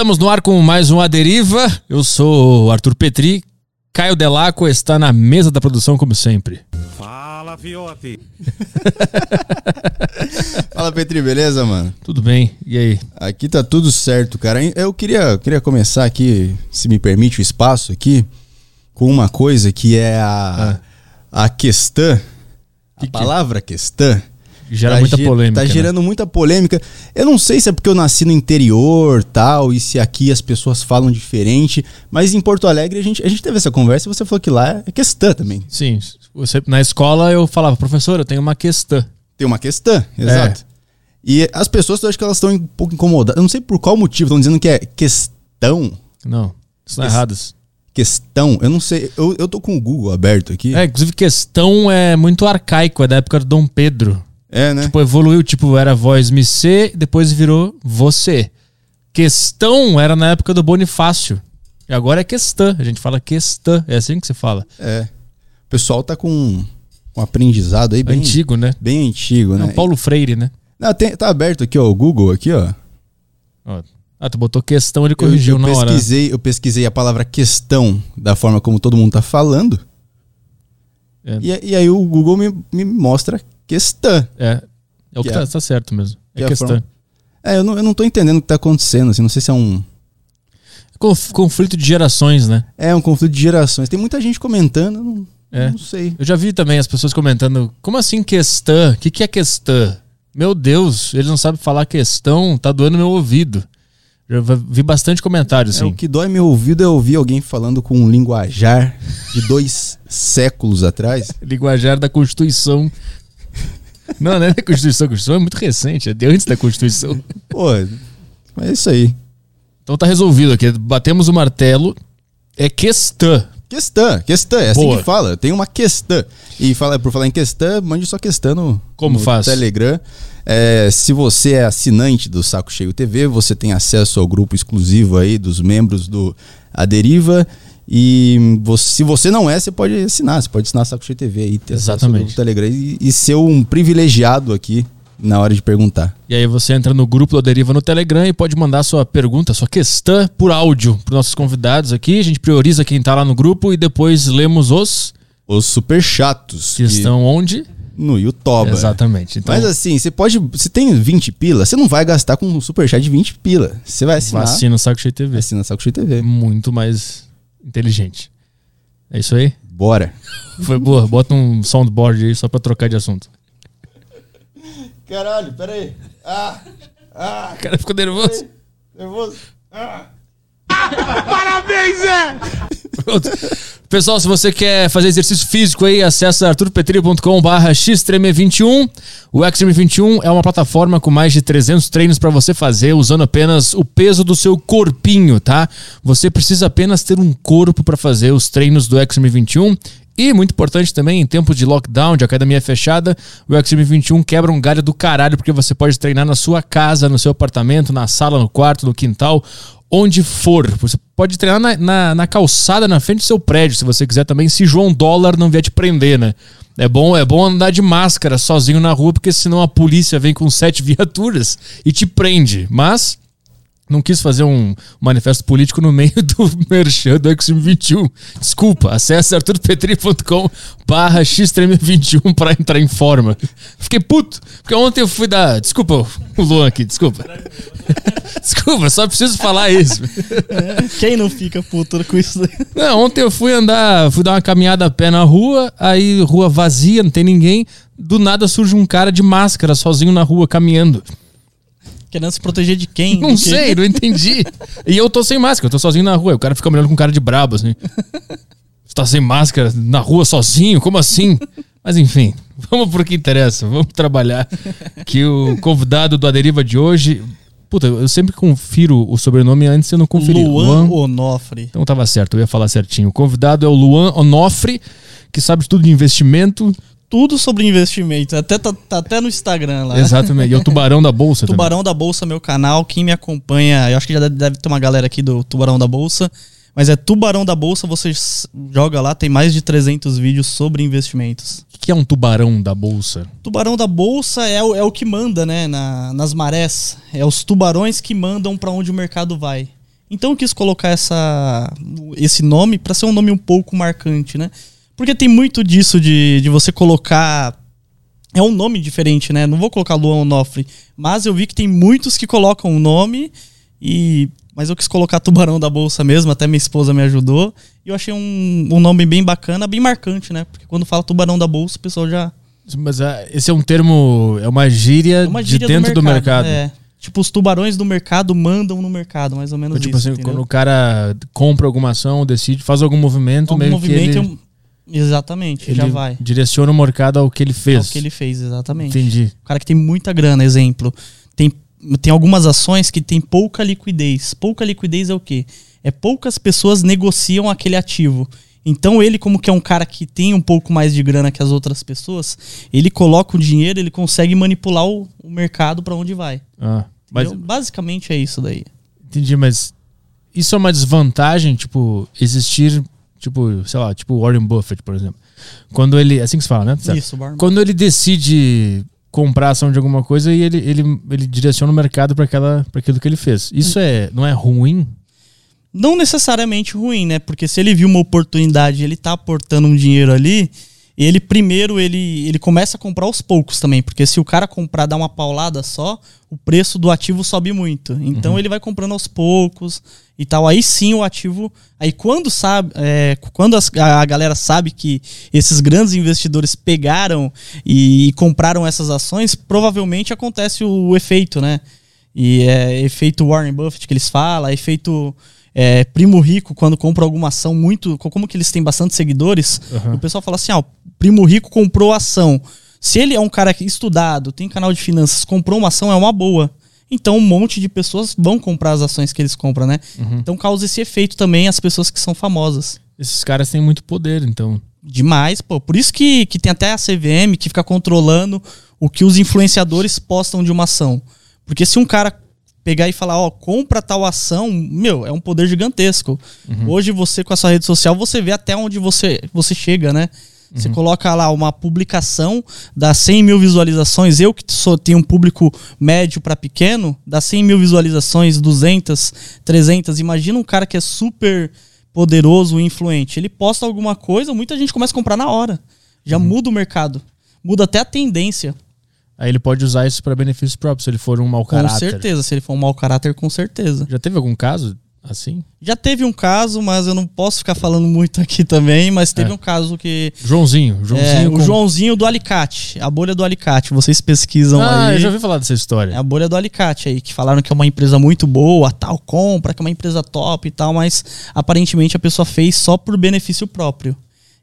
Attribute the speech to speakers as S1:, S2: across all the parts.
S1: Estamos no ar com mais um A Deriva. Eu sou o Arthur Petri. Caio Delaco está na mesa da produção, como sempre.
S2: Fala, Fiote.
S3: Fala, Petri, beleza, mano?
S1: Tudo bem? E aí?
S3: Aqui tá tudo certo, cara. Eu queria, queria começar aqui, se me permite o espaço aqui, com uma coisa que é a, a questão. A
S1: Que que-
S3: palavra questão.
S1: Gera
S3: tá
S1: muita
S3: ge-
S1: polêmica.
S3: Tá
S1: né?
S3: gerando muita polêmica. Eu não sei se é porque eu nasci no interior tal, e se aqui as pessoas falam diferente, mas em Porto Alegre a gente, a gente teve essa conversa e você falou que lá é questão também.
S1: Sim. Você, na escola eu falava, professor, eu tenho uma questão.
S3: Tem uma questão, exato. E as pessoas, eu acho que elas estão um pouco incomodadas. Eu não sei por qual motivo, estão dizendo que é questão.
S1: Não, estão
S3: Esse-
S1: errados.
S3: Questão, eu não sei. Eu, eu tô com o Google aberto aqui.
S1: É, inclusive questão é muito arcaico, é da época do Dom Pedro.
S3: É, né?
S1: Tipo, evoluiu, tipo, era voz me ser, depois virou você. Questão era na época do Bonifácio. E agora é questão. A gente fala questão. É assim que se fala.
S3: É. O pessoal tá com um aprendizado aí bem
S1: Antigo, né?
S3: Bem antigo,
S1: É
S3: né?
S1: o Paulo Freire, né?
S3: Não, tem- tá aberto aqui, ó, o Google aqui, ó.
S1: Ó. Ah, tu botou questão, ele
S3: Eu,
S1: corrigiu
S3: eu
S1: na hora.
S3: pesquisei, eu pesquisei a palavra questão da forma como todo mundo tá falando.
S1: É.
S3: E, e aí o Google me, me mostra questão.
S1: É. É o que,
S3: Que
S1: tá,
S3: é-
S1: tá certo mesmo.
S3: que
S1: É
S3: é forma- É, eu não, eu não tô entendendo o que tá acontecendo, assim, não sei se é um
S1: Conf- conflito de gerações, né?
S3: é um conflito de gerações. Tem muita gente comentando, eu não,
S1: É.
S3: não sei.
S1: Eu já vi também as pessoas comentando, como assim questão? O que, que é questão? Meu Deus, eles não sabem falar questão, tá doendo meu ouvido. Já vi bastante comentário,
S3: É,
S1: assim.
S3: o que dói meu ouvido é ouvir alguém falando com um linguajar de dois séculos atrás.
S1: Linguajar da Constituição. Não, não é da Constituição. A Constituição é muito recente, é de antes da Constituição.
S3: Pô, é isso aí.
S1: Então tá resolvido aqui. Batemos o martelo. É questão.
S3: Questão, questão, é assim
S1: Boa.
S3: que fala. Tem uma questão. E fala, por falar em questão, mande sua questão no,
S1: Como
S3: no
S1: faz?
S3: Telegram. É, se você é assinante do Saco Cheio TV, você tem acesso ao grupo exclusivo aí dos membros do A Deriva. E você- se você não é, você pode assinar. Você pode assinar Saco Cheio TV aí, ter acesso
S1: Exatamente.
S3: grupo Telegram e, e ser um privilegiado aqui na hora de perguntar.
S1: E aí você entra no grupo da Deriva no Telegram e pode mandar sua pergunta, sua questão por áudio para nossos convidados aqui. A gente prioriza quem tá lá no grupo e depois lemos os
S3: Os super chatos
S1: que estão onde?
S3: no YouTube.
S1: Exatamente. Então,
S3: Mas assim, você pode. Se tem 20 pila, você não vai gastar com um superchat de 20 pila. Você vai assinar.
S1: vacina o Saco Cheio TV.
S3: Assina Saco Cheio TV.
S1: Muito mais inteligente. É isso aí?
S3: Bora.
S1: Foi boa. Bota um soundboard aí só pra trocar de assunto.
S3: Caralho, peraí. Ah, ah,
S1: O cara ficou nervoso.
S3: nervoso. Ah.
S1: Pronto. Pessoal, se você quer fazer exercício físico aí, acessa arturpetri.com.br xtreme21. O Xtreme21 é uma plataforma com mais de 300 treinos para você fazer usando apenas o peso do seu corpinho, tá? Você precisa apenas ter um corpo para fazer os treinos do Xtreme21. E, muito importante também, em tempos de lockdown, de academia fechada, o Xtreme 21 quebra um galho do caralho, porque você pode treinar na sua casa, no seu apartamento, na sala, no quarto, no quintal, onde for. Você pode treinar na, na, na calçada, na frente do seu prédio, se você quiser também, se João Dólar não vier te prender, né? É bom, é bom andar de máscara sozinho na rua, porque senão a polícia vem com sete viaturas e te prende. Mas não quis fazer um manifesto político no meio do merchan do XM21. Desculpa, acesse arturpetri.com barra xtreme21 pra entrar em forma. Fiquei puto, porque ontem eu fui dar... Desculpa o Luan aqui, desculpa. Desculpa, só preciso falar isso.
S4: Quem não fica puto com isso?
S1: Não, ontem eu fui andar, fui dar uma caminhada a pé na rua, aí rua vazia, não tem ninguém. Do nada surge um cara de máscara sozinho na rua caminhando.
S4: Querendo se proteger de quem?
S1: Não sei, não entendi. E eu tô sem máscara, eu tô sozinho na rua. O cara fica me olhando com cara de brabo, assim. Você tá sem máscara na rua sozinho? Como assim? Mas enfim, vamos pro que interessa, vamos trabalhar. Que o convidado do Aderiva de hoje. Puta, eu sempre confiro o sobrenome antes eu não conferi.
S4: Luan Onofre.
S1: Então tava certo, eu ia falar certinho. O convidado é o Luan Onofre, que sabe tudo de investimento.
S4: Tudo sobre investimento. Até, tá, tá até no Instagram lá.
S1: Exatamente. E é o tubarão da bolsa também.
S4: Tubarão da Bolsa, meu canal. Quem me acompanha, eu acho que já deve, deve ter uma galera aqui do Tubarão da Bolsa. Mas é Tubarão da Bolsa, você joga lá, tem mais de 300 vídeos sobre investimentos.
S1: O que é um tubarão da bolsa?
S4: Tubarão da Bolsa é o, é o que manda, né, na- nas marés. É os tubarões que mandam pra onde o mercado vai. Então eu quis colocar essa, esse nome para ser um nome um pouco marcante, né? Porque tem muito disso de, de você colocar. É um nome diferente, né? Não vou colocar Luan Onofre, mas eu vi que tem muitos que colocam o um nome e. Mas eu quis colocar Tubarão da Bolsa mesmo, até minha esposa me ajudou. E eu achei um, um nome bem bacana, bem marcante, né? Porque quando fala Tubarão da Bolsa, o pessoal já.
S1: Mas ah, esse é um termo, é uma gíria,
S4: É uma gíria
S1: de dentro do mercado.
S4: É. Tipo, os tubarões do mercado mandam no mercado, mais ou menos
S1: tipo
S4: isso.
S1: assim,
S4: entendeu?
S1: quando o cara compra alguma ação, decide, faz algum movimento,
S4: Algum
S1: meio
S4: movimento,
S1: que ele,
S4: exatamente, já
S1: ele
S4: vai.
S1: direciona o mercado ao que ele fez.
S4: o que ele fez, exatamente.
S1: Entendi.
S4: O cara que tem muita grana, exemplo. Tem, tem algumas ações que tem pouca liquidez. Pouca liquidez é o quê? É poucas pessoas negociam aquele ativo. Então ele, como que é um cara que tem um pouco mais de grana que as outras pessoas, ele coloca o dinheiro, ele consegue manipular o, o mercado para onde vai.
S1: Ah, mas?
S4: Basicamente é isso daí.
S1: entendi, mas isso é uma desvantagem, tipo, existir, tipo, sei lá, tipo Warren Buffett, por exemplo. Quando ele, é assim que se fala, né? Certo.
S4: Isso, Barman.
S1: Quando ele decide comprar ação de alguma coisa e ele, ele, ele direciona o mercado para aquela para aquilo que ele fez. Isso é não é ruim?
S4: não necessariamente ruim, né? Porque se ele viu uma oportunidade, ele tá aportando um dinheiro ali, ele primeiro ele, ele começa a comprar aos poucos também, porque se o cara comprar dar uma paulada só, o preço do ativo sobe muito. Então ele vai comprando aos poucos e tal. Aí sim o ativo, aí quando sabe, é, quando as- a, galera sabe que esses grandes investidores pegaram e, e compraram essas ações, provavelmente acontece o, o efeito, né? E é efeito Warren Buffett que eles falam, efeito é, primo rico quando compra alguma ação muito. co- Como que eles têm bastante seguidores,
S1: Aham.
S4: o pessoal fala assim: ah, o primo rico comprou a ação. Se ele é um cara estudado, tem canal de finanças, comprou uma ação, é uma boa. Então um monte de pessoas vão comprar as ações que eles compram, né? Então causa esse efeito também as pessoas que são famosas.
S1: Esses caras têm muito poder, então.
S4: Demais, pô. Por isso que, que tem até a CVM que fica controlando o que os influenciadores postam de uma ação. Porque se um cara pegar e falar, ó, compra tal ação, meu, é um poder gigantesco. Hoje você com a sua rede social, você vê até onde você, você chega, né? Você coloca lá uma publicação, dá 100 mil visualizações. Eu que sou, tenho um público médio para pequeno, dá 100 mil visualizações, 200, 300. Imagina um cara que é super poderoso e influente. Ele posta alguma coisa, muita gente começa a comprar na hora. Já muda o mercado. Muda até a tendência.
S1: Aí ele pode usar isso para benefício próprio, se ele for um mau
S4: Com
S1: caráter.
S4: certeza. Se ele for um mau caráter, com certeza.
S1: Já teve algum caso assim?
S4: Já teve um caso, mas eu não posso ficar falando muito aqui também, mas teve
S1: É.
S4: um caso que.
S1: Joãozinho.
S4: É,
S1: Joãozinho
S4: o
S1: com-
S4: Joãozinho do Alicate, a bolha do Alicate. Vocês pesquisam
S1: Ah,
S4: aí.
S1: eu já ouvi falar dessa história.
S4: É a bolha do Alicate aí, que falaram que é uma empresa muito boa, tal, compra, que é uma empresa top e tal, mas aparentemente a pessoa fez só por benefício próprio.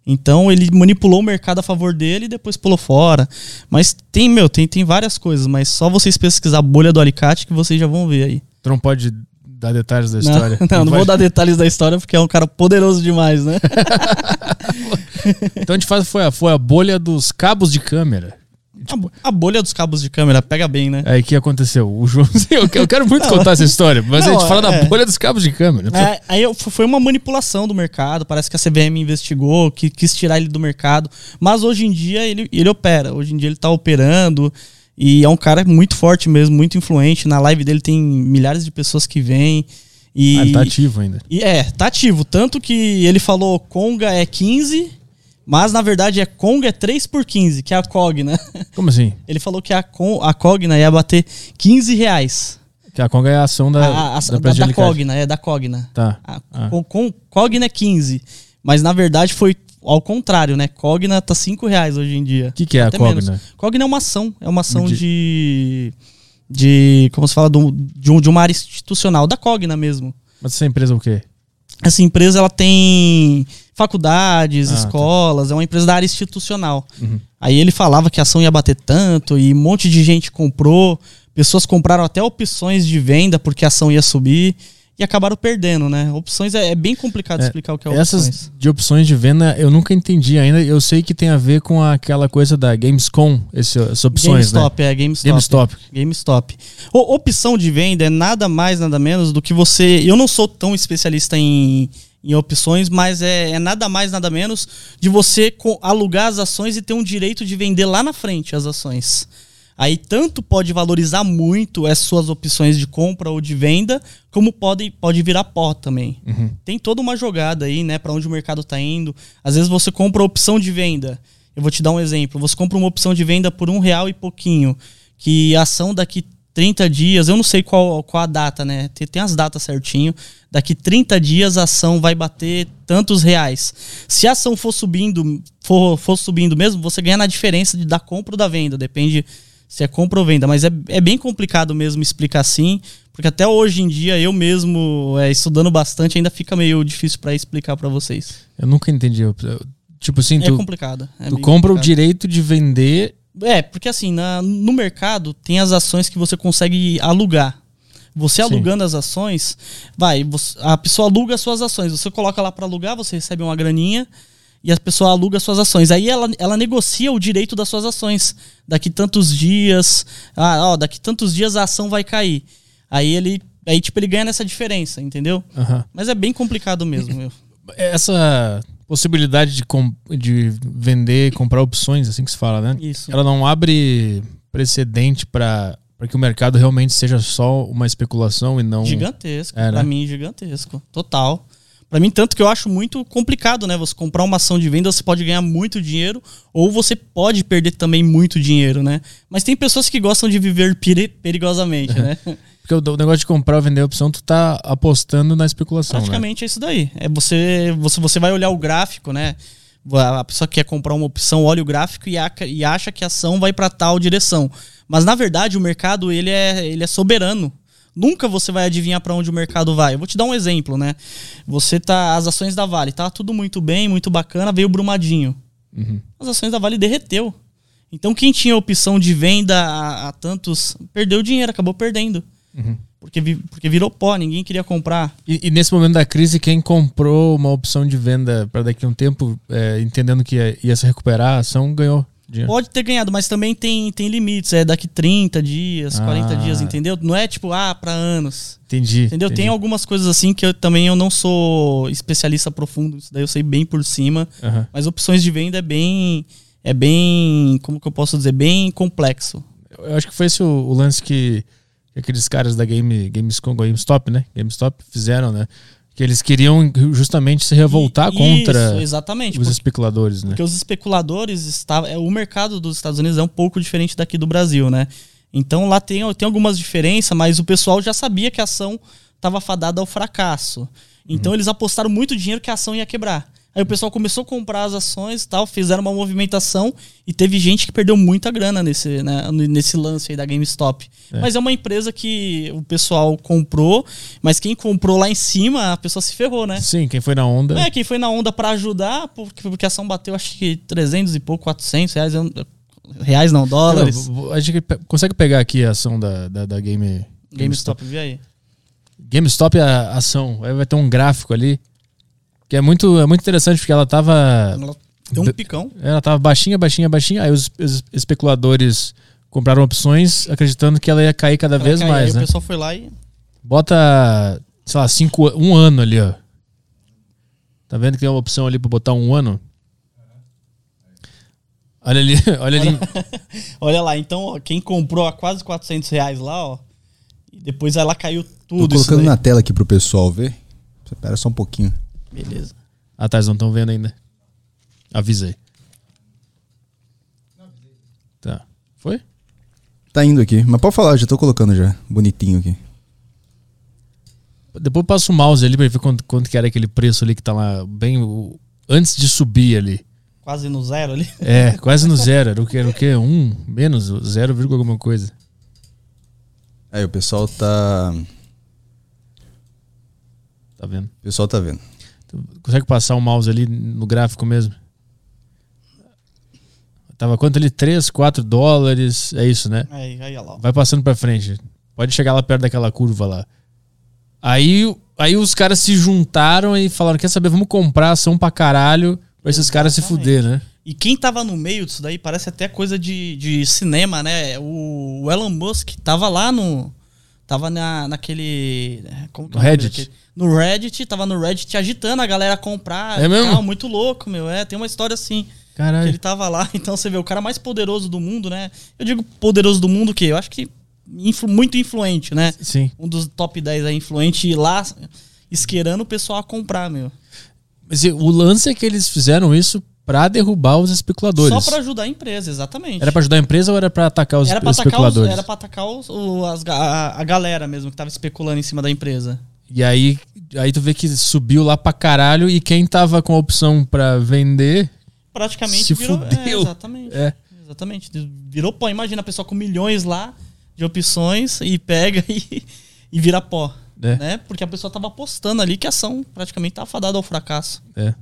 S4: Então ele manipulou o mercado a favor dele e depois pulou fora. Mas tem, meu, tem, tem várias coisas, mas só vocês pesquisar a bolha do Alicate que vocês já vão ver aí.
S1: Tu não pode dar detalhes da
S4: Não,
S1: história.
S4: não, não vou dar detalhes da história porque é um cara poderoso demais, né?
S1: Então a gente faz, foi, a, foi a bolha dos cabos de câmera.
S4: A, a bolha dos cabos de câmera pega bem, né?
S1: Aí o que aconteceu? O Joãozinho, eu que- eu quero muito contar essa história, mas a
S4: Não,
S1: gente fala da
S4: é.
S1: bolha dos cabos de câmera.
S4: É, aí foi uma manipulação do mercado. Parece que a CVM investigou, que quis tirar ele do mercado. Mas hoje em dia ele, ele opera. Hoje em dia ele tá operando. E é um cara muito forte mesmo, muito influente. Na live dele tem milhares de pessoas que vêm. E,
S1: Ah, ele tá ativo ainda.
S4: e é, tá ativo. Tanto que ele falou Conga é 15, mas na verdade é Conga é 3 por 15, que é a COG, né?
S1: Como assim?
S4: Ele falou que a, Con, a Cogna ia bater 15 reais.
S1: Que a Conga é a ação da,
S4: A- a- a-
S1: da,
S4: da, da. Cogna, é da Cogna.
S1: Tá.
S4: A,
S1: Ah.
S4: com, com, Cogna é 15. Mas na verdade foi ao contrário, né? Cogna tá 5 reais hoje em dia.
S1: O que, que é a
S4: Até
S1: Cogna?
S4: menos. Cogna é uma ação. É uma ação
S1: De-
S4: de. De. Como se fala? Do- de, um- de uma área institucional, da Cogna mesmo.
S1: Mas essa empresa é o quê?
S4: Essa empresa ela tem faculdades,
S1: Ah, tá.
S4: escolas, é uma empresa da área institucional.
S1: Uhum.
S4: Aí ele falava que a ação ia bater tanto e um monte de gente comprou, pessoas compraram até opções de venda porque a ação ia subir e acabaram perdendo, né? Opções é, é bem complicado
S1: É,
S4: explicar o que é
S1: Essas
S4: opções.
S1: de opções de venda eu nunca entendi ainda. Eu sei que tem a ver com aquela coisa da Gamescom, esse, essas opções,
S4: GameStop,
S1: né?
S4: é GameStop.
S1: GameStop.
S4: GameStop. O- opção de venda é nada mais, nada menos do que você. Eu não sou tão especialista em, em opções, mas é, é nada mais, nada menos de você alugar as ações e ter um direito de vender lá na frente as ações. Aí tanto pode valorizar muito as suas opções de compra ou de venda, como pode, pode virar pó também. Tem toda uma jogada aí, né, para onde o mercado tá indo. Às vezes você compra opção de venda. Eu vou te dar um exemplo. Você compra uma opção de venda por um real e pouquinho, que a ação daqui 30 dias, eu não sei qual, qual a data, né? Tem, tem as datas certinho. Daqui 30 dias a ação vai bater tantos reais. Se a ação for subindo, for, for subindo mesmo, você ganha na diferença de, da compra ou da venda. Depende se é compra ou venda. Mas é, é bem complicado mesmo explicar assim, porque até hoje em dia eu mesmo, é, estudando bastante, ainda fica meio difícil para explicar para vocês.
S1: Eu nunca entendi. Eu- Tipo assim,
S4: É
S1: tu,
S4: complicado. é
S1: tu compra o
S4: complicado.
S1: direito de vender.
S4: É, porque assim, na- no mercado tem as ações que você consegue alugar. Você
S1: Sim.
S4: alugando as ações, vai, você- a pessoa aluga as suas ações. Você coloca lá para alugar, você recebe uma graninha e a pessoa aluga as suas ações. Aí ela, ela negocia o direito das suas ações. Daqui tantos dias, ah, ó, daqui tantos dias a ação vai cair. Aí ele, aí tipo ele ganha nessa diferença, entendeu?
S1: Aham.
S4: Mas é bem complicado mesmo. meu.
S1: Essa possibilidade de, com- de vender comprar opções, assim que se fala, né?
S4: Isso.
S1: Ela não abre precedente para que o mercado realmente seja só uma especulação e não.
S4: Gigantesco.
S1: É, né?
S4: mim, gigantesco. Total. Pra mim, tanto que eu acho muito complicado, né? Você comprar uma ação de venda, você pode ganhar muito dinheiro, ou você pode perder também muito dinheiro, né? Mas tem pessoas que gostam de viver peri- perigosamente, né?
S1: Porque o, negócio de comprar ou vender opção, tu tá apostando na especulação. Né?
S4: Praticamente é isso daí. É você, você, você vai olhar o gráfico, né? A pessoa que quer comprar uma opção, olha o gráfico e, e acha que a ação vai para tal direção. Mas na verdade, o mercado ele é, ele é soberano. Nunca você vai adivinhar para onde o mercado vai. Eu vou te dar um exemplo, né? Você tá as ações da Vale, tá tudo muito bem, muito bacana, veio o Brumadinho.
S1: Uhum.
S4: As ações da Vale derreteu. Então quem tinha a opção de venda a, a tantos perdeu dinheiro, acabou perdendo.
S1: Uhum.
S4: Porque, porque virou pó, ninguém queria comprar.
S1: E, e nesse momento da crise, quem comprou uma opção de venda para daqui a um tempo, é, entendendo que ia, ia se recuperar, a ação ganhou dinheiro.
S4: Pode ter ganhado, mas também tem, tem limites. É daqui 30 dias, 40
S1: Ah.
S4: dias, entendeu? Não é tipo, ah, pra anos.
S1: Entendi.
S4: Entendeu?
S1: entendi.
S4: Tem algumas coisas assim que eu também eu não sou especialista profundo. Isso daí eu sei bem por cima. Mas opções de venda é bem. É bem. Como que eu posso dizer? Bem complexo.
S1: Eu acho que foi esse o, o lance que, que aqueles caras da Game, GameScom, GameStop, né? GameStop fizeram, né? Que eles queriam justamente se revoltar
S4: E-
S1: contra
S4: Isso, exatamente.
S1: os especuladores, né?
S4: Porque os especuladores estavam. O mercado dos Estados Unidos é um pouco diferente daqui do Brasil, né? Então lá tem, tem algumas diferenças, mas o pessoal já sabia que a ação estava fadada ao fracasso. Então eles apostaram muito dinheiro que a ação ia quebrar. Aí o pessoal começou a comprar as ações e tal, fizeram uma movimentação e teve gente que perdeu muita grana nesse, né, nesse lance aí da GameStop. Mas é uma empresa que o pessoal comprou, mas quem comprou lá em cima, a pessoa se ferrou, né?
S1: Sim, quem foi na onda.
S4: É, quem foi na onda pra ajudar, porque, porque a ação bateu acho que 300 e pouco, 400 reais. eu Reais não, dólares.
S1: Não, a gente consegue pegar aqui a ação da, da, da Game,
S4: GameStop, vê aí.
S1: GameStop é a ação. Aí vai ter um gráfico ali. Que é muito, é muito interessante porque ela tava.
S4: Ela Tem um picão.
S1: Ela tava baixinha, baixinha, baixinha. Aí os, os especuladores compraram opções acreditando que ela ia cair cada vez
S4: Aí
S1: mais,
S4: o
S1: né?
S4: pessoal foi lá e.
S1: Bota, sei lá, cinco, um ano ali, ó. Tá vendo que tem uma opção ali pra botar um ano? Olha ali, olha ali.
S4: Olha lá, então, ó, quem comprou a quase 400 reais lá, ó. E depois ela caiu
S3: Tô
S4: tudo isso
S3: colocando na tela aqui pro pessoal ver. Espera só um pouquinho.
S4: Beleza.
S1: Ah, tá, eles não estão vendo ainda. Avisei. Tá. Foi?
S3: Tá indo aqui. Mas pode falar, já tô colocando já. Bonitinho aqui.
S1: Depois passa o mouse ali pra ver quanto, quanto que era aquele preço ali que tá lá bem o- antes de subir ali.
S4: Quase no zero ali.
S1: É, quase no zero. Era o que? Era o quê? Um? Menos? Zero vírgula alguma coisa.
S3: Aí o pessoal tá.
S1: Tá vendo?
S3: O pessoal tá vendo.
S1: Tu consegue passar o mouse ali no gráfico mesmo? Tava quanto ali? 3, 4 dólares. É isso, né?
S4: Aí, aí, lá.
S1: Vai passando pra frente. Pode chegar lá perto daquela curva lá. Aí, aí os caras se juntaram e falaram: quer saber, vamos comprar ação pra caralho pra esses caras se
S4: Exatamente.
S1: fuder, né?
S4: E quem tava no meio disso daí parece até coisa de, de cinema, né? O, o Elon Musk tava lá no. Tava na, naquele. Como que
S1: No
S4: é o nome
S1: Reddit?
S4: No Reddit, tava no Reddit agitando a galera a comprar.
S1: É mesmo?
S4: tal, muito louco, meu. É, tem uma história assim.
S1: Caralho.
S4: ele tava lá, então você vê o cara mais poderoso do mundo, né? Eu digo poderoso do mundo o quê? Eu acho que influ- muito influente, né?
S1: Sim.
S4: Um dos top 10 aí influente lá esquerando o pessoal a comprar, meu.
S1: Mas o lance é que eles fizeram isso pra derrubar os especuladores.
S4: Só pra ajudar a empresa, exatamente.
S1: Era pra ajudar a empresa ou era pra atacar os
S4: Era pra atacar, os,
S1: especuladores?
S4: era pra atacar os- o- as a, a galera mesmo que tava especulando em cima da empresa.
S1: E aí, aí tu vê que subiu lá pra caralho e quem tava com a opção pra vender.
S4: Praticamente
S1: Se
S4: virou. É,
S1: fudeu.
S4: exatamente.
S1: É.
S4: Exatamente. Virou pó. Imagina a pessoa com milhões lá de opções e pega e, e vira pó.
S1: É.
S4: Né? Porque a pessoa tava apostando ali que a ação praticamente tava fadada ao fracasso.
S1: É.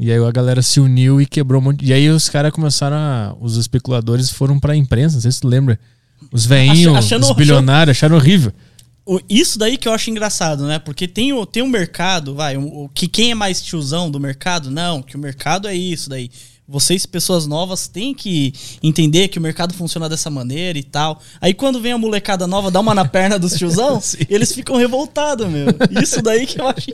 S1: E aí a galera se uniu e quebrou um monte. E aí os caras começaram a. Os especuladores foram pra imprensa, não sei se tu lembra. Os veinhos, os bilionários, acharam horrível.
S4: O- Isso daí que eu acho engraçado, né? Porque tem o, tem um mercado, vai, o, o- que quem é mais tiozão do mercado? Não, que o mercado é isso daí. Vocês, pessoas novas, têm que entender que o mercado funciona dessa maneira e tal. Aí quando vem a molecada nova, dá uma na perna dos tiozão, eles ficam revoltados, meu. Isso daí que eu acho.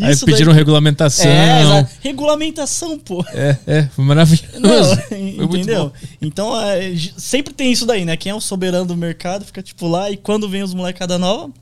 S1: aí pediram
S4: daí...
S1: regulamentação.
S4: É, exa- regulamentação, pô.
S1: É, é, foi maravilhoso.
S4: Não,
S1: Foi
S4: entendeu? Então, é, sempre tem isso daí, né? Quem é o soberano do mercado fica tipo lá e quando vem os molecada nova,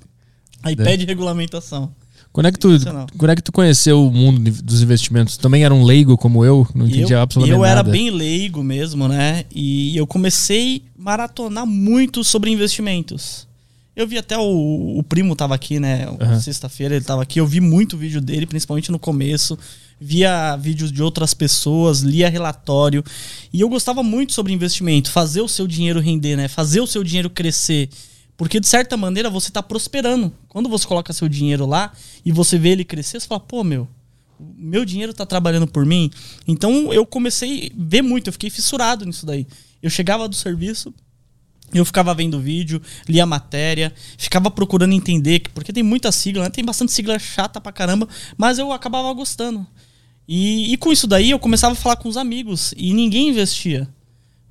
S4: aí
S1: É.
S4: pede regulamentação.
S1: Quando é, que tu, quando é que tu conheceu o mundo dos investimentos? Também era um leigo como eu? Não entendia
S4: eu,
S1: absolutamente
S4: eu era
S1: nada.
S4: bem leigo mesmo, né? E eu comecei a maratonar muito sobre investimentos. Eu vi até o, o primo tava aqui, né?
S1: Aham.
S4: Sexta-feira ele tava aqui. Eu vi muito vídeo dele, principalmente no começo. Via vídeos de outras pessoas, lia relatório. E eu gostava muito sobre investimento, fazer o seu dinheiro render, né? Fazer o seu dinheiro crescer. Porque, de certa maneira, você tá prosperando. Quando você coloca seu dinheiro lá e você vê ele crescer, você fala, pô, meu, meu dinheiro tá trabalhando por mim. Então eu comecei a ver muito, eu fiquei fissurado nisso daí. Eu chegava do serviço, eu ficava vendo vídeo, lia matéria, ficava procurando entender, que- porque tem muita sigla, né? tem bastante sigla chata pra caramba, mas eu acabava gostando. E, e com isso daí eu começava a falar com os amigos e ninguém investia.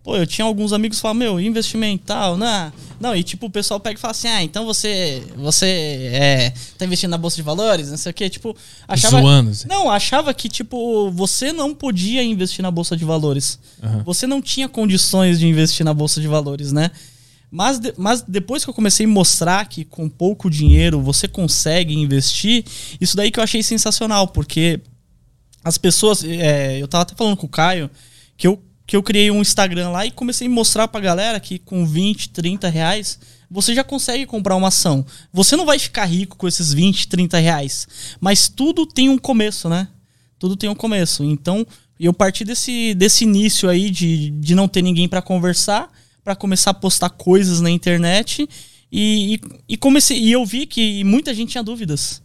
S4: Pô, eu tinha alguns amigos que falavam, meu, investimento tal, não, não, e tipo, o pessoal pega e fala assim, ah, então você, você é, tá investindo na Bolsa de Valores, não sei o quê, tipo, achava...
S1: Zoando, assim.
S4: Não, achava que, tipo, você não podia investir na Bolsa de Valores.
S1: Aham.
S4: Você não tinha condições de investir na Bolsa de Valores, né? Mas, de- mas depois que eu comecei a mostrar que com pouco dinheiro você consegue investir, isso daí que eu achei sensacional, porque as pessoas. é, eu tava até falando com o Caio que eu, que eu criei um Instagram lá e comecei a mostrar pra galera que com 20, 30 reais você já consegue comprar uma ação. Você não vai ficar rico com esses 20, 30 reais. Mas tudo tem um começo, né? Tudo tem um começo. Então, eu parti desse, desse início aí de, de não ter ninguém pra conversar, pra começar a postar coisas na internet. E, e, e comecei. E eu vi que muita gente tinha dúvidas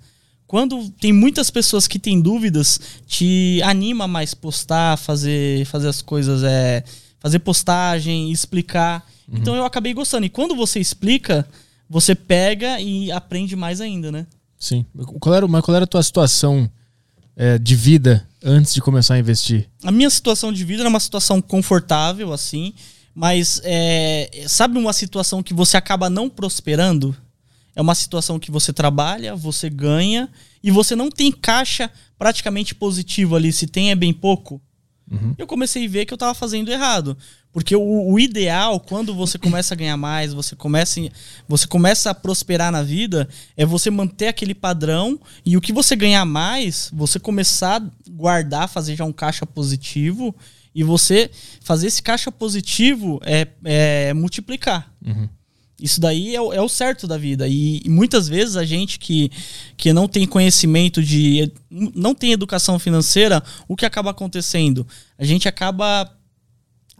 S4: quando tem muitas pessoas que têm dúvidas, te anima mais postar, fazer, fazer as coisas, é, fazer postagem, explicar. Então eu acabei gostando. E quando você explica, você pega e aprende mais ainda, né?
S1: Sim. Qual era, mas qual era a tua situação é, de vida antes de começar a investir?
S4: A minha situação de vida era uma situação confortável, assim, mas é, sabe uma situação que você acaba não prosperando? É uma situação que você trabalha, você ganha e você não tem caixa praticamente positivo ali. Se tem, é bem pouco. Eu comecei a ver que eu tava fazendo errado. Porque o, o ideal, quando você começa a ganhar mais, você começa, você começa a prosperar na vida, é você manter aquele padrão e o que você ganhar mais, você começar a guardar, fazer já um caixa positivo e você fazer esse caixa positivo é, é multiplicar. Isso daí é, o- é o certo da vida. E, e muitas vezes a gente que, que não tem conhecimento de. não tem educação financeira, o que acaba acontecendo? A gente acaba.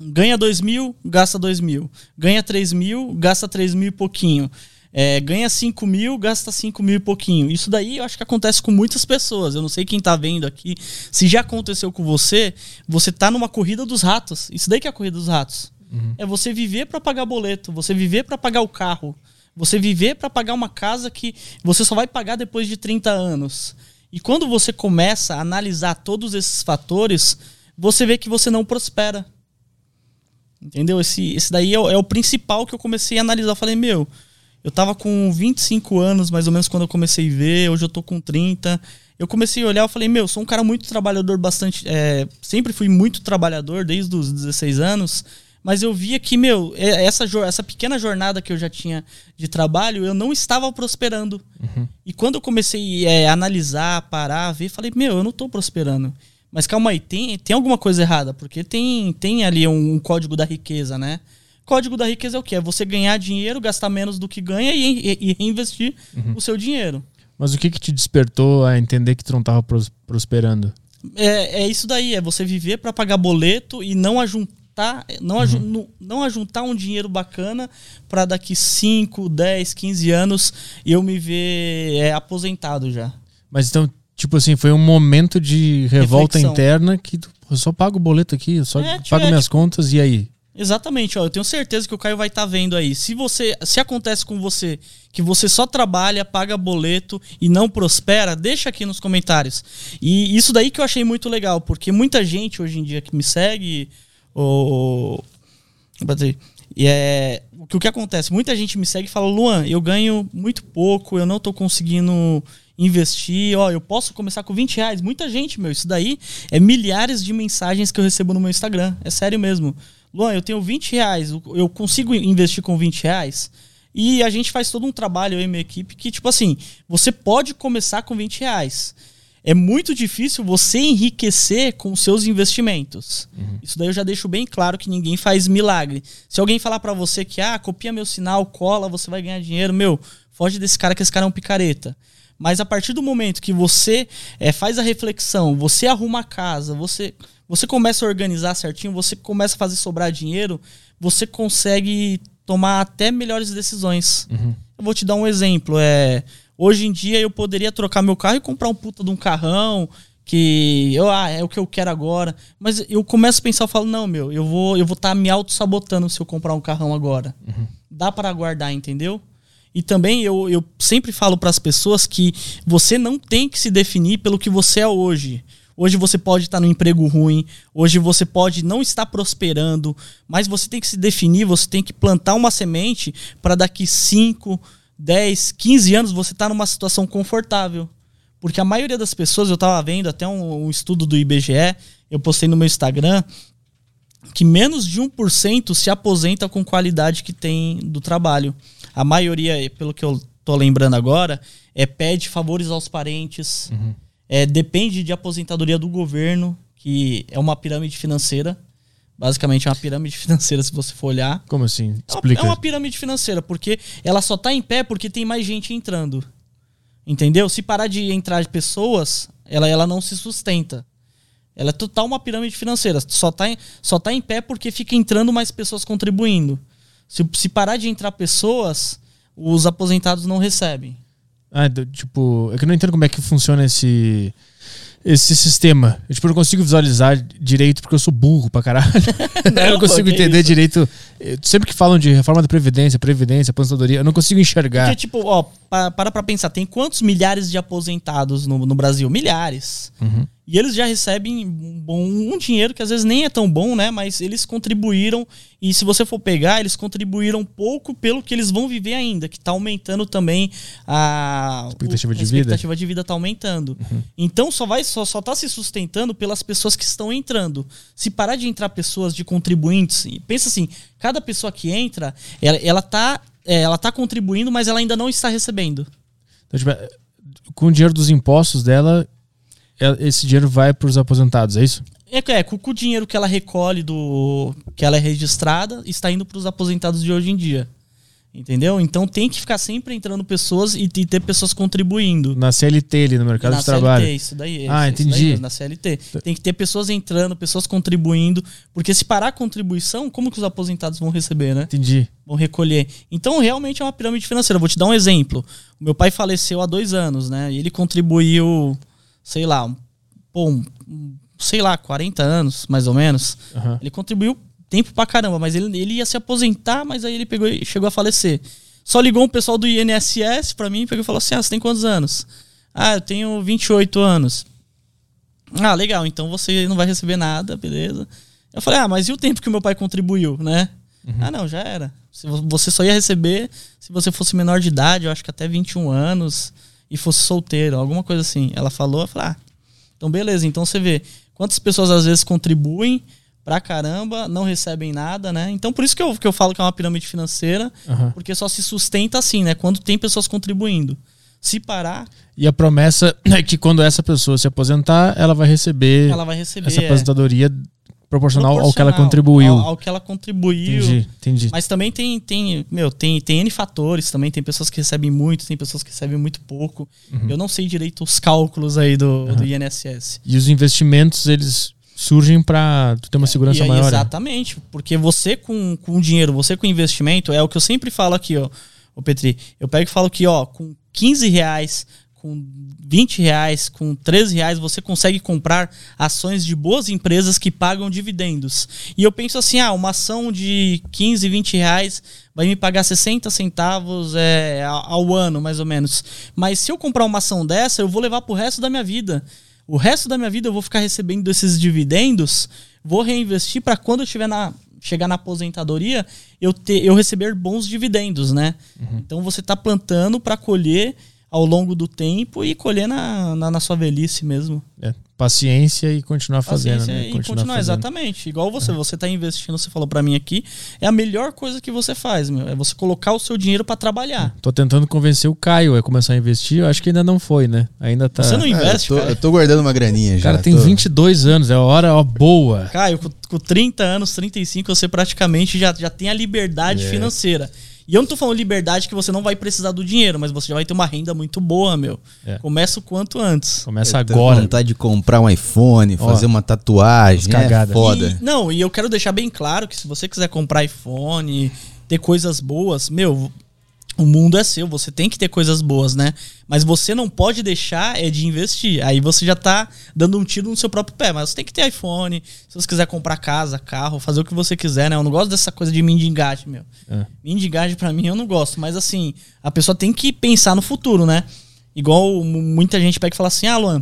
S4: ganha dois mil, gasta dois mil. Ganha três mil, gasta três mil e pouquinho. É, ganha 5 mil, gasta 5 mil e pouquinho. Isso daí eu acho que acontece com muitas pessoas. Eu não sei quem tá vendo aqui. Se já aconteceu com você, você tá numa corrida dos ratos. Isso daí que é a corrida dos ratos. É você viver para pagar boleto, você viver para pagar o carro, você viver para pagar uma casa que você só vai pagar depois de 30 anos. E quando você começa a analisar todos esses fatores, você vê que você não prospera. Entendeu? Esse, esse daí é, o- é o principal que eu comecei a analisar. Eu falei, meu, Eu tava com 25 anos, mais ou menos, quando eu comecei a ver. Hoje eu tô com 30. Eu comecei a olhar, eu falei, meu, sou um cara muito trabalhador, bastante. É, sempre fui muito trabalhador, desde os 16 anos. Mas eu via que, meu, é, essa, essa pequena jornada que eu já tinha de trabalho, eu não estava prosperando. E quando eu comecei é, a analisar, parar, ver, falei, meu, eu não tô prosperando. Mas calma aí, tem, tem alguma coisa errada, porque tem, tem ali um, um código da riqueza, né? Código da riqueza é o quê? É você ganhar dinheiro, gastar menos do que ganha e, e- e reinvestir o seu dinheiro.
S1: Mas o que que te despertou a entender que tu não tava pros- prosperando?
S4: É, é isso daí, é você viver para pagar boleto e não ajuntar, não, aju- nu- não ajuntar um dinheiro bacana para daqui 5, 10, 15 anos eu me ver é, aposentado já.
S1: Mas então, tipo assim, foi um momento de revolta
S4: Reflexão.
S1: interna que tu, eu só pago o boleto aqui, eu só
S4: É,
S1: pago
S4: tipo, é,
S1: minhas contas e aí?
S4: Exatamente, ó, eu tenho certeza que o Caio vai estar vendo aí. Se você, se acontece com você que você só trabalha, paga boleto e não prospera, deixa aqui nos comentários. E isso daí que eu achei muito legal, porque muita gente hoje em dia que me segue, o e é o que o que acontece, muita gente me segue e fala: "Luan, eu ganho muito pouco, eu não tô conseguindo investir, ó, eu posso começar com 20 reais. Muita gente, meu, isso daí é milhares de mensagens que eu recebo no meu Instagram. É sério mesmo. Luan, eu tenho 20 reais, eu consigo investir com 20 reais? E a gente faz todo um trabalho, eu e minha equipe, que, tipo assim, você pode começar com 20 reais. É muito difícil você enriquecer com seus investimentos. Isso daí eu já deixo bem claro que ninguém faz milagre. Se alguém falar pra você que, ah, copia meu sinal, cola, você vai ganhar dinheiro, meu, foge desse cara que esse cara é um picareta. Mas a partir do momento que você eh, faz a reflexão, você arruma a casa, você, você começa a organizar certinho, você começa a fazer sobrar dinheiro, você consegue tomar até melhores decisões. Eu vou te dar um exemplo. É, hoje em dia eu poderia trocar meu carro e comprar um puta de um carrão que eu, ah, é o que eu quero agora. Mas eu começo a pensar, eu falo, não, meu, eu vou eu vou estar me auto-sabotando se eu comprar um carrão agora. Dá para aguardar, entendeu? E também eu, eu sempre falo para as pessoas que você não tem que se definir pelo que você é hoje. Hoje você pode estar no emprego ruim, hoje você pode não estar prosperando, mas você tem que se definir, você tem que plantar uma semente para daqui 5, 10, 15 anos você estar numa situação confortável. Porque a maioria das pessoas, eu estava vendo até um, um estudo do IBGE, eu postei no meu Instagram, que menos de 1% se aposenta com qualidade que tem do trabalho. A maioria, pelo que eu tô lembrando agora, é pede favores aos parentes, é, depende de aposentadoria do governo, que é uma pirâmide financeira. Basicamente é uma pirâmide financeira, se você for olhar.
S1: Como assim?
S4: É
S1: Explica.
S4: É uma pirâmide financeira, porque ela só tá em pé porque tem mais gente entrando. Entendeu? Se parar de entrar pessoas, ela, ela não se sustenta. Ela é total uma pirâmide financeira. Só tá, em, só tá em pé porque fica entrando mais pessoas contribuindo. Se, se parar de entrar pessoas, os aposentados não recebem.
S1: Ah, tipo, é que eu não entendo como é que funciona esse esse sistema. Eu, tipo, não consigo visualizar direito porque eu sou burro pra caralho. eu não
S4: Não,
S1: consigo entender
S4: isso.
S1: direito. Sempre que falam de reforma da Previdência, Previdência, aposentadoria, eu não consigo enxergar.
S4: Porque, tipo, ó, pa- para pra pensar, tem quantos milhares de aposentados no, no Brasil? Milhares. E eles já recebem um, bom, um dinheiro que às vezes nem é tão bom, né? Mas eles contribuíram. E se você for pegar, eles contribuíram pouco pelo que eles vão viver ainda, que tá aumentando também a
S1: Expectativa
S4: o-
S1: de
S4: a
S1: vida.
S4: expectativa de vida tá aumentando. Então só vai só, só tá se sustentando pelas pessoas que estão entrando. Se parar de entrar pessoas de contribuintes, pensa assim, cada pessoa que entra, ela, ela tá é, ela tá contribuindo, mas ela ainda não está recebendo.
S1: Então, tipo, é, com o dinheiro dos impostos dela, é- esse dinheiro vai pros aposentados, é isso?
S4: É, é com, com o dinheiro que ela recolhe do. que ela é registrada, está indo para os aposentados de hoje em dia. Entendeu? Então tem que ficar sempre entrando pessoas e, e ter pessoas contribuindo.
S1: Na CLT ali, no mercado
S4: na
S1: de trabalho.
S4: CLT, isso daí.
S1: Ah,
S4: isso, isso
S1: entendi.
S4: daí mesmo, na CLT. Tem que ter pessoas entrando, pessoas contribuindo. Porque se parar a contribuição, como que os aposentados vão receber, né?
S1: Entendi.
S4: vão recolher. Então, realmente é uma pirâmide financeira. Vou te dar um exemplo. O meu pai faleceu há dois anos, né? E ele contribuiu, sei lá, um, um, sei lá, 40 anos, mais ou menos.
S1: Aham.
S4: Ele contribuiu tempo pra caramba, mas ele, ele ia se aposentar, mas aí ele pegou e chegou a falecer. Só ligou um pessoal do INSS pra mim e pegou e falou assim: Ah, você tem quantos anos? Ah, eu tenho 28 anos. Ah, legal, então você não vai receber nada, beleza. Eu falei, ah, mas e o tempo que o meu pai contribuiu, né? Ah, não, já era. Você só ia receber se você fosse menor de idade, eu acho que até 21 anos, e fosse solteiro, alguma coisa assim. Ela falou, eu falei, ah, então beleza. Então você vê quantas pessoas às vezes contribuem pra caramba, não recebem nada, né? Então por isso que eu, que eu falo que é uma pirâmide financeira,
S1: Aham.
S4: porque só se sustenta assim, né? Quando tem pessoas contribuindo. Se parar,
S1: E a promessa é que quando essa pessoa se aposentar, ela vai receber
S4: ela vai receber.
S1: essa
S4: é,
S1: aposentadoria proporcional, ao que ela
S4: proporcional
S1: contribuiu.
S4: Ao, ao que ela contribuiu.
S1: Entendi, entendi.
S4: Mas também tem, tem, meu, tem, tem N fatores também. Tem pessoas que recebem muito, tem pessoas que recebem muito pouco.
S1: Uhum.
S4: Eu não sei direito os cálculos aí do, do INSS.
S1: E os investimentos, eles surgem tu ter uma segurança
S4: E
S1: maior. né?
S4: Exatamente. Porque você com, com dinheiro, você com investimento, é o que eu sempre falo aqui, ó. Ô Petri, eu pego e falo que, ó, com 15 reais, com 20 reais, com 13 reais, você consegue comprar ações de boas empresas que pagam dividendos. E eu penso assim, ah, uma ação de 15, 20 reais vai me pagar 60 centavos é, ao ao ano, mais ou menos. Mas se eu comprar uma ação dessa, eu vou levar pro resto da minha vida. O resto da minha vida eu vou ficar recebendo esses dividendos, vou reinvestir para quando eu estiver na chegar na aposentadoria, eu ter eu receber bons dividendos, né? Então você tá plantando para colher ao longo do tempo e colher na, na, na sua velhice mesmo.
S1: É, paciência e continuar fazendo,
S4: Paciência
S1: né?
S4: e continuar,
S1: fazendo.
S4: exatamente. Igual você, você tá investindo, você falou para mim aqui, é a melhor coisa que você faz, meu, é você colocar o seu dinheiro para trabalhar.
S1: Tô tentando convencer o Caio a começar a investir, eu acho que ainda não foi, né? Ainda tá.
S4: Você não
S3: Ah,
S4: investe,
S3: eu, tô,
S4: cara?
S3: eu tô guardando uma graninha
S1: O
S3: já.
S1: cara tem
S3: tô-
S1: 22 anos, é a hora ó, boa.
S4: Caio, com, com 30 anos, 35, você praticamente já, já tem a liberdade
S3: É.
S4: financeira. E eu não tô falando liberdade que você não vai precisar do dinheiro, mas você já vai ter uma renda muito boa, meu.
S1: É.
S4: Começa o quanto antes.
S1: Começa
S3: Eu tenho
S1: agora.
S3: vontade de comprar um iPhone,
S1: Ó,
S3: fazer uma tatuagem. É foda.
S4: E- não, e eu quero deixar bem claro que se você quiser comprar iPhone, ter coisas boas, meu, o mundo é seu, você tem que ter coisas boas, né? Mas você não pode deixar é de investir. Aí você já tá dando um tiro no seu próprio pé. Mas você tem que ter iPhone, se você quiser comprar casa, carro, fazer o que você quiser, né? Eu não gosto dessa coisa de mendigagem, meu.
S1: É.
S4: Mendigagem pra mim eu não gosto. Mas assim, a pessoa tem que pensar no futuro, né? Igual mu- muita gente pega e fala assim, ah, Luan,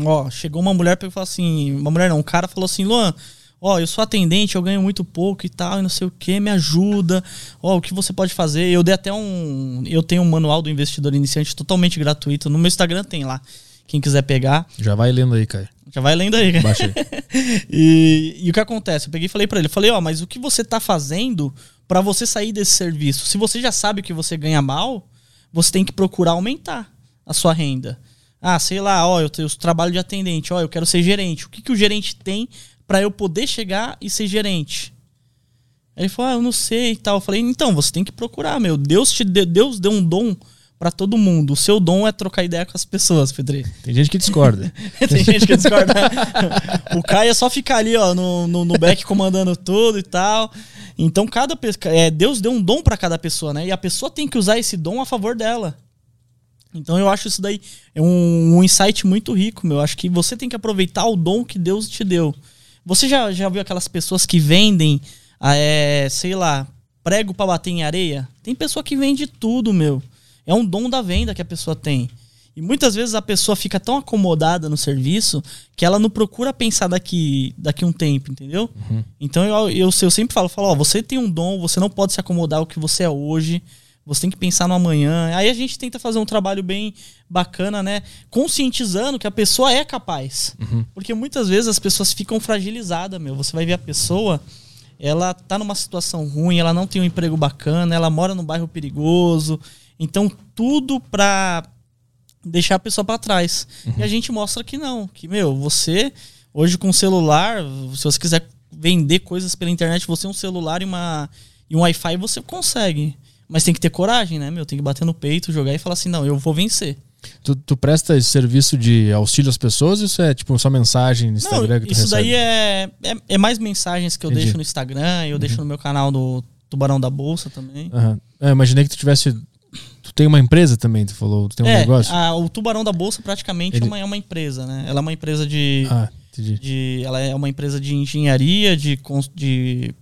S4: Ó, chegou uma mulher e falou assim, uma mulher não, um cara falou assim, Luan, ó, eu sou atendente, eu ganho muito pouco e tal, e não sei o que, me ajuda. Ó, o que você pode fazer? Eu dei até um, eu tenho um manual do investidor iniciante totalmente gratuito, no meu Instagram tem lá. Quem quiser pegar,
S1: Já vai lendo aí, Caio.
S4: já vai lendo aí. cara.
S1: Baixa aí.
S4: e, e o que acontece? Eu peguei e falei pra ele, falei, ó, mas o que você tá fazendo pra você sair desse serviço? Se você já sabe que você ganha mal, você tem que procurar aumentar a sua renda. Ah, sei lá, ó, eu, tenho eu trabalho de atendente, ó, eu quero ser gerente. O que, que o gerente tem pra eu poder chegar e ser gerente? Aí ele falou, ah, eu não sei e tal. Eu falei, então, você tem que procurar, meu. Deus te deu, Deus deu um dom pra todo mundo. O seu dom é trocar ideia com as pessoas, Pedro.
S1: Tem gente que discorda.
S4: Tem gente que discorda. o Caio é só ficar ali, ó, no, no, no back comandando tudo e tal. Então, cada é, Deus deu um dom pra cada pessoa, né? E a pessoa tem que usar esse dom a favor dela. Então, eu acho isso daí é um, um insight muito rico, meu. Acho que você tem que aproveitar o dom que Deus te deu. Você já, já viu aquelas pessoas que vendem, ah, é, sei lá, prego pra bater em areia? Tem pessoa que vende tudo, meu. É um dom da venda que a pessoa tem. E muitas vezes a pessoa fica tão acomodada no serviço que ela não procura pensar daqui, daqui um tempo, entendeu? Então eu, eu, eu sempre falo, falo, ó, você tem um dom, você não pode se acomodar ao que você é hoje. Você tem que pensar no amanhã. Aí a gente tenta fazer um trabalho bem bacana, né? Conscientizando que a pessoa é capaz. Porque muitas vezes as pessoas ficam fragilizadas, meu. Você vai ver a pessoa, ela tá numa situação ruim, ela não tem um emprego bacana, ela mora num bairro perigoso. Então, tudo pra deixar a pessoa pra trás. E a gente mostra que não, que, meu, você, hoje com celular, se você quiser vender coisas pela internet, você um celular e, uma, e um Wi-Fi, você consegue. Mas tem que ter coragem, né, meu? Tem que bater no peito, jogar e falar assim, não, eu vou vencer.
S1: Tu, tu presta esse serviço de auxílio às pessoas? Isso é tipo só mensagem no
S4: Não,
S1: Instagram que tu
S4: isso
S1: recebe?
S4: daí é, é, é mais mensagens que eu
S1: Entendi.
S4: deixo no Instagram, eu deixo no meu canal do Tubarão da Bolsa também.
S1: Aham. É, imaginei que tu tivesse. Tu tem uma empresa também, tu falou, tu tem um
S4: é,
S1: negócio?
S4: a- o Tubarão da Bolsa praticamente
S1: Ele-
S4: é, uma, é uma empresa, né? Ela é uma empresa de,
S1: Ah, entendi.
S4: de. Ela é uma empresa de engenharia, de, de,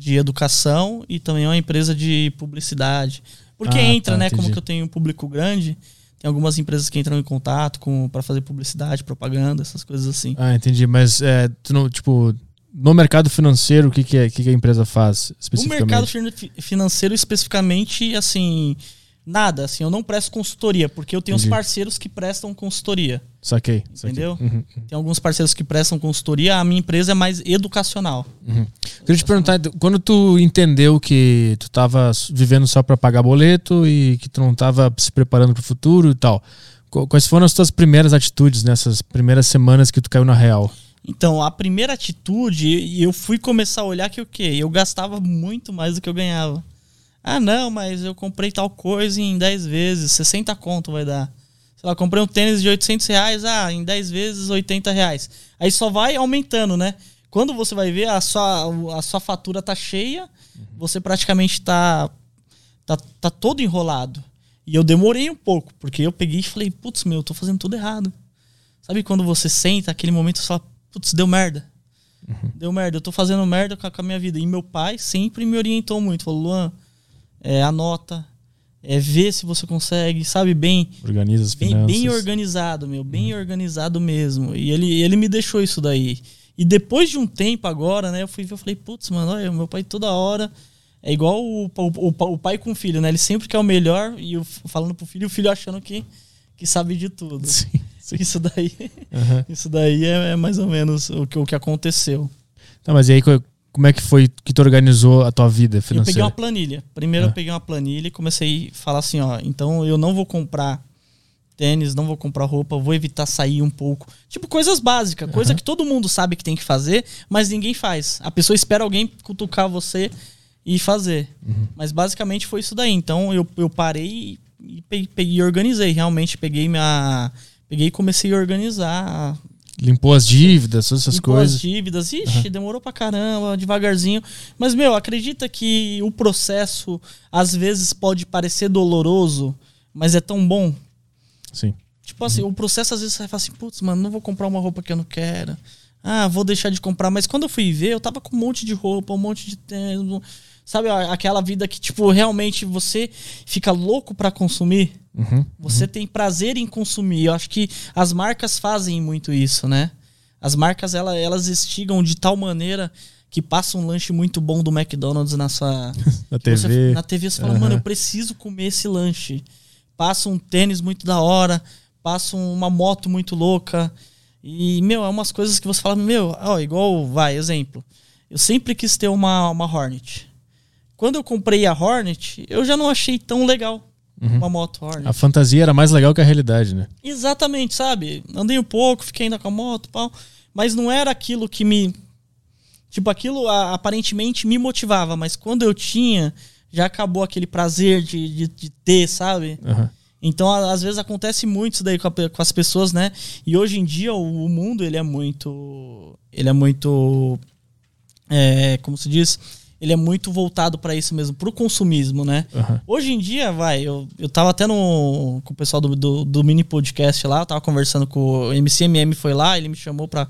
S4: de educação e também é uma empresa de publicidade. Porque
S1: Ah,
S4: entra,
S1: tá,
S4: né? Como
S1: entendi.
S4: que eu tenho um público grande, tem algumas empresas que entram em contato com para fazer publicidade, propaganda, essas coisas assim.
S1: Ah, entendi. Mas é, tu não, tipo, no mercado financeiro, o que, que, é, que, que a empresa faz
S4: No
S1: especificamente?
S4: mercado fin- financeiro, especificamente, assim, nada. Assim, eu não presto consultoria, porque eu tenho os
S1: Entendi.
S4: parceiros que prestam consultoria.
S1: Saquei. saquei.
S4: Entendeu?
S1: Uhum.
S4: Tem alguns parceiros que prestam consultoria, a minha empresa é mais educacional.
S1: Queria te perguntar, então, quando tu entendeu que tu tava vivendo só para pagar boleto e que tu não tava se preparando para o futuro e tal, qu- quais foram as tuas primeiras atitudes nessas primeiras semanas que tu caiu na real?
S4: Então, a primeira atitude, eu fui começar a olhar que o quê? Eu gastava muito mais do que eu ganhava. Ah, não, mas eu comprei tal coisa em 10 vezes, 60 conto vai dar. Sei lá, comprei um tênis de 800 reais, ah, em 10 vezes 80 reais. Aí só vai aumentando, né? Quando você vai ver, a sua, a sua fatura tá cheia, você praticamente tá, tá, tá todo enrolado. E eu demorei um pouco, porque eu peguei e falei, putz, meu, eu tô fazendo tudo errado. Sabe quando você senta, aquele momento você fala, putz, deu merda. Deu merda, eu tô fazendo merda com a, com a minha vida. E meu pai sempre me orientou muito. Falou, Luan, é, anota, é, vê se você consegue, sabe, bem,
S1: Organiza as
S4: bem,
S1: finanças.
S4: bem organizado, meu, bem organizado mesmo. E ele, ele me deixou isso daí. E depois de um tempo agora, né, eu fui ver, eu falei, putz, mano, olha, meu pai toda hora. É igual o, o, o, pai com o filho, né? Ele sempre quer o melhor e eu falando pro filho, o filho achando que, que sabe de tudo.
S1: Sim, sim.
S4: Isso daí,
S1: Aham.
S4: isso daí é, é mais ou menos o que, o que aconteceu.
S1: Tá, mas e aí, como é que foi que tu organizou a tua vida
S4: Eu peguei
S1: financeira?
S4: uma planilha. Primeiro
S1: Ah.
S4: eu peguei uma planilha e comecei a falar assim, ó, então eu não vou comprar tênis, não vou comprar roupa, vou evitar sair um pouco. Tipo, coisas básicas, coisa que todo mundo sabe que tem que fazer, mas ninguém faz. A pessoa espera alguém cutucar você e fazer.
S1: Uhum.
S4: Mas basicamente foi isso daí. Então eu, eu parei e peguei, peguei e organizei. Realmente peguei minha. Peguei e comecei a organizar
S1: Limpou as dívidas, todas essas
S4: Limpou
S1: coisas.
S4: as dívidas. Ixi, demorou pra caramba, devagarzinho. Mas, meu, acredita que o processo às vezes pode parecer doloroso, mas é tão bom.
S1: Sim.
S4: Tipo assim, o processo às vezes você fala assim, putz, mano, não vou comprar uma roupa que eu não quero. Ah, vou deixar de comprar. Mas quando eu fui ver, eu tava com um monte de roupa, um monte de tênis. Sabe aquela vida que, tipo, realmente você fica louco pra consumir?
S1: Uhum.
S4: Você tem prazer em consumir. Eu acho que as marcas fazem muito isso, né? As marcas ela- elas instigam de tal maneira que passa um lanche muito bom do McDonald's na sua
S1: Na
S4: que você-
S1: TV.
S4: na TV você fala,
S1: Aham.
S4: mano, eu preciso comer esse lanche. Passa um tênis muito da hora, passa uma moto muito louca. E, meu, é umas coisas que você fala, meu, ó, igual, vai, exemplo. Eu sempre quis ter uma, uma Hornet. Quando eu comprei a Hornet, eu já não achei tão legal
S1: Uhum.
S4: uma moto Hornet.
S1: A fantasia era mais legal que a realidade, né?
S4: Exatamente, sabe? Andei um pouco, fiquei ainda com a moto, pau, mas não era aquilo que me tipo aquilo a- aparentemente me motivava, mas quando eu tinha já acabou aquele prazer de, de, de ter, sabe?
S1: Aham.
S4: Então, às vezes acontece muito isso daí com, a com as pessoas, né? E hoje em dia o, o mundo ele é muito ele é muito é, como se diz, ele é muito voltado para isso mesmo, pro consumismo, né?
S1: Aham.
S4: Hoje em dia, vai, eu, eu tava até no, com o pessoal do, do, do mini podcast lá, eu tava conversando com o MCMM, foi lá, ele me chamou pra,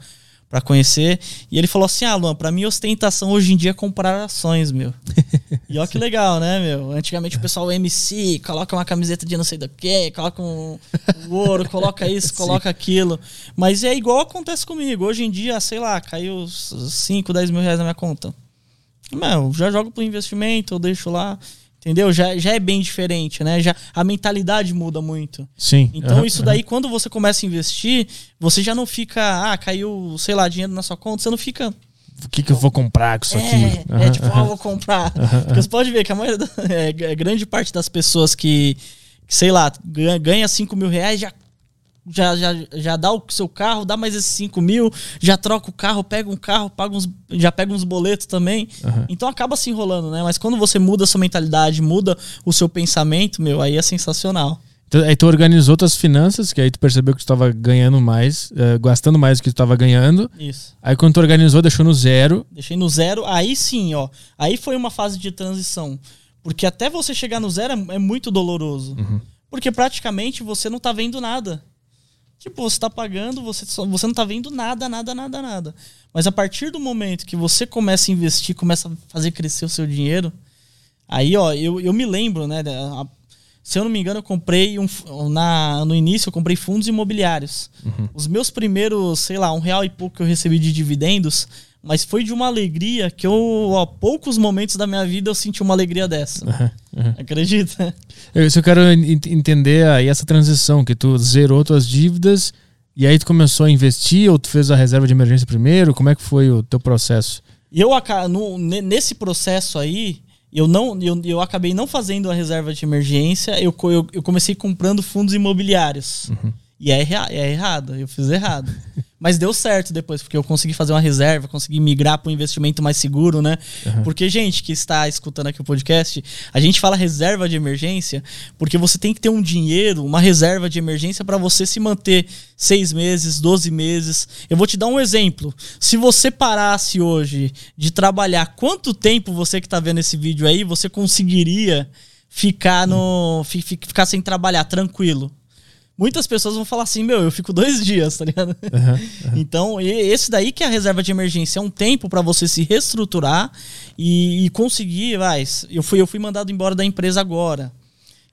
S4: pra conhecer, e ele falou assim, ah, Luan, pra mim ostentação hoje em dia é comprar ações, meu. e ó que legal, né, meu? Antigamente o pessoal MC, coloca uma camiseta de não sei do que, coloca um, um ouro, coloca isso, coloca aquilo. Mas é igual acontece comigo, hoje em dia, sei lá, caiu 5, 10 mil reais na minha conta. Não, já jogo pro investimento, eu deixo lá. Entendeu? Já, já é bem diferente, né? Já, a mentalidade muda muito.
S1: Sim.
S4: Então,
S1: Aham,
S4: isso daí, quando você começa a investir, você já não fica, ah, caiu, sei lá, dinheiro na sua conta, você não fica.
S1: O que, que eu vou comprar com isso aqui?
S4: É,
S1: Aham,
S4: é tipo, ah, vou comprar. Porque você pode ver que a maioria, da- é, é, grande parte das pessoas que, que, sei lá, ganha, ganha 5 mil reais, já, já, já, já dá o seu carro, dá mais esses 5 mil, já troca o carro, pega um carro, paga uns, já pega uns boletos também.
S1: Aham.
S4: Então acaba se enrolando, né? Mas quando você muda a sua mentalidade, muda o seu pensamento, meu, aí é sensacional.
S1: Então, aí tu organizou tuas finanças, que aí tu percebeu que tu tava ganhando mais, eh, gastando mais do que tu tava ganhando.
S4: Isso.
S1: Aí quando tu organizou, deixou no zero.
S4: Deixei no zero, aí sim, ó. Aí foi uma fase de transição. Porque até você chegar no zero é, é muito doloroso. Porque praticamente você não tá vendo nada. Tipo, você tá pagando, você, só- você não tá vendo nada, nada, nada, nada. Mas a partir do momento que você começa a investir, começa a fazer crescer o seu dinheiro, aí, ó, eu, eu me lembro, né? a- se eu não me engano, eu comprei um, na, no início, eu comprei fundos imobiliários. Os meus primeiros, sei lá, um real e pouco que eu recebi de dividendos, Mas foi de uma alegria que eu, há poucos momentos da minha vida, eu senti uma alegria dessa. Acredita?
S1: Eu, isso eu quero en- entender aí essa transição, que tu zerou tuas dívidas e aí tu começou a investir ou tu fez a reserva de emergência primeiro? Como é que foi o teu processo?
S4: Eu, no- ne- nesse processo aí, eu não eu, eu acabei não fazendo a reserva de emergência, eu, eu, eu comecei comprando fundos imobiliários. E é, é errado, eu fiz errado. Mas deu certo depois, porque eu consegui fazer uma reserva, consegui migrar para um investimento mais seguro, né? Porque, gente, que está escutando aqui o podcast, a gente fala reserva de emergência porque você tem que ter um dinheiro, uma reserva de emergência para você se manter seis meses, 12 meses. Eu vou te dar um exemplo. Se você parasse hoje de trabalhar, quanto tempo você que está vendo esse vídeo aí, você conseguiria ficar no fi- fi- ficar sem trabalhar tranquilo? Muitas pessoas vão falar assim, meu, eu fico dois dias, tá ligado? Então, e- esse daí que é a reserva de emergência, é um tempo para você se reestruturar e, e conseguir, vai, eu fui, eu fui mandado embora da empresa agora.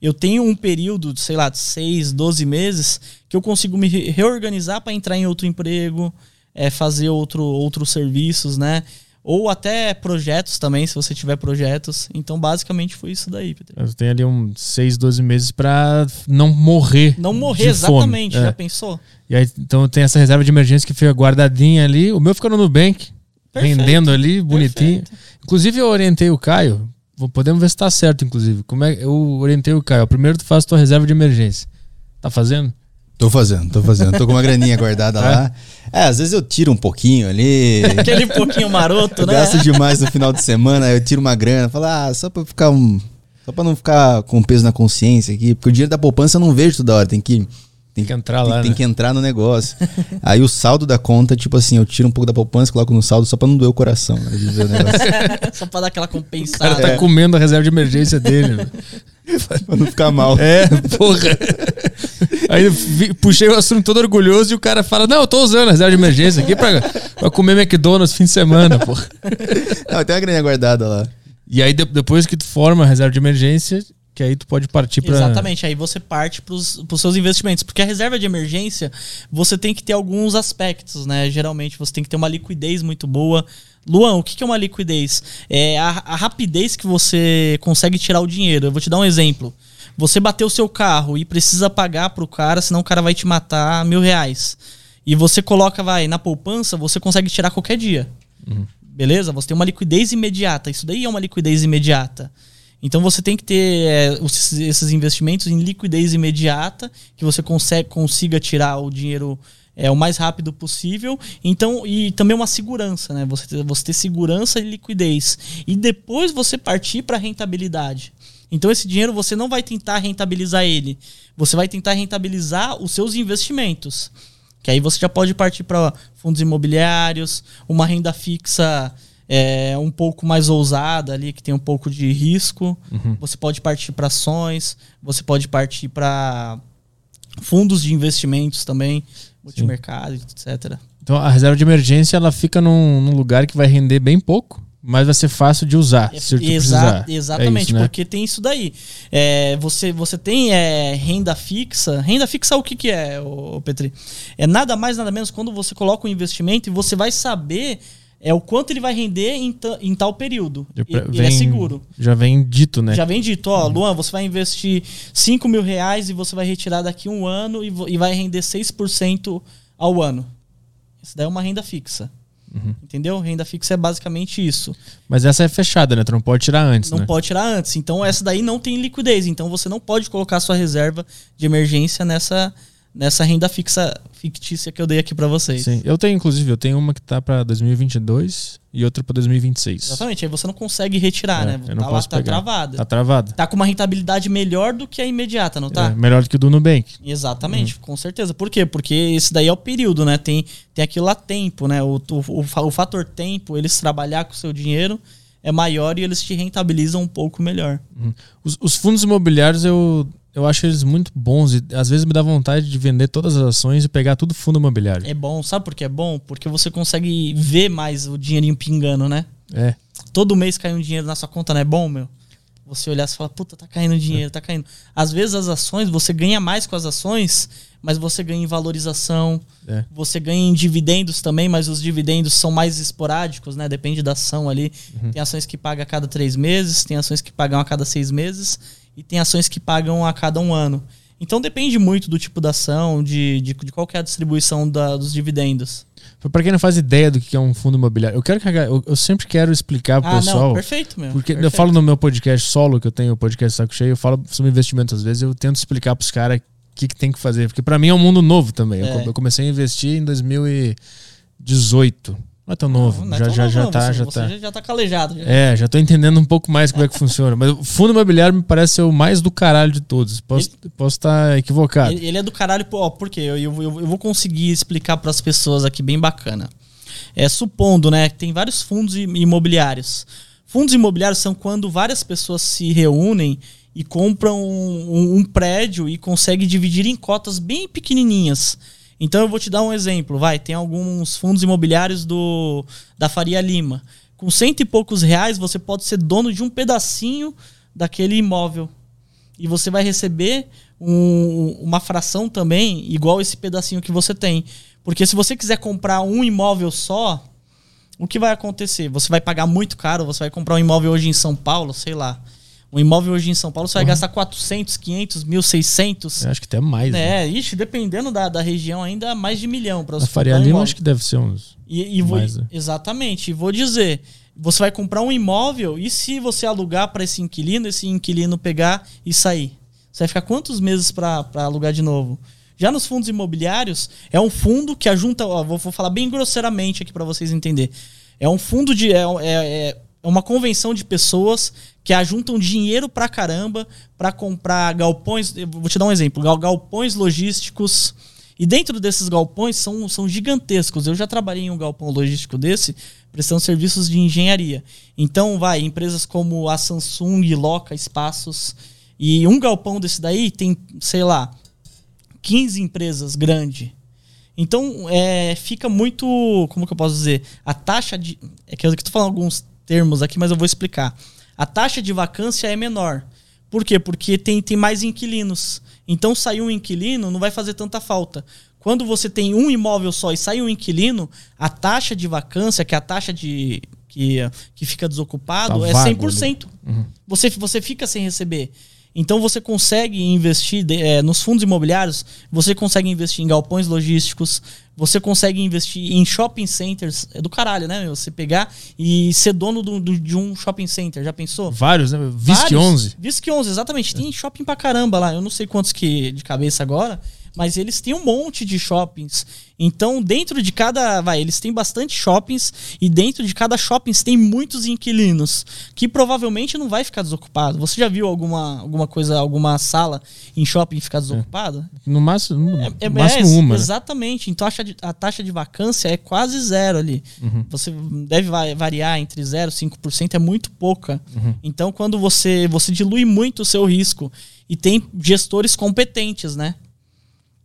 S4: Eu tenho um período, sei lá, de 6, 12 meses que eu consigo me re- reorganizar para entrar em outro emprego, é, fazer outro, outros serviços, né? Ou até projetos também, se você tiver projetos. Então, basicamente, foi isso daí, Pedro.
S1: Tu tem ali uns 6, 12 meses pra não morrer.
S4: Não morrer,
S1: de fome.
S4: exatamente.
S1: É.
S4: Já pensou?
S1: E aí, então tem essa reserva de emergência que fica guardadinha ali. O meu fica no Nubank,
S4: Perfeito.
S1: rendendo ali, bonitinho.
S4: Perfeito.
S1: Inclusive, eu orientei o Caio. Podemos ver se tá certo, inclusive. Como é, eu orientei o Caio. Primeiro tu faz tua reserva de emergência. Tá fazendo?
S3: Tô fazendo, tô fazendo. Tô com uma graninha guardada lá. É, às vezes eu tiro um pouquinho ali.
S4: Aquele pouquinho maroto, né?
S3: gasto demais no final de semana, eu tiro uma grana, falo, ah, só pra ficar um. Só pra não ficar com peso na consciência aqui, porque o dinheiro da poupança eu não vejo toda hora, tem que. Tem,
S1: Tem que entrar
S3: tem,
S1: lá,
S3: tem
S1: né?
S3: que entrar no negócio. Aí o saldo da conta, tipo assim, eu tiro um pouco da poupança, coloco no saldo só pra não doer o coração. né, de ver o negócio.
S4: Só pra dar aquela
S1: O cara
S4: compensada.
S1: tá comendo a reserva de emergência dele. né?
S3: pra não ficar mal.
S1: É, porra. Aí vi- puxei o assunto todo orgulhoso e o cara fala: Não, eu tô usando a reserva de emergência aqui pra, pra comer McDonald's fim de semana, porra.
S3: Não, tem uma graninha guardada lá.
S1: E aí de- depois que tu forma a reserva de emergência, que aí tu pode partir pra.
S4: Exatamente, aí você parte para os seus investimentos. Porque a reserva de emergência, você tem que ter alguns aspectos, né? Geralmente você tem que ter uma liquidez muito boa. Luan, o que é uma liquidez? É a, a rapidez que você consegue tirar o dinheiro. Eu vou te dar um exemplo. Você bateu o seu carro e precisa pagar pro cara, senão o cara vai te matar mil reais. E você coloca, vai, na poupança, você consegue tirar qualquer dia. Beleza? Você tem uma liquidez imediata. Isso daí é uma liquidez imediata. Então você tem que ter é, esses investimentos em liquidez imediata, que você consegue, consiga tirar o dinheiro é, o mais rápido possível. Então, e também uma segurança, né? Você ter, você ter segurança e liquidez. E depois você partir para rentabilidade. Então esse dinheiro você não vai tentar rentabilizar ele. Você vai tentar rentabilizar os seus investimentos. Que aí você já pode partir para fundos imobiliários, uma renda fixa é, um pouco mais ousada ali, que tem um pouco de risco. Você pode partir para ações, você pode partir para fundos de investimentos também, multimercado, etc.
S1: Então a reserva de emergência ela fica num, num lugar que vai render bem pouco, mas vai ser fácil de usar. se tu
S4: Exa-
S1: precisar. É
S4: exatamente,
S1: isso, né?
S4: porque tem isso daí. É, você, você tem é, renda fixa. Renda fixa o que, que é, ô, Petri? É nada mais, nada menos quando você coloca um investimento e você vai saber é, o quanto ele vai render em, em tal período. E-
S1: pre-
S4: ele é
S1: vem-
S4: seguro.
S1: Já vem dito, né?
S4: Já vem dito, ó, Luan, você vai investir 5 mil reais e você vai retirar daqui um ano e, e vai render 6% ao ano. Isso daí é uma renda fixa.
S1: Uhum.
S4: Entendeu? Renda fixa é basicamente isso.
S1: Mas essa é fechada, né? Tu não pode tirar antes,
S4: Não
S1: né?
S4: pode tirar antes. Então essa daí não tem liquidez. Então você não pode colocar sua reserva de emergência nessa, nessa renda fixa fictícia que eu dei aqui pra vocês.
S1: Sim. Eu tenho, inclusive, eu tenho uma que tá pra 2022 e outra pra 2026.
S4: Exatamente. Aí você não consegue retirar,
S1: É,
S4: né?
S1: eu não
S4: Tá lá,
S1: posso
S4: tá
S1: pegar.
S4: travada.
S1: Tá travada.
S4: Tá com uma rentabilidade melhor do que a imediata, não tá?
S1: É, melhor do que o do Nubank.
S4: Exatamente,
S1: Uhum.
S4: com certeza. Por quê? Porque esse daí é o período, né? Tem, tem aquilo lá tempo, né? O, o, o, fa- o fator tempo, eles trabalhar com o seu dinheiro é maior e eles te rentabilizam um pouco melhor.
S1: Os, os fundos imobiliários eu, eu acho eles muito bons e às vezes me dá vontade de vender todas as ações e pegar tudo fundo imobiliário.
S4: É bom, sabe por que é bom? Porque você consegue ver mais o dinheirinho pingando, né?
S1: É.
S4: Todo mês cai um dinheiro na sua conta, não é bom, meu? Você olhar e falar, puta, tá caindo dinheiro, tá caindo. Às vezes as ações, você ganha mais com as ações, mas você ganha em valorização,
S1: É.
S4: você ganha em dividendos também, mas os dividendos são mais esporádicos, né? Depende da ação ali. Tem ações que pagam a cada três meses, tem ações que pagam a cada seis meses e tem ações que pagam a cada um ano. Então depende muito do tipo da ação, de, de, de qual é a distribuição da- dos dividendos.
S1: Pra quem não faz ideia do que é um fundo imobiliário, eu quero que eu, eu sempre quero explicar pro
S4: Ah,
S1: pessoal.
S4: não, perfeito, meu.
S1: Porque eu
S4: perfeito.
S1: falo no meu podcast solo, que eu tenho o podcast Saco Cheio, eu falo sobre investimentos às vezes, eu tento explicar pros caras o que, que tem que fazer. Porque pra mim é um mundo novo também. Eu
S4: É.
S1: Eu, comecei a investir em 2018. Não é tão novo.
S4: Não é
S1: já,
S4: tão
S1: já,
S4: novo,
S1: já
S4: não,
S1: tá,
S4: você,
S1: já
S4: você
S1: tá.
S4: já, já tá calejado. já.
S1: É, já tô entendendo um pouco mais como é que funciona. Mas o fundo imobiliário me parece ser o mais do caralho de todos. Posso posso estar equivocado.
S4: Ele, ele é do caralho, ó, por quê? Eu, eu, eu vou conseguir explicar para as pessoas aqui bem bacana. É, supondo, né, que tem vários fundos imobiliários. Fundos imobiliários são quando várias pessoas se reúnem e compram um, um- um prédio e conseguem dividir em cotas bem pequenininhas. Então eu vou te dar um exemplo, vai, tem alguns fundos imobiliários do da Faria Lima. Com cento e poucos reais você pode ser dono de um pedacinho daquele imóvel e você vai receber um- uma fração também igual esse pedacinho que você tem. Porque se você quiser comprar um imóvel só, o que vai acontecer? Você vai pagar muito caro, você vai comprar um imóvel hoje em São Paulo, sei lá. Um imóvel hoje em São Paulo, você vai gastar 400, 500, 1.600.
S1: Eu acho que até mais. né?
S4: É, ixi, dependendo da, da região, ainda mais de milhão para
S1: A Faria Lima acho que deve ser uns.
S4: e, e vou,
S1: Mais, né?
S4: Exatamente. E vou dizer, você vai comprar um imóvel e se você alugar para esse inquilino, esse inquilino pegar e sair? Você vai ficar quantos meses para alugar de novo? Já nos fundos imobiliários, é um fundo que ajunta. Ó, vou, vou falar bem grosseiramente aqui para vocês entenderem. É um fundo de. É, é, é uma convenção de pessoas que ajuntam dinheiro pra caramba para comprar galpões. Vou te dar um exemplo: gal- galpões logísticos. E dentro desses galpões são, são gigantescos. Eu já trabalhei em um galpão logístico desse, prestando serviços de engenharia. Então, vai, empresas como a Samsung, Loca, Espaços. E um galpão desse daí tem, sei lá, 15 empresas grandes. Então, é, fica muito. Como que eu posso dizer? A taxa de. É que eu tô falando alguns termos aqui, mas eu vou explicar. A taxa de vacância é menor. Por quê? Porque tem, tem mais inquilinos. Então, sair um inquilino não vai fazer tanta falta. Quando você tem um imóvel só e sai um inquilino, a taxa de vacância, que é a taxa de. que, que fica desocupado,
S1: Tá
S4: é
S1: vago
S4: 100%. Você, você fica sem receber. Então você consegue investir eh, nos fundos imobiliários, você consegue investir em galpões logísticos, você consegue investir em shopping centers. É do caralho, né? meu? Você pegar e ser dono do- do- de um shopping center. Já pensou?
S1: Vários, né?
S4: Vários.
S1: 11.
S4: Visc 11, exatamente. Tem shopping pra caramba lá. Eu não sei quantos que de cabeça agora, mas eles têm um monte de shoppings. Então, dentro de cada. Vai, eles têm bastante shoppings e dentro de cada shopping tem muitos inquilinos que provavelmente não vai ficar desocupado. Você já viu alguma, alguma coisa, alguma sala em shopping ficar desocupada?
S1: No máximo, no
S4: É,
S1: no máximo
S4: é,
S1: uma. né?
S4: Exatamente. Então a taxa, de, a taxa de vacância é quase zero ali.
S1: Uhum.
S4: Você deve va- variar entre 0 e 5%, é muito pouca.
S1: Uhum.
S4: Então, quando você, você dilui muito o seu risco e tem gestores competentes, né?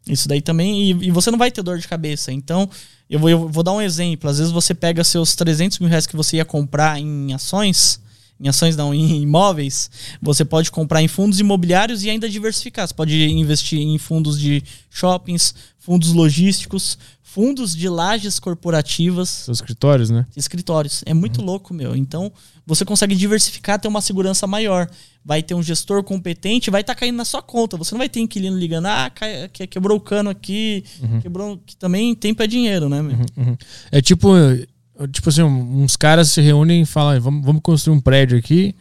S4: Isso daí também. E, e você não vai ter dor de cabeça. Então, eu vou, eu vou dar um exemplo. Às vezes você pega seus 300 mil reais que você ia comprar em ações. Em ações não, em imóveis, você pode comprar em fundos imobiliários e ainda diversificar. Você pode investir em fundos de shoppings, fundos logísticos, fundos de lajes corporativas,
S1: Seus escritórios, né?
S4: escritórios. É muito louco, meu. Então, você consegue diversificar, ter uma segurança maior. Vai ter um gestor competente, vai estar caindo na sua conta. Você não vai ter inquilino ligando, ah, que- quebrou o cano aqui, quebrou. Que também tempo é dinheiro, né, meu?
S1: Uhum. É tipo, eh, tipo assim, uns caras se reúnem e falam, "Ah, vamos, vamos construir um prédio aqui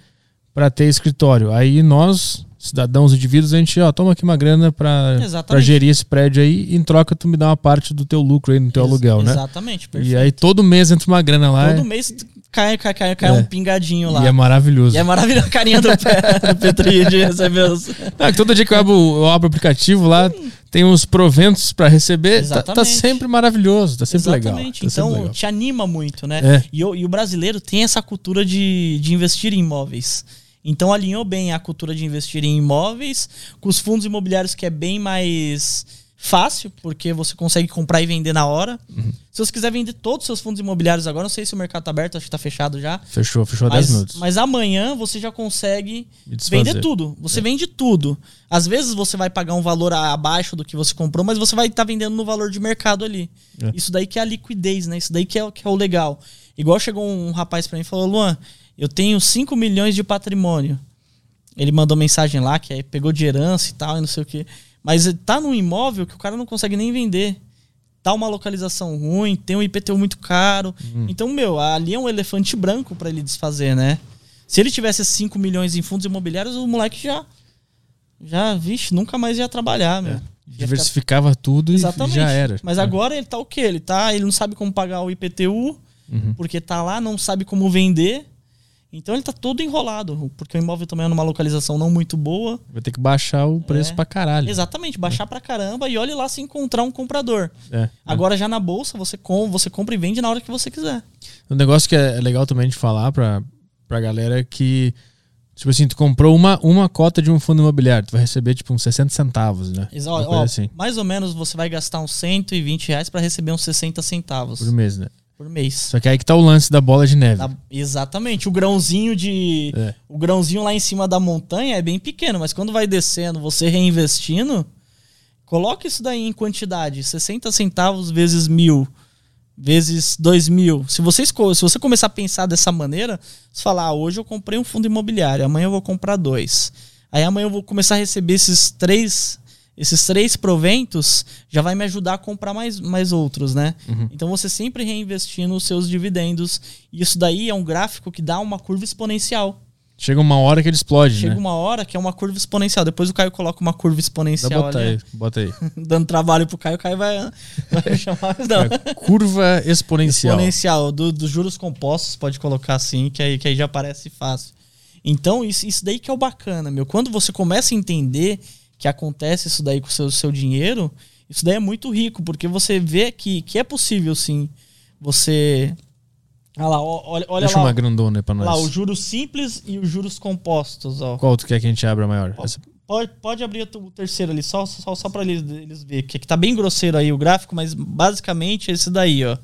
S1: para ter escritório. Aí nós, cidadãos indivíduos, a gente, ó, toma aqui uma grana para
S4: Exatamente.
S1: gerir esse prédio aí e em troca tu me dá uma parte do teu lucro aí no teu
S4: Ex-
S1: aluguel, né?
S4: Exatamente, perfeito.
S1: E aí todo mês entra uma grana lá
S4: Todo mês cai, cai, cai, cai
S1: É.
S4: um pingadinho lá.
S1: e é maravilhoso.
S4: E é maravilhoso a carinha do, do Petri de receber os.
S1: Ah, que todo dia que eu abro, eu abro o aplicativo lá, tem uns proventos para receber, tá, tá
S4: Exatamente.
S1: sempre maravilhoso, tá sempre legal.
S4: Exatamente.
S1: tá sempre
S4: então,
S1: legal.
S4: te anima muito, né?
S1: É.
S4: E, o, e o brasileiro tem essa cultura de, de investir em imóveis. Então, alinhou bem a cultura de investir em imóveis com os fundos imobiliários, que é bem mais fácil, porque você consegue comprar e vender na hora.
S1: Uhum.
S4: Se você quiser vender todos os seus fundos imobiliários agora, não sei se o mercado tá aberto, acho que tá fechado já.
S1: Fechou, fechou há 10
S4: Mas,
S1: minutos.
S4: mas amanhã você já consegue vender tudo. Você vende tudo. Às vezes você vai pagar um valor abaixo do que você comprou, mas você vai estar vendendo no valor de mercado ali.
S1: É.
S4: Isso daí que é a liquidez, né? Isso daí que é, o- que é o legal. Igual chegou um rapaz pra mim e falou: Luan, eu tenho 5 milhões de patrimônio. Ele mandou mensagem lá que aí pegou de herança e tal, e não sei o quê. Mas tá num imóvel que o cara não consegue nem vender. Tá uma localização ruim, tem um IPTU muito caro. Então, meu, ali é um elefante branco pra ele desfazer, né? Se ele tivesse 5 milhões em fundos imobiliários, o moleque já. Já, vixe, nunca mais ia trabalhar, meu. Ficar-
S1: Diversificava tudo e
S4: Exatamente.
S1: já era.
S4: Mas agora ele tá o quê? Ele tá. Ele não sabe como pagar o IPTU,
S1: Uhum.
S4: porque tá lá, não sabe como vender. Então ele tá todo enrolado. Porque o imóvel também é numa localização não muito boa.
S1: Vai ter que baixar o preço
S4: É.
S1: pra caralho.
S4: Exatamente, baixar pra caramba e olhe lá se encontrar um comprador.
S1: É.
S4: Agora já na bolsa, você, com, você compra e vende na hora que você quiser.
S1: Um negócio que é legal também de falar pra, pra galera é que, tipo assim, tu comprou uma, uma cota de um fundo imobiliário, tu vai receber tipo uns 60 centavos, né?
S4: Exa-
S1: Uma
S4: ó,
S1: assim,
S4: Mais ou menos você vai gastar uns 120 reais pra receber uns 60 centavos
S1: por mês, né?
S4: Por mês.
S1: Só que aí que tá o lance da bola de neve.
S4: Tá- exatamente. O grãozinho de.
S1: É.
S4: O grãozinho lá em cima da montanha é bem pequeno, mas quando vai descendo, você reinvestindo, coloca isso daí em quantidade. 60 centavos vezes mil, vezes dois mil. Se você, esco- se você começar a pensar dessa maneira, você falar, ah, hoje eu comprei um fundo imobiliário, amanhã eu vou comprar dois. Aí amanhã eu vou começar a receber esses três. Esses três proventos já vai me ajudar a comprar mais, mais outros, né? Então você sempre reinvestindo os seus dividendos. E isso daí é um gráfico que dá uma curva exponencial.
S1: Chega uma hora que ele explode,
S4: Chega
S1: né?
S4: uma hora que é uma curva exponencial. Depois o Caio coloca uma curva
S1: Dá
S4: exponencial
S1: bota
S4: ali,
S1: aí, bota aí.
S4: dando trabalho pro Caio. O Caio vai, vai chamar. Não.
S1: É, Curva exponencial.
S4: Exponencial. Do- dos juros compostos, pode colocar assim, que aí, que aí já parece fácil. Então, isso, isso daí que é o bacana, meu. Quando você começa a entender que acontece isso daí com o seu, seu dinheiro, isso daí é muito rico, porque você vê que, que é possível, sim, você... Olha lá, olha, olha
S1: Deixa
S4: lá,
S1: uma grandona aí pra nós.
S4: lá, os juros simples e os juros compostos, ó.
S1: Qual tu quer que a gente abra maior? Essa-
S4: Pode, pode abrir o terceiro ali, só, só, só pra eles, eles verem. Que, que tá bem grosseiro aí o gráfico, mas basicamente é esse daí, ó.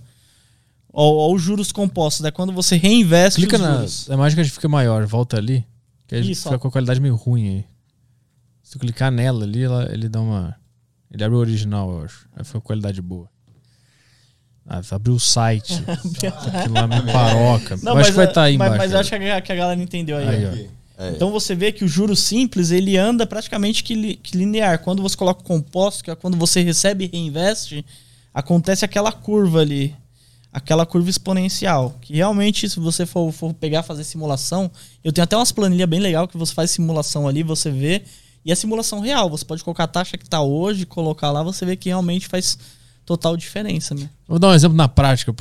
S4: Ó, ó os juros compostos, é quando você reinveste
S1: Clica
S4: os
S1: na.
S4: juros.
S1: A que a gente fica maior, volta ali. Que
S4: Isso,
S1: fica
S4: ó.
S1: com a qualidade meio ruim aí. Se tu clicar nela ali, ela- ele dá uma. Ele abre o original, eu acho. Aí com qualidade boa. Ah, abriu o site. Aquilo lá me paroca. eu acho que vai estar aí
S4: mas,
S1: embaixo.
S4: mas eu acho que a, que a galera entendeu aí.
S1: Aí.
S3: É.
S4: Então você vê que o juro simples ele anda praticamente que, li- que linear. Quando você coloca o composto, que é quando você recebe e reinveste, acontece aquela curva ali. Aquela curva exponencial. Que realmente, se você for, for pegar fazer simulação, eu tenho até umas planilhas bem legal que você faz simulação ali, você vê. E é simulação real. Você pode colocar a taxa que tá hoje, colocar lá, você vê que realmente faz total diferença. Né?
S1: Vou dar um exemplo na prática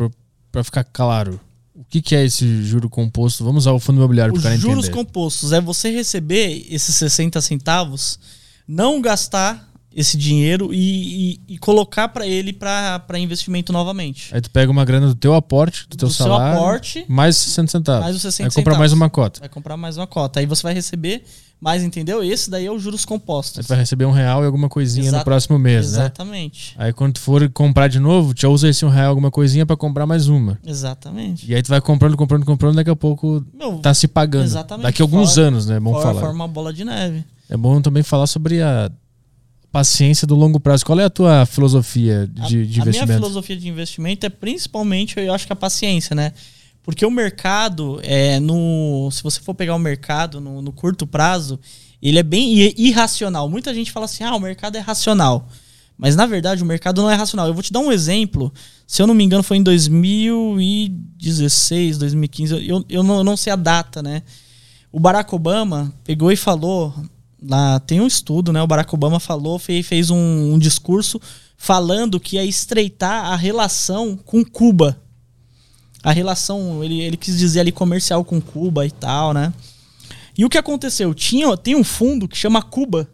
S1: pra ficar claro. O que, que é esse juro composto? Vamos usar o fundo imobiliário
S4: Os
S1: cara
S4: juros
S1: entender.
S4: compostos é você receber esses 60 centavos, não gastar esse dinheiro e, e- e colocar para ele para investimento novamente.
S1: Aí tu pega uma grana do teu aporte, do teu
S4: Do seu
S1: salário,
S4: aporte,
S1: mais 60 centavos.
S4: mais os 60
S1: Aí compra
S4: centavos.
S1: mais uma cota.
S4: Vai comprar mais uma cota. Aí você vai receber mais, entendeu? Esse daí é os juros compostos.
S1: tu vai receber um real e alguma coisinha no
S4: Exata-
S1: próximo mês, né?
S4: Exatamente.
S1: Aí quando tu for comprar de novo, já usa esse um real alguma coisinha pra comprar mais uma.
S4: Exatamente.
S1: E aí tu vai comprando, comprando, comprando, daqui a pouco
S4: Meu,
S1: tá se pagando.
S4: Exatamente.
S1: Daqui a alguns
S4: Fora-
S1: anos, né? É bom
S4: for-
S1: falar.
S4: forma uma bola de neve.
S1: É bom também falar sobre a paciência do longo prazo. Qual é a tua filosofia
S4: A-
S1: de, de
S4: a minha
S1: investimento?
S4: filosofia de investimento é principalmente, eu acho que a paciência, né? Porque o mercado, é, no, se você for pegar o mercado no, no curto prazo, ele é bem irracional. Muita gente fala assim, ah, o mercado é racional. Mas na verdade o mercado não é racional. Eu vou te dar um exemplo. Se eu não me engano, foi em 2016, 2015. Eu, eu, não, eu não sei a data, né? O Barack Obama pegou e falou. Lá tem um estudo, né? O Barack Obama falou, fez, fez um, um discurso falando que ia estreitar a relação com Cuba. A relação, ele, ele quis dizer ali comercial com Cuba e tal, né? E o que aconteceu? Tinha, tem um fundo que chama Cuba,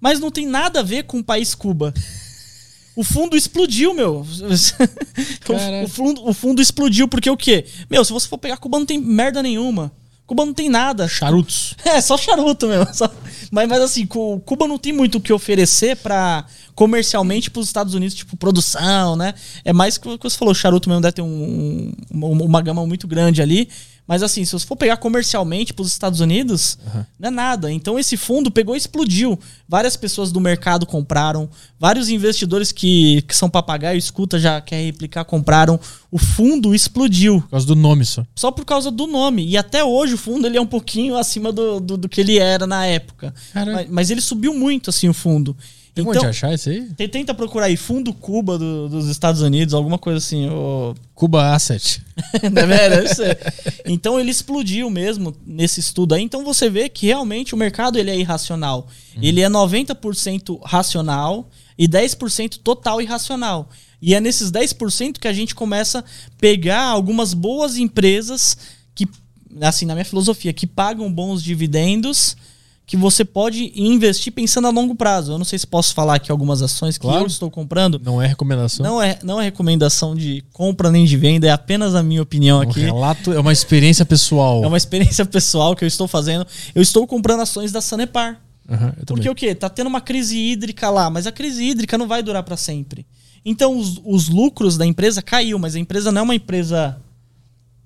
S4: mas não tem nada a ver com o país Cuba. O fundo explodiu, meu.
S1: Caralho.
S4: o, fundo, o fundo explodiu porque o quê? Meu, se você for pegar Cuba não tem merda nenhuma. Cuba não tem nada.
S1: Charutos.
S4: É, só charuto mesmo. só- Mas, mas assim, Cu- Cuba não tem muito o que oferecer pra comercialmente para os Estados Unidos, tipo produção, né? É mais que você falou, o charuto mesmo deve ter um, um, uma gama muito grande ali. Mas assim, se você for pegar comercialmente para os Estados Unidos, uhum. não é nada. Então esse fundo pegou e explodiu. Várias pessoas do mercado compraram, vários investidores que, que são papagaio, escuta, já quer replicar, compraram. O fundo explodiu.
S1: Por causa do nome só.
S4: Só por causa do nome. E até hoje o fundo ele é um pouquinho acima do, do, do que ele era na época. Mas, mas, ele subiu muito, assim, o fundo.
S1: Tem então, onde achar isso aí?
S4: Tenta procurar aí Fundo Cuba do, dos Estados Unidos, alguma coisa assim. O...
S1: Cuba Asset.
S4: Ser. Então ele explodiu mesmo nesse estudo aí. Então você vê que realmente o mercado ele é irracional. Hum. Ele é 90% racional e 10% total irracional. E é nesses 10% que a gente começa a pegar algumas boas empresas que, assim, na minha filosofia, que pagam bons dividendos que você pode investir pensando a longo prazo. Eu não sei se posso falar aqui algumas ações que claro. eu estou comprando.
S1: Não é recomendação.
S4: Não é, não é recomendação de compra nem de venda, é apenas a minha opinião aqui.
S1: Um relato é uma experiência pessoal.
S4: É uma experiência pessoal que eu estou fazendo. Eu estou comprando ações da Sanepar. Uhum, Porque o quê? Tá tendo uma crise hídrica lá, mas a crise hídrica não vai durar para sempre. Então os, os, lucros da empresa caiu, mas a empresa não é uma empresa.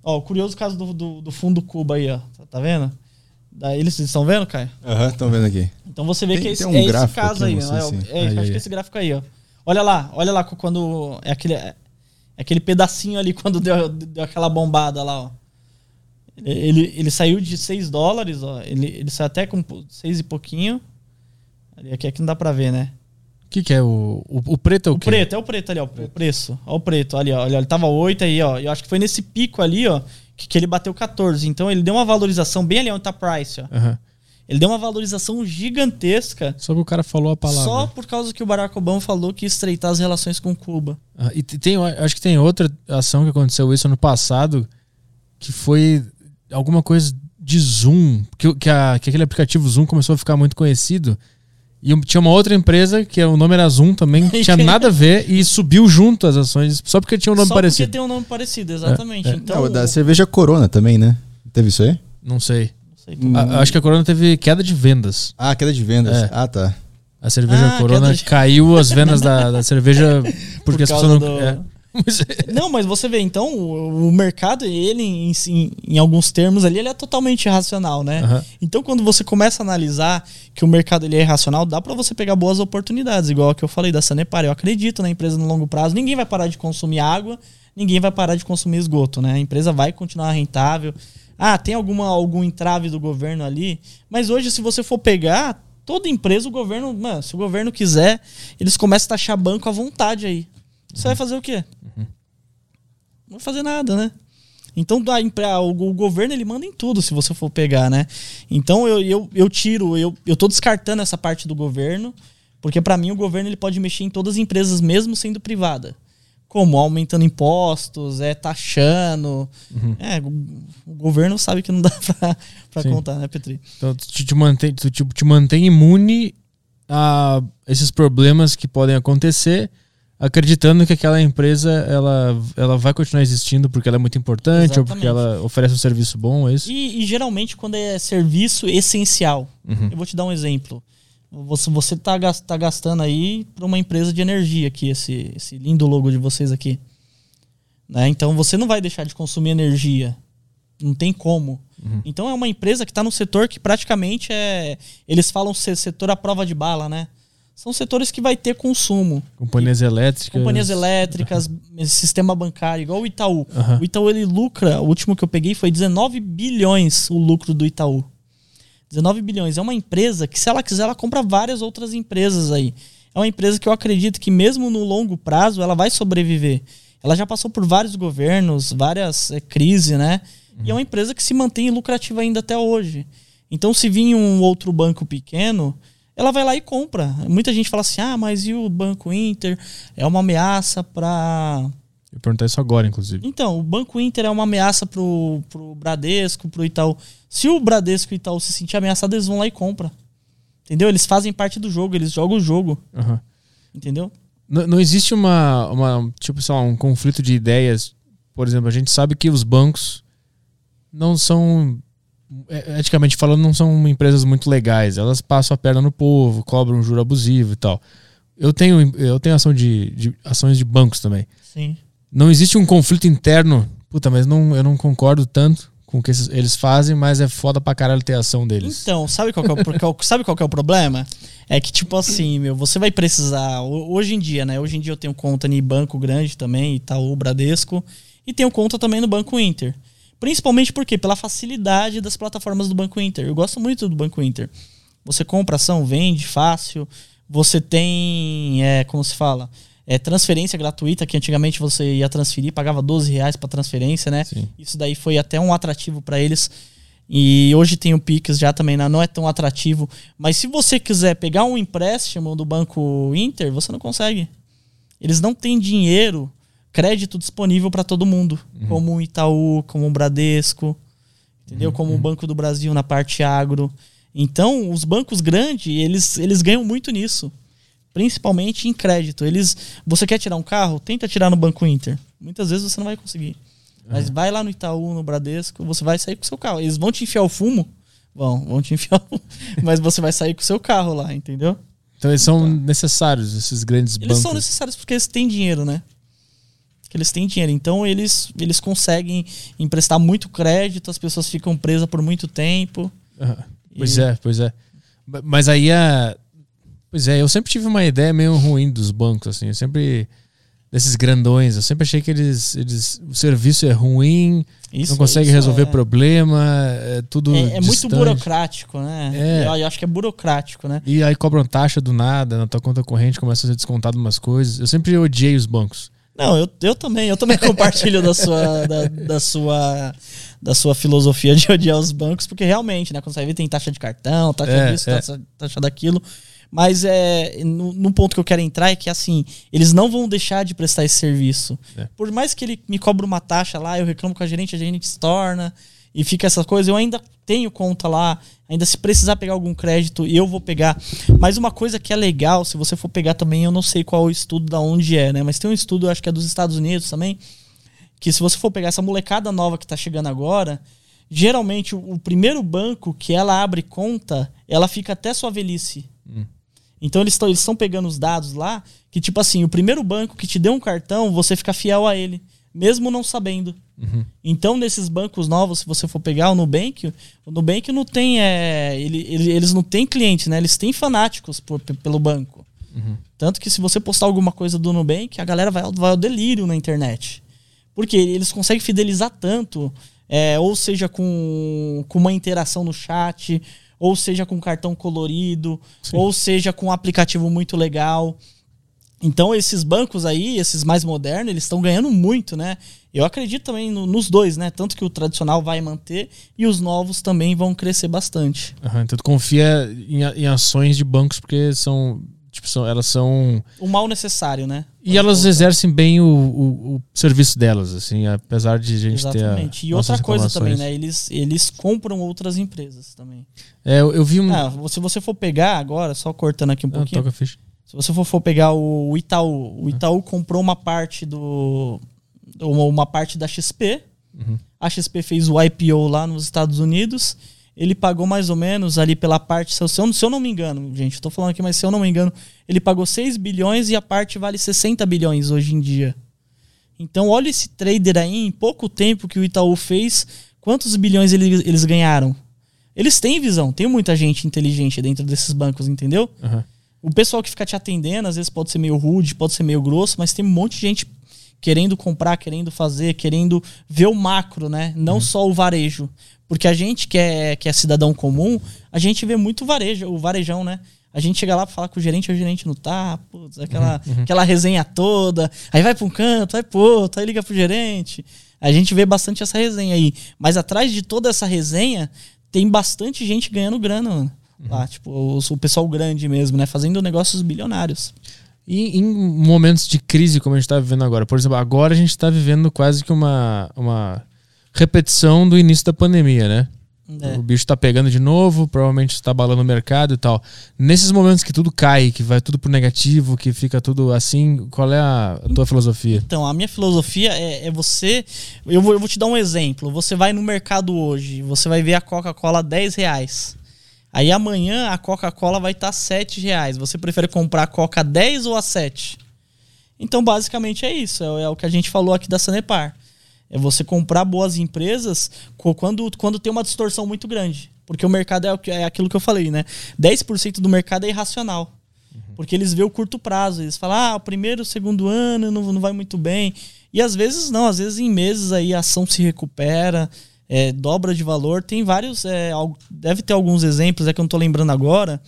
S4: Ó, o curioso caso do, do, do fundo Cuba aí, ó. Tá, tá vendo? Daí eles estão vendo, Caio?
S3: Aham, estão vendo aqui.
S4: Então você vê tem, que é esse, um é esse caso aí. Né? É, é, acho que esse gráfico aí, ó. Olha lá, olha lá quando. É aquele, é aquele pedacinho ali quando deu, deu aquela bombada lá, ó. Ele, ele saiu de 6 dólares, ó. Ele, ele saiu até com 6 e pouquinho. Aqui, aqui não dá pra ver, né?
S1: O que, que é o, o, o preto? É o,
S4: o preto, é o preto ali, ó. O preço. Ó, o preto, ali, ó. Olha, ele tava 8 aí, ó. Eu acho que foi nesse pico ali, ó que, que, ele bateu 14. Então ele deu uma valorização bem ali onde tá price, ó. Uhum. Ele deu uma valorização gigantesca.
S1: Só que o cara falou a palavra.
S4: Só por causa que o Barack Obama falou que ia estreitar as relações com Cuba.
S1: Ah, e tem, acho que tem outra ação que aconteceu isso ano passado, que foi alguma coisa de Zoom, que, que, a, que aquele aplicativo Zoom começou a ficar muito conhecido. E tinha uma outra empresa, que é o nome era Zoom também, tinha nada a ver e subiu junto as ações, só porque tinha um nome
S4: só
S1: parecido.
S4: Só porque tem um nome parecido, exatamente. É, é.
S3: Então, Não, da cerveja Corona também, né? Teve isso aí?
S1: Não sei. Não sei a, acho que a Corona teve queda de vendas.
S3: Ah, queda de vendas. É. Ah, tá.
S1: A cerveja ah, Corona de... caiu as vendas da, da cerveja porque Por as pessoas não. Do...
S4: Não, mas você vê, então, o, o mercado, ele, em, em, em, alguns termos ali, ele é totalmente irracional, né? Uhum. Então, quando você começa a analisar que o mercado ele é irracional, dá para você pegar boas oportunidades, igual a que eu falei da Sanepar. Eu acredito na empresa no longo prazo, ninguém vai parar de consumir água, ninguém vai parar de consumir esgoto, né? A empresa vai continuar rentável. Ah, tem alguma, algum entrave do governo ali, mas hoje, se você for pegar, toda empresa, o governo, mano, se o governo quiser, eles começam a taxar banco à vontade aí. Você vai fazer o quê? Não vai fazer nada, né? Então o, o, governo ele manda em tudo, se você for pegar, né? Então eu, eu, eu tiro, eu, eu tô descartando essa parte do governo, porque para mim o governo ele pode mexer em todas as empresas, mesmo sendo privada. Como aumentando impostos, é taxando. Uhum. É, o, o, governo sabe que não dá pra, pra contar, né, Petri?
S1: Então tu te mantém, tu te, te mantém imune a esses problemas que podem acontecer acreditando que aquela empresa ela, ela vai continuar existindo porque ela é muito importante Exatamente. ou porque ela oferece um serviço bom, é isso?
S4: E, e geralmente quando é serviço essencial, uhum. eu vou te dar um exemplo. Você, você tá, tá gastando aí para uma empresa de energia aqui, esse, esse lindo logo de vocês aqui. Né? Então você não vai deixar de consumir energia. Não tem como. Uhum. Então é uma empresa que está no setor que praticamente é. Eles falam ser setor à prova de bala, né? São setores que vai ter consumo.
S1: Companhias elétricas.
S4: Companhias elétricas, sistema bancário, igual o Itaú. Uhum. O Itaú ele lucra, o último que eu peguei foi 19 bilhões o lucro do Itaú. 19 bilhões. É uma empresa que, se ela quiser, ela compra várias outras empresas aí. É uma empresa que eu acredito que, mesmo no longo prazo, ela vai sobreviver. Ela já passou por vários governos, várias é, crises, né? Uhum. E é uma empresa que se mantém lucrativa ainda até hoje. Então, se vir um outro banco pequeno, ela vai lá e compra. Muita gente fala assim: ah, mas e o Banco Inter? É uma ameaça para.
S1: Eu perguntar isso agora, inclusive.
S4: Então, o Banco Inter é uma ameaça pro, pro Bradesco, pro Itaú. Se o Bradesco e o Itaú se sentir ameaçado, eles vão lá e compram. Entendeu? Eles fazem parte do jogo, eles jogam o jogo. Uhum. Entendeu?
S1: Não, não existe uma, uma, tipo, sei lá, um conflito de ideias. Por exemplo, a gente sabe que os bancos não são eticamente falando, não são empresas muito legais. Elas passam a perna no povo, cobram um juro abusivo e tal. eu tenho, eu tenho ação de, de ações de bancos também.
S4: Sim.
S1: Não existe um conflito interno. Puta, mas não, eu não concordo tanto com o que eles fazem, mas é foda pra caralho ter a ação deles.
S4: Então, sabe qual, que é o, qual- sabe qual que é o problema? É que, tipo assim, meu, você vai precisar. ho- Hoje em dia, né? Hoje em dia eu tenho conta em banco grande também, Itaú, Bradesco, e tenho conta também no Banco Inter. Principalmente porque pela facilidade das plataformas do Banco Inter. Eu gosto muito do Banco Inter. Você compra ação, vende fácil. Você tem, é, como se fala, é, transferência gratuita, que antigamente você ia transferir, pagava 12 reais para transferência, né?
S1: Sim.
S4: Isso daí foi até um atrativo para eles. E hoje tem o Pix já também, né? não é tão atrativo. Mas se você quiser pegar um empréstimo do Banco Inter, você não consegue. Eles não têm dinheiro, crédito disponível para todo mundo, como o Itaú, como o Bradesco, entendeu? Como o Banco do Brasil na parte agro. Então, os bancos grandes, eles, eles ganham muito nisso. Principalmente em crédito. Eles, você quer tirar um carro? Tenta tirar no Banco Inter. Muitas vezes você não vai conseguir. Mas vai lá no Itaú, no Bradesco, você vai sair com o seu carro. Eles vão te enfiar o fumo? Vão, vão te enfiar o Mas você vai sair com o seu carro lá, entendeu?
S1: Então eles são necessários, esses grandes
S4: Eles
S1: bancos.
S4: são necessários porque eles têm dinheiro, né? Porque eles têm dinheiro. Então eles, eles conseguem emprestar muito crédito, as pessoas ficam presas por muito tempo.
S1: Pois
S4: E-
S1: é, pois é. Ma- Mas aí a. Pois é, eu sempre tive uma ideia meio ruim dos bancos, assim. Eu sempre. Desses grandões, eu sempre achei que eles. eles o serviço é ruim,
S4: Isso,
S1: não consegue resolver
S4: é,
S1: problema, é tudo.
S4: É, é muito burocrático, né?
S1: É.
S4: Eu, eu acho que é burocrático, né?
S1: E aí cobram taxa do nada, na tua conta corrente começa a ser descontado umas coisas. Eu sempre odiei os bancos.
S4: Não, eu, eu também, eu também compartilho da sua, da, da sua da sua filosofia de odiar os bancos, porque realmente, né, quando você ver tem taxa de cartão, taxa
S1: É,
S4: disso,
S1: é.
S4: taxa, taxa daquilo. Mas é no, no ponto que eu quero entrar é que assim, eles não vão deixar de prestar esse serviço.
S1: É.
S4: Por mais que ele me cobre uma taxa lá, eu reclamo com a gerente, a gerente se torna e fica essa coisa, eu ainda tenho conta lá, ainda se precisar pegar algum crédito, eu vou pegar. Mas uma coisa que é legal, se você for pegar também, eu não sei qual o estudo da onde é, né? Mas tem um estudo, acho que é dos Estados Unidos também, que se você for pegar essa molecada nova que tá chegando agora, geralmente o, o primeiro banco que ela abre conta, ela fica até sua velhice. Então eles estão eles pegando os dados lá, que tipo assim, o primeiro banco que te deu um cartão, você fica fiel a ele, mesmo não sabendo. Então, nesses bancos novos, se você for pegar o Nubank, o Nubank não tem. É, ele, ele- eles não têm clientes, né? Eles têm fanáticos por- pe- pelo banco. Tanto que se você postar alguma coisa do Nubank, a galera vai, ao- vai ao delírio na internet. Porque eles conseguem fidelizar tanto, é, ou seja, com, com uma interação no chat, ou seja, com cartão colorido, ou seja, com um aplicativo muito legal. Então, esses bancos aí, esses mais modernos, eles estão ganhando muito, né? Eu acredito também no- nos dois, né? Tanto que o tradicional vai manter e os novos também vão crescer bastante.
S1: Aham, então tu confia em, em ações de bancos porque são. Tipo, são, elas são.
S4: O mal necessário, né?
S1: E elas exercem bem o, o, o serviço delas, assim, apesar de a gente ter. a-
S4: Exatamente. E outra coisa também, né? Eles, eles compram outras empresas também.
S1: É, eu, eu vi um.
S4: Ah, se você for pegar agora, só cortando aqui um
S1: Ah,
S4: pouquinho.
S1: toca a ficha.
S4: Se você for, for pegar o, Itaú, o Itaú comprou uma parte do. Uma, parte da XP. A XP fez o IPO lá nos Estados Unidos. Ele pagou mais ou menos ali pela parte. Se eu, se eu, não me engano, gente, tô falando aqui, mas se eu não me engano, ele pagou 6 bilhões e a parte vale 60 bilhões hoje em dia. Então, olha esse trader aí, em pouco tempo que o Itaú fez, quantos bilhões ele- eles ganharam? Eles têm visão, tem muita gente inteligente dentro desses bancos, entendeu?
S1: Aham.
S4: O pessoal que fica te atendendo, às vezes pode ser meio rude, pode ser meio grosso, mas tem um monte de gente querendo comprar, querendo fazer, querendo ver o macro, né? Não só o varejo. Porque a gente que é, que é cidadão comum, a gente vê muito varejo, o varejão, né? A gente chega lá pra falar com o gerente, o gerente não tá, putz, aquela, aquela resenha toda. Aí vai pra um canto, vai pro outro, aí liga pro gerente. A gente vê bastante essa resenha aí. Mas atrás de toda essa resenha, tem bastante gente ganhando grana, mano. Lá, tipo, os- o pessoal grande mesmo, né? Fazendo negócios bilionários.
S1: E em momentos de crise como a gente está vivendo agora, por exemplo, agora a gente está vivendo quase que uma, uma repetição do início da pandemia, né?
S4: É.
S1: O bicho tá pegando de novo, provavelmente está abalando o mercado e tal. Nesses momentos que tudo cai, que vai tudo pro negativo, que fica tudo assim, qual é a, a tua filosofia?
S4: Então, a minha filosofia é, é você. Eu vou, eu vou te dar um exemplo. Você vai no mercado hoje, você vai ver a Coca-Cola 10 reais. Aí amanhã a Coca-Cola vai estar tá 7 reais. Você prefere comprar a Coca a 10 ou a 7? Então, basicamente é isso. É, é o que a gente falou aqui da Sanepar. É você comprar boas empresas quando, quando tem uma distorção muito grande. Porque o mercado é, é aquilo que eu falei, né? 10% do mercado é irracional. Porque eles vê o curto prazo. Eles falam, ah, o primeiro, o segundo ano não, não vai muito bem. E às vezes não, às vezes em meses aí a ação se recupera é, dobra de valor. Tem vários, é, deve ter alguns exemplos, é que eu não estou lembrando agora,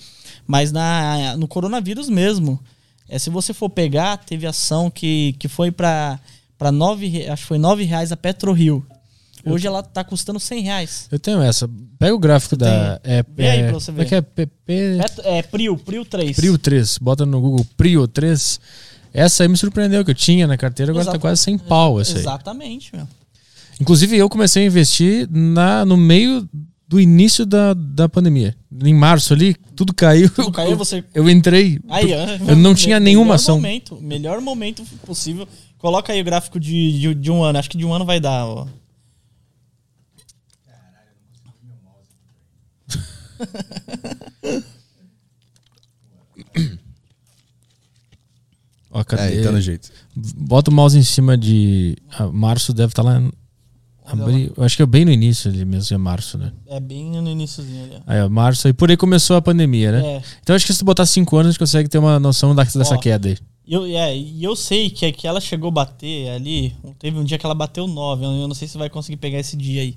S4: mas na, no coronavírus mesmo. É, se você for pegar, teve ação que, que foi para para nove, acho que foi nove reais a PetroRio. Hoje ela tá custando 100 reais.
S1: Eu tenho essa. Pega o gráfico da. É,
S4: Vê aí pra você ver.
S1: É que é PP.
S4: É, é Prio, Prio 3.
S1: Prio 3. Bota no Google Prio 3. Essa aí me surpreendeu, que eu tinha na carteira, agora Exato. tá quase 100 pau essa aí.
S4: Exatamente, meu.
S1: Inclusive, eu comecei a investir na, no meio do início da, da pandemia. Em março ali, tudo caiu.
S4: Tudo caiu, você.
S1: Eu entrei.
S4: Aí,
S1: eu não tinha nenhuma ação.
S4: Momento, melhor momento possível. Coloca aí o gráfico de, de, de um ano. Acho que de um ano vai dar, ó.
S1: Ó, cadê?
S3: É, tá no jeito.
S1: Bota o mouse em cima de. Ah, março deve estar tá lá Abril, acho que é bem no início ali mesmo, é março, né?
S4: É bem no iníciozinho ali.
S1: Aí, ó, março, e por aí começou a pandemia, né? É. Então acho que se tu botar cinco anos, a gente consegue ter uma noção da, dessa ó, queda aí.
S4: Eu, é, e eu sei que, que ela chegou a bater ali, teve um dia que ela bateu nove eu não sei se vai conseguir pegar esse dia aí.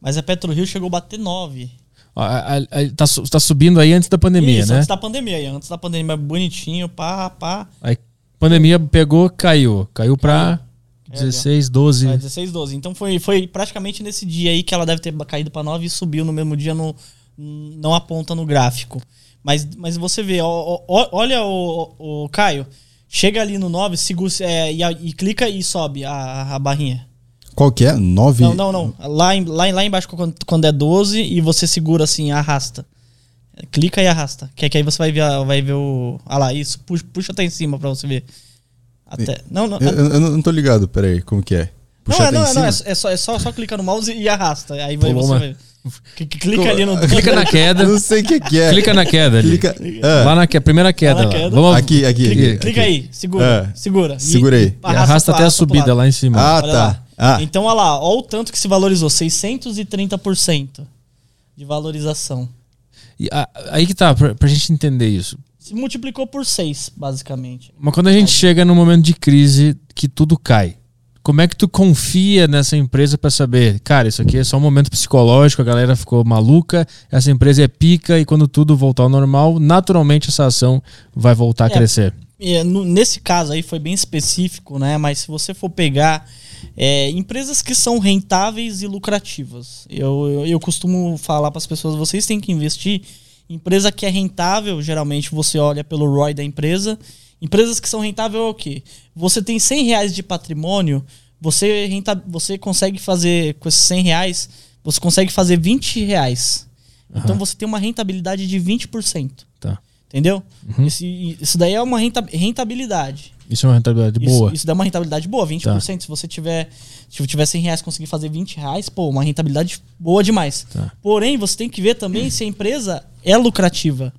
S4: Mas a PetroRio chegou a bater nove
S1: Ó, a, a, tá, tá subindo aí antes da pandemia, Isso, né?
S4: antes da pandemia aí, antes da pandemia, bonitinho, pá, pá.
S1: Aí pandemia pegou, caiu, caiu pra... 16, 12.
S4: É, 16, 12. Então foi, foi praticamente nesse dia aí que ela deve ter caído para 9 e subiu no mesmo dia, no, não aponta no gráfico. Mas, mas você vê, ó, ó, olha o, o, Caio, chega ali no 9 segura, é, e, e, clica e sobe a, a barrinha.
S3: Qual que é? 9?
S4: Não, não, não. Lá, em, lá, lá embaixo, quando, quando é 12 e você segura assim, arrasta. Clica e arrasta. Que, que aí você vai ver, vai ver o. Ah lá, isso. Puxa, puxa até em cima pra você ver. Até, não, não,
S3: eu, eu, não tô ligado, peraí, como que é?
S4: Puxa não, é, não, não, é, é, só, é só, só clicar no mouse e arrasta. Aí vai Pô, você Clica ali no.
S1: Clica na queda.
S3: Não sei o que, que, é.
S1: Clica na queda ali. Clica, ah. Lá na que, primeira queda. Lá. Queda.
S3: Vamos, aqui, aqui.
S4: Clica,
S3: aqui,
S4: clica aí, segura. Ah. Segura.
S3: Segurei.
S1: E, arrasta, e arrasta até a subida lá em cima.
S3: Ah, olha tá. Ah.
S4: Então, olha lá, olha o tanto que se valorizou: 630% de valorização.
S1: E, a, aí que tá, pra, pra gente entender isso
S4: se multiplicou por seis, basicamente.
S1: Mas quando a gente chega num momento de crise que tudo cai, como é que tu confia nessa empresa para saber, cara, isso aqui é só um momento psicológico, a galera ficou maluca, essa empresa é pica e quando tudo voltar ao normal, naturalmente essa ação vai voltar a é, crescer.
S4: É, no, nesse caso aí foi bem específico, né? Mas se você for pegar é, empresas que são rentáveis e lucrativas, eu, eu, eu costumo falar para as pessoas, vocês têm que investir Empresa que é rentável, geralmente você olha pelo ROI da empresa. Empresas que são rentáveis é o quê? Você tem 100 reais de patrimônio, você, renta, você consegue fazer, com esses 100 reais, você consegue fazer 20 reais. Uhum. Então você tem uma rentabilidade de 20%.
S1: Tá.
S4: Entendeu? Uhum. Esse, isso daí é uma rentabilidade.
S1: Isso é uma rentabilidade
S4: isso,
S1: boa.
S4: Isso dá uma rentabilidade boa, 20%. Tá. Se você tiver, se tiver 100 reais conseguir fazer 20 reais, pô, uma rentabilidade boa demais. Tá. Porém, você tem que ver também se a empresa é lucrativa.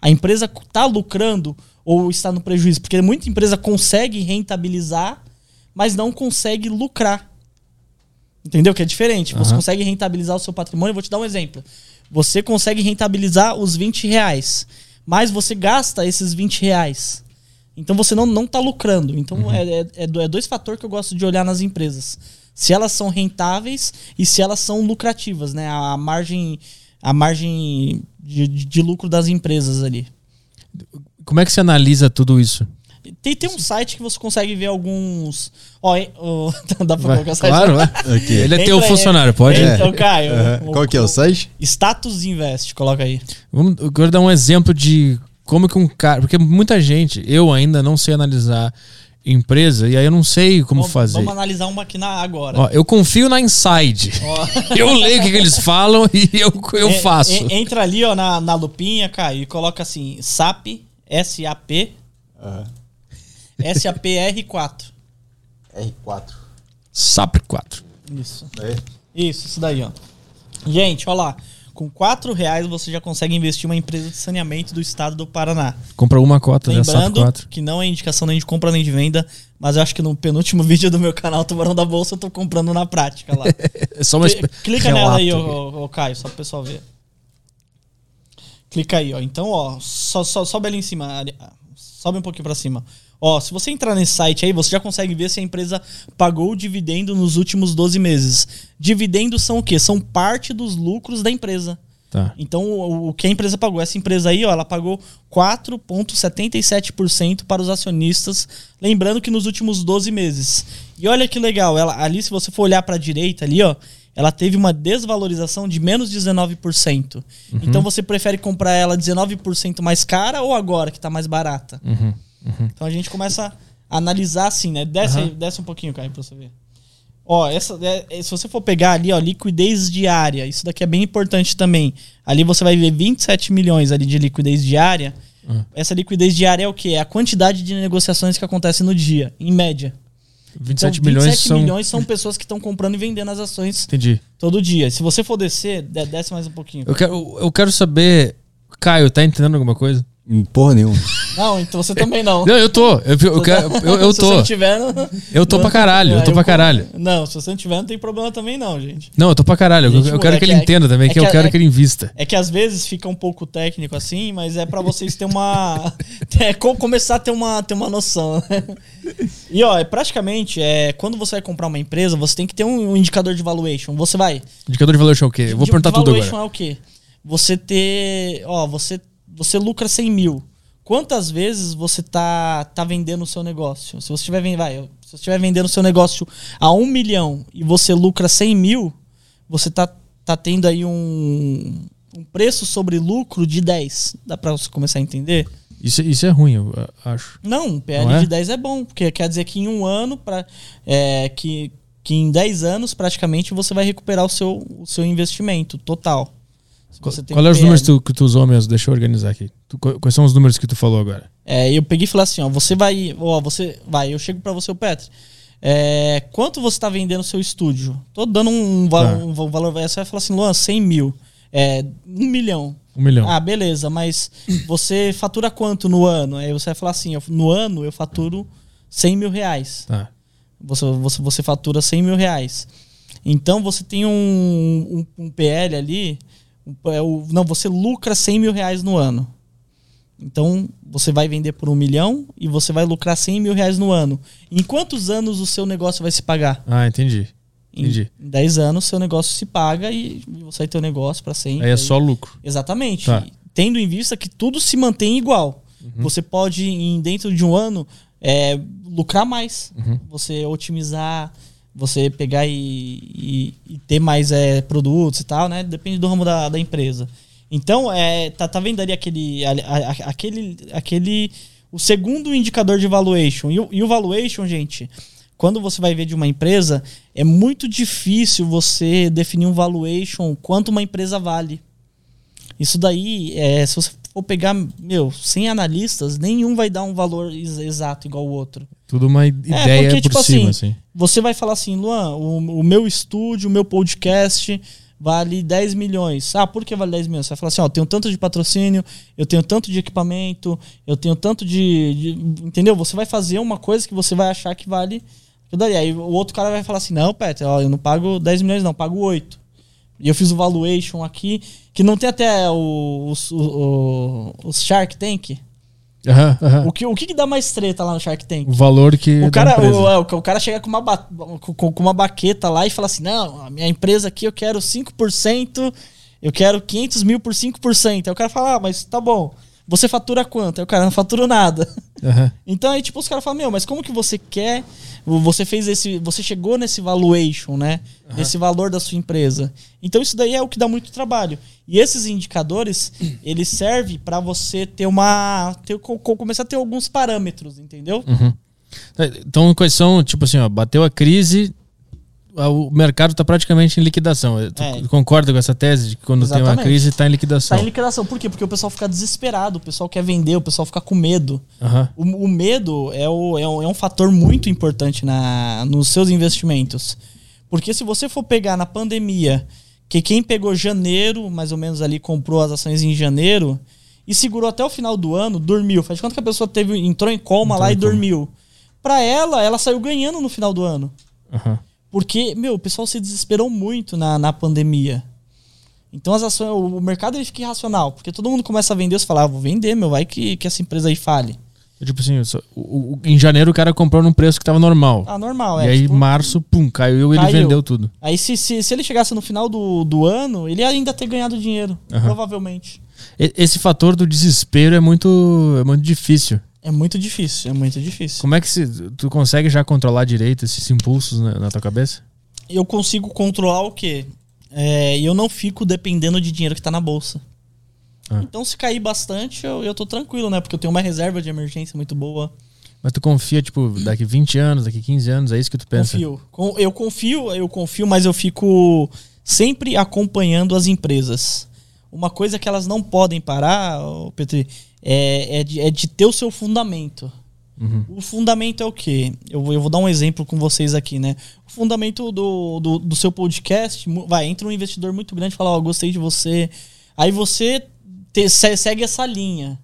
S4: A empresa está lucrando ou está no prejuízo. Porque muita empresa consegue rentabilizar, mas não consegue lucrar. Entendeu? Que é diferente. Você uhum. consegue rentabilizar o seu patrimônio. Vou te dar um exemplo. Você consegue rentabilizar os 20 reais, mas você gasta esses 20 reais. Então você não, não tá lucrando. Então uhum. é, é, é, dois fatores que eu gosto de olhar nas empresas. Se elas são rentáveis e se elas são lucrativas, né? A margem, a margem de, de lucro das empresas ali.
S1: Como é que você analisa tudo isso?
S4: Tem, tem um site que você consegue ver alguns. Ó, oh,
S1: dá pra colocar o site? Claro, é. okay. Ele é teu funcionário, pode?
S4: Então, Caio.
S3: Uhum. Qual que é o site?
S4: Status Invest, coloca aí.
S1: Vamos, eu quero dar um exemplo de como que um cara. Porque muita gente, eu ainda não sei analisar empresa e aí eu não sei como
S4: vamos,
S1: fazer.
S4: Vamos analisar uma aqui na agora.
S1: Ó, eu confio na Inside. eu leio o que, que, eles falam e eu, eu é, faço.
S4: É, entra ali ó, na, na lupinha, Caio, e coloca assim: SAP, S-A-P, uhum. S-A-P-R4.
S3: R4.
S1: SAP 4.
S4: Isso. É. Isso, isso daí, ó. Gente, olha lá. Com 4 reais você já consegue investir uma empresa de saneamento do estado do Paraná.
S1: Compra uma cota
S4: Lembrando
S1: 4.
S4: que não é indicação nem de compra nem de venda, mas eu acho que no penúltimo vídeo do meu canal Tubarão da Bolsa eu tô comprando na prática lá.
S1: É só uma espe-
S4: Clica nela aí,
S1: relato.
S4: ô, ô, ô, Caio, só pro pessoal ver. Clica aí, ó. Então, ó, sobe ali em cima. ali- ah, sobe um pouquinho pra cima. Ó, se você entrar nesse site aí, você já consegue ver se a empresa pagou o dividendo nos últimos 12 meses. Dividendos são o quê? São parte dos lucros da empresa.
S1: Tá.
S4: Então, o, o que a empresa pagou? Essa empresa aí, ó, ela pagou 4,77% para os acionistas. Lembrando que nos últimos 12 meses. E olha que legal, ela, ali, se você for olhar para a direita ali, ó, ela teve uma desvalorização de menos 19%. Então, você prefere comprar ela 19% mais cara ou agora que tá mais barata?
S1: Uhum.
S4: Então, a gente começa a analisar assim, né? Desce, aí- desce um pouquinho, Caio, pra você ver. Ó, essa, é- é- se você for pegar ali, ó, liquidez diária, isso daqui é bem importante também. Ali você vai ver 27 milhões ali de liquidez diária.
S1: Uhum.
S4: Essa liquidez diária é o quê? É a quantidade de negociações que acontecem no dia, em média.
S1: 27
S4: então,
S1: milhões
S4: 27
S1: são.
S4: milhões são pessoas que estão comprando e vendendo as ações
S1: Entendi.
S4: todo dia. Se você for descer, de- desce mais um pouquinho.
S1: Eu quero, eu quero saber. Caio, tá entendendo alguma coisa?
S3: Hum, Porra nenhuma.
S4: Não, então você também não.
S1: Não, eu tô. Eu, eu, eu, eu
S4: Se você
S1: tô.
S4: não tiver, não-
S1: Eu tô pra caralho, eu tô
S4: É,
S1: pra caralho.
S4: Não, se você não tiver, não tem problema também não, gente.
S1: Não, eu tô pra caralho. Eu,
S4: Gente,
S1: eu quero
S4: é
S1: que ele entenda também,
S4: é
S1: que eu
S4: que-
S1: quero
S4: é-
S1: que ele invista.
S4: É que às vezes fica um pouco técnico assim, mas é pra vocês terem uma. é, co- começar a ter uma, ter uma noção. né? E ó, é praticamente, é, quando você vai comprar uma empresa, você tem que ter um, um indicador de valuation. Você vai.
S1: Indicador de valuation é o quê? Eu vou perguntar
S4: de
S1: tudo
S4: valuation
S1: agora.
S4: é o quê? Você ter. Ó, você, você lucra 100 mil. Quantas vezes você tá, tá vendendo o seu negócio? Se você estiver vendendo, vai, se você estiver vendendo o seu negócio a 1 milhão e você lucra 100 mil, você tá, tá tendo aí um, um preço sobre lucro de 10. Dá pra você começar a entender?
S1: Isso, isso é ruim, eu acho.
S4: Não, um PL
S1: Não é?
S4: de 10 é bom, porque quer dizer que em um ano, pra, é, que, que em 10 anos, praticamente, você vai recuperar o seu, o seu investimento total. Você
S1: qual
S4: um
S1: é os números que tu, que tu usou mesmo? Deixa eu organizar aqui. Tu- qu- quais são os números que tu falou agora?
S4: É, eu peguei e falei assim, ó, você vai, ó, você vai, eu chego pra você, o Petri. É, quanto você tá vendendo o seu estúdio? Tô dando um,
S1: Tá.
S4: um va- valor, você vai falar assim, Luan, 100 mil, é, um milhão.
S1: Um milhão.
S4: Ah, beleza, mas você fatura quanto no ano? Aí você vai falar assim, eu- no ano eu faturo 100 mil reais.
S1: Tá.
S4: Você, você, você fatura 100 mil reais. Então você tem um, um, um PL ali. Um- é o- não, você lucra 100 mil reais no ano. Então você vai vender por um milhão e você vai lucrar 100 mil reais no ano. Em quantos anos o seu negócio vai se pagar?
S1: Ah, entendi.
S4: Em,
S1: Entendi.
S4: em 10 anos seu negócio se paga e você vai ter o negócio para sempre.
S1: Aí é só lucro.
S4: Exatamente.
S1: Tá.
S4: Tendo em vista que tudo se mantém igual.
S1: Uhum.
S4: Você pode, em dentro de um ano, é, lucrar mais.
S1: Uhum.
S4: Você otimizar, você pegar e, e- e ter mais é, produtos e tal, né? Depende do ramo da, da empresa. Então, é, tá, tá vendo ali aquele, a- a- aquele, aquele. O segundo indicador de valuation. E o, e o valuation, gente, quando você vai ver de uma empresa, é muito difícil você definir um valuation quanto uma empresa vale. Isso daí, é, se você for pegar, meu, sem analistas, nenhum vai dar um valor ex- exato igual o outro.
S1: Tudo uma ideia
S4: porque,
S1: por
S4: tipo
S1: cima,
S4: assim,
S1: assim.
S4: Você vai falar assim, Luan, o, o meu estúdio, o meu podcast vale 10 milhões. Ah, por que vale 10 milhões? Você vai falar assim, ó, eu tenho tanto de patrocínio, eu tenho tanto de equipamento, eu tenho tanto de, de- Entendeu? Você vai fazer uma coisa que você vai achar que vale dali. Aí o outro cara vai falar assim, não, Peter, ó, eu não pago 10 milhões, não, pago 8. E eu fiz o valuation aqui, que não tem até o- os os Shark Tank.
S1: Aham, aham.
S4: O que, o que, que dá mais treta lá no Shark Tank?
S1: O valor que.
S4: O cara, o, é, o cara chega com uma, ba- com, com uma baqueta lá e fala assim: não, a minha empresa aqui eu quero 5%, eu quero 500 mil por 5%. Aí o cara fala: ah, mas tá bom, você fatura quanto? Aí o cara não fatura nada.
S1: Aham.
S4: Então aí, tipo, os caras falam: meu, mas como que você quer. Você fez esse. Você chegou nesse valuation, né? Nesse valor da sua empresa. Então isso daí é o que dá muito trabalho. E esses indicadores, eles servem para você ter uma. Ter, co- co- começar a ter alguns parâmetros, entendeu?
S1: Então, quais são, tipo assim, ó, bateu a crise, o mercado tá praticamente em liquidação. Tu
S4: É.
S1: concorda com essa tese de que quando tem uma
S4: Exatamente.
S1: crise tá em liquidação?
S4: Tá em liquidação. Por quê? Porque o pessoal fica desesperado, o pessoal quer vender, o pessoal fica com medo.
S1: Aham.
S4: O, o medo é, o- é um, é um fator muito importante na, nos seus investimentos. Porque se você for pegar na pandemia, Que quem pegou janeiro, mais ou menos ali, comprou as ações em janeiro e segurou até o final do ano, dormiu. Faz de conta que a pessoa teve, entrou em coma
S1: Entrou
S4: lá
S1: em
S4: e
S1: coma.
S4: dormiu. Pra ela, ela saiu ganhando no final do ano.
S1: Aham.
S4: Porque, meu, o pessoal se desesperou muito na, na pandemia. Então as ações, o, mercado ele fica irracional, porque todo mundo começa a vender, você fala, ah, vou vender, meu, vai que, que essa empresa aí fale.
S1: Tipo assim, o- o- em janeiro o cara comprou num preço que tava normal.
S4: Ah, normal,
S1: e
S4: é.
S1: aí,
S4: tipo,
S1: março, pum, caiu e ele vendeu tudo.
S4: Aí se, se, se ele chegasse no final do, do ano, ele ia ainda ter ganhado dinheiro,
S1: Aham.
S4: provavelmente.
S1: E- Esse fator do desespero é muito, é muito difícil.
S4: É muito difícil, é muito difícil.
S1: Como é que se, tu consegue já controlar direito esses impulsos na, na tua cabeça?
S4: Eu consigo controlar o quê? É, eu não fico dependendo de dinheiro que tá na bolsa.
S1: Ah.
S4: Então, se cair bastante, eu, eu tô tranquilo, né? Porque eu tenho uma reserva de emergência muito boa.
S1: Mas tu confia, tipo, daqui 20 anos, daqui 15 anos, é isso que tu pensa?
S4: Confio. Eu confio, eu confio, mas eu fico sempre acompanhando as empresas. Uma coisa que elas não podem parar, Petri, é, é, de, é de ter o seu fundamento.
S1: Uhum.
S4: O fundamento é o quê? Eu, vou- eu vou dar um exemplo com vocês aqui, né? O fundamento do, do, do seu podcast, vai, entra um investidor muito grande e fala, ó, gostei de você. Aí você te- se- segue essa linha.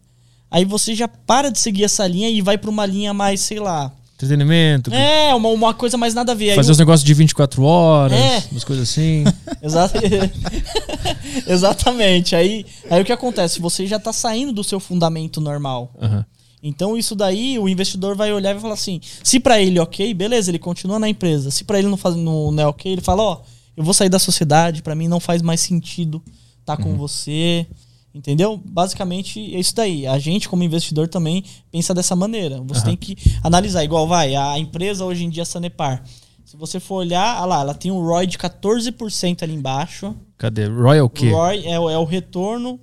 S4: Aí você já para de seguir essa linha e vai pra uma linha mais, sei lá.
S1: Entretenimento,
S4: É, uma, uma coisa mais nada a ver. Aí
S1: fazer
S4: o-
S1: os negócios de 24 horas,
S4: É.
S1: umas coisas assim.
S4: Exa- Exatamente. Aí, aí o que acontece? Você já tá saindo do seu fundamento normal.
S1: Aham.
S4: Então isso daí o investidor vai olhar e vai falar assim: se pra ele é ok, beleza, ele continua na empresa. Se pra ele não, faz, não, não é ok, ele fala: ó, eu vou sair da sociedade, pra mim não faz mais sentido estar com você. Entendeu? Basicamente é isso daí. A gente, como investidor, também pensa dessa maneira. Você
S1: Aham.
S4: tem que analisar. Igual vai, a empresa hoje em dia, Sanepar. Se você for olhar, ah lá, ela tem um ROI de 14% ali embaixo.
S1: Cadê? Royal o quê?
S4: ROI é, o- é o retorno,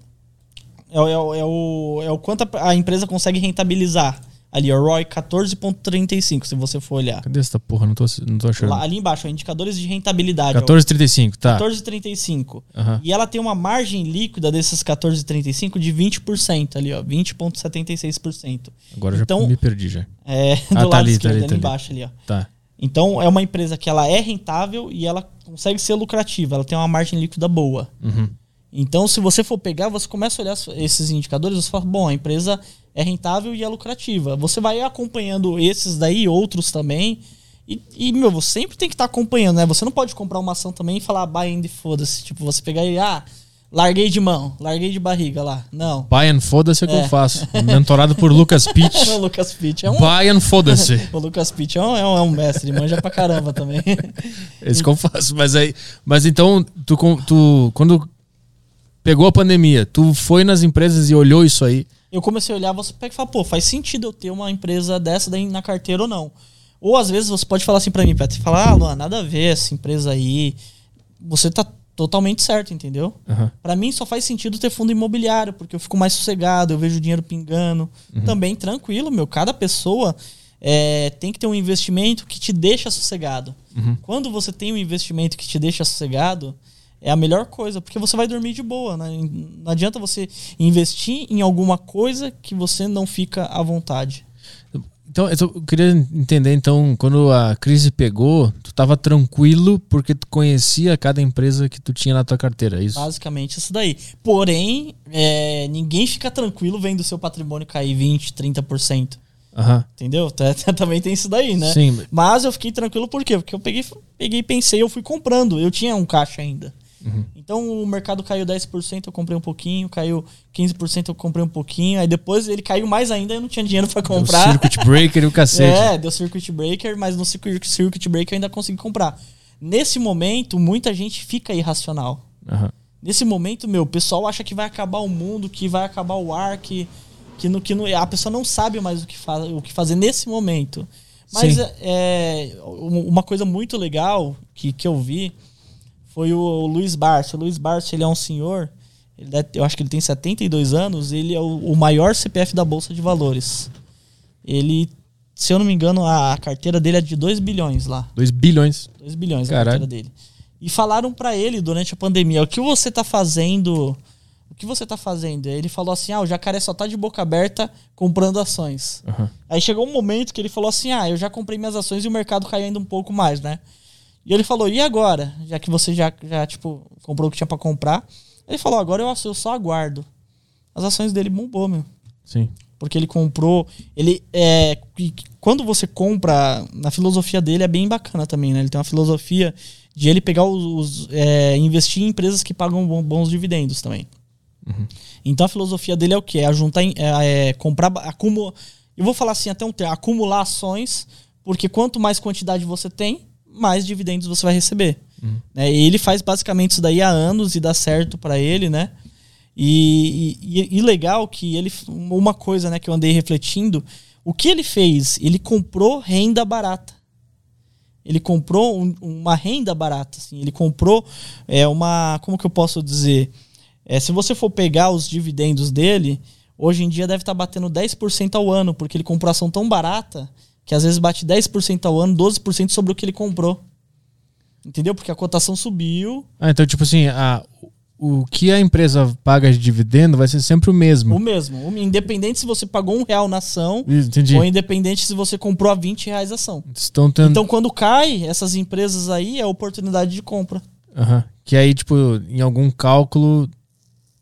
S4: é, o- é, é o, é o quanto a, a empresa consegue rentabilizar. Ali, o ROI 14,35, se você for olhar.
S1: Cadê essa porra? Não tô, não tô achando.
S4: Lá, ali embaixo, ó, indicadores de rentabilidade. ó,
S1: 14,35, tá.
S4: 14,35.
S1: Aham.
S4: E ela tem uma margem líquida desses 14,35 de 20% ali, ó, 20,76%.
S1: Agora eu
S4: Então-
S1: já me perdi já.
S4: É, do
S1: Ah, tá
S4: lado
S1: ali, tá
S4: esquerdo,
S1: ali,
S4: ali,
S1: tá ali.
S4: embaixo ali, ó.
S1: Tá.
S4: Então é uma empresa que ela é rentável e ela consegue ser lucrativa, ela tem uma margem líquida boa.
S1: Uhum.
S4: Então, se você for pegar, você começa a olhar esses indicadores, você fala, bom, a empresa é rentável e é lucrativa. Você vai acompanhando esses daí, outros também. E, e, meu, você sempre tem que estar acompanhando, né? Você não pode comprar uma ação também e falar buy and foda-se. Tipo, você pegar e, ah, larguei de mão, larguei de barriga lá. Não.
S1: And foda-se é o que
S4: É.
S1: eu faço. Mentorado por Lucas Pitt.
S4: O Lucas Pitt é um.
S1: And foda-se.
S4: O Lucas Pitt é um, é um, é um mestre, manja pra caramba também.
S1: É isso que eu faço. Mas aí. Mas então, tu, tu quando pegou a pandemia, tu foi nas empresas e olhou isso aí.
S4: eu comecei a olhar, você pega e fala, pô, faz sentido eu ter uma empresa dessa na carteira ou não. Ou às vezes você pode falar assim pra mim, Petro, falar, ah, Luan, nada a ver essa empresa aí. Você tá totalmente certo, entendeu?
S1: Aham.
S4: Pra mim só faz sentido ter fundo imobiliário, porque eu fico mais sossegado, eu vejo o dinheiro pingando. Também tranquilo, meu. Cada pessoa é, tem que ter um investimento que te deixa sossegado. Quando você tem um investimento que te deixa sossegado, é a melhor coisa, porque você vai dormir de boa. Né? Não adianta você investir em alguma coisa que você não fica à vontade.
S1: Então, eu queria entender, então, quando a crise pegou, tu tava tranquilo porque tu conhecia cada empresa que tu tinha na tua carteira, é isso?
S4: Basicamente isso daí. Porém, é, ninguém fica tranquilo vendo o seu patrimônio cair 20%, 30%.
S1: Aham.
S4: Entendeu? Também tem isso daí, né?
S1: Sim.
S4: Mas eu fiquei tranquilo por quê? Porque eu peguei, peguei e pensei, eu fui comprando. Eu tinha um caixa ainda.
S1: Uhum.
S4: Então o mercado caiu 10%, eu comprei um pouquinho, caiu 15%, eu comprei um pouquinho. Aí depois ele caiu mais ainda, eu não tinha dinheiro pra
S1: O
S4: comprar.
S1: circuit breaker e o cacete.
S4: É, deu circuit breaker, mas no circuit, breaker eu ainda consegui comprar. Nesse momento, muita gente fica irracional.
S1: Aham.
S4: Nesse momento, meu, o pessoal acha que vai acabar o mundo, que vai acabar o ar, que, que, no, que no, a pessoa não sabe mais o que, faz, o que fazer nesse momento. Mas
S1: Sim.
S4: é, é, uma coisa muito legal que, que eu vi foi o, Luiz Barça. O Luiz Barça, ele é um senhor, ele deve- eu acho que ele tem 72 anos, ele é o, o maior CPF da Bolsa de Valores. Ele, se eu não me engano, a, a carteira dele é de 2 bilhões lá.
S1: 2 bilhões.
S4: 2 bilhões a
S1: Caralho.
S4: carteira dele. E falaram pra ele durante a pandemia, o que você tá fazendo? O que você tá fazendo? Ele falou assim: "Ah, o jacaré só tá de boca aberta comprando ações".
S1: Aham.
S4: Aí chegou um momento que ele falou assim: "Ah, eu já comprei minhas ações e o mercado caiu ainda um pouco mais, né?" E ele falou, e agora? Já que você já, já tipo, comprou o que tinha pra comprar. Ele falou, agora eu, eu só aguardo. As ações dele bombou, meu.
S1: Sim.
S4: Porque ele comprou. Ele é. Quando você compra, na filosofia dele é bem bacana também, né? Ele tem uma filosofia de ele pegar os. os, é, investir em empresas que pagam bons dividendos também. Então a filosofia dele é o quê? É juntar. É, é comprar. Acumular. Eu vou falar assim até um termo, acumular ações, porque quanto mais quantidade você tem, mais dividendos você vai receber. Né? E ele faz basicamente isso daí há anos e dá certo pra ele, né? E, e, e legal que ele. Uma coisa né, que eu andei refletindo. O que ele fez? Ele comprou renda barata. Ele comprou um- uma renda barata. Assim. Ele comprou é, uma. Como que eu posso dizer? É, se você for pegar os dividendos dele, hoje em dia deve estar batendo 10% ao ano, porque ele comprou ação tão barata que às vezes bate 10% ao ano, 12% sobre o que ele comprou. Entendeu? Porque a cotação subiu,
S1: Ah, então, tipo assim, a, o que a empresa paga de dividendo vai ser sempre o mesmo.
S4: o mesmo. Independente se você pagou um real na ação,
S1: Entendi.
S4: ou independente se você comprou a 20 reais a ação.
S1: Estão tendo.
S4: Então, quando cai, essas empresas aí é oportunidade de compra.
S1: Aham. Que aí, tipo, em algum cálculo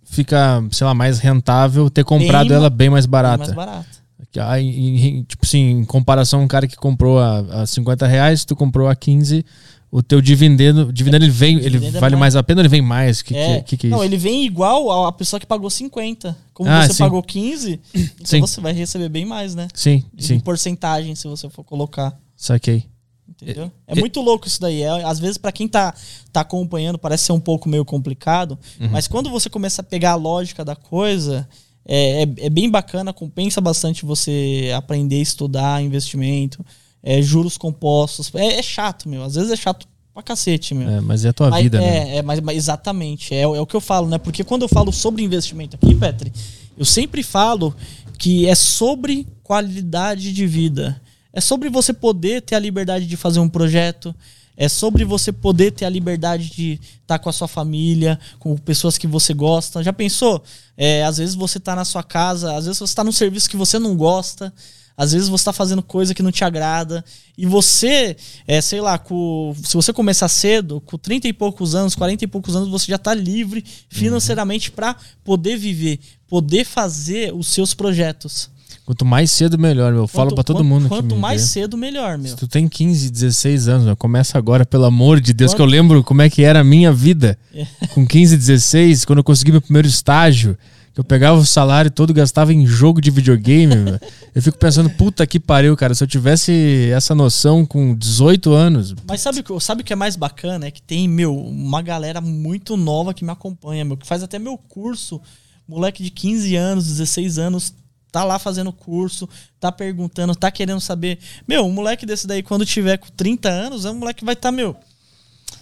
S1: fica, sei lá, mais rentável ter comprado
S4: Bem
S1: ela bem mais
S4: Bem
S1: barata.
S4: mais barato.
S1: Em- tipo assim, em comparação, um cara que comprou a, a 50 reais, tu comprou a 15, o teu dividendo, dividendo ele vem, ele
S4: é
S1: vale
S4: mais.
S1: mais a pena ou ele vem mais? Que,
S4: É.
S1: que, que, que é
S4: não,
S1: isso?
S4: ele vem igual a pessoa que pagou 50. Como
S1: Ah,
S4: você
S1: sim.
S4: pagou 15, então
S1: Sim.
S4: você vai receber bem mais, né?
S1: Sim,
S4: Em
S1: sim,
S4: porcentagem, se você for colocar.
S1: saquei.
S4: Entendeu?
S1: É-
S4: É, muito louco isso daí. É, às vezes, pra quem tá, tá acompanhando, parece ser um pouco meio complicado.
S1: Uhum.
S4: Mas quando você começa a pegar a lógica da coisa, é, é, é bem bacana, compensa bastante você aprender a estudar investimento, é, juros compostos. É, é chato, meu. Às vezes é chato pra cacete, meu.
S1: É, mas é a tua
S4: Mas-
S1: vida,
S4: é,
S1: né?
S4: é, mas, mas exatamente. É, é o que eu falo, né? Porque quando eu falo sobre investimento aqui, Petri, eu sempre falo que é sobre qualidade de vida. É sobre você poder ter a liberdade de fazer um projeto. É sobre você poder ter a liberdade de estar com a sua família, com pessoas que você gosta. Já pensou? É, às vezes você tá na sua casa, às vezes você tá num serviço que você não gosta. Às vezes você tá fazendo coisa que não te agrada. E você, é, sei lá, com, se você começar cedo, com 30 e poucos anos, 40 e poucos anos, você já tá livre financeiramente pra poder viver, poder fazer os seus projetos.
S1: Quanto mais cedo, melhor, meu. Eu falo
S4: Quanto-
S1: pra todo
S4: quanto-
S1: mundo
S4: Quanto mais
S1: vê.
S4: cedo, melhor, meu.
S1: Se tu tem 15, 16 anos, meu, começa agora, pelo amor de Deus,
S4: Quanto-
S1: que eu lembro como é que era a minha vida.
S4: É.
S1: Com 15, 16, quando eu consegui meu primeiro estágio, que eu pegava o salário todo e gastava em jogo de videogame, meu. Eu fico pensando, puta que pariu, cara, se eu tivesse essa noção com 18 anos.
S4: Mas sabe sabe o que é mais bacana? É que tem, meu, uma galera muito nova que me acompanha, meu, que faz até meu curso. Moleque de 15 anos, 16 anos, tá lá fazendo curso, tá perguntando, tá querendo saber. Meu, um moleque desse daí, quando tiver com 30 anos, é um moleque que vai estar, tá, meu,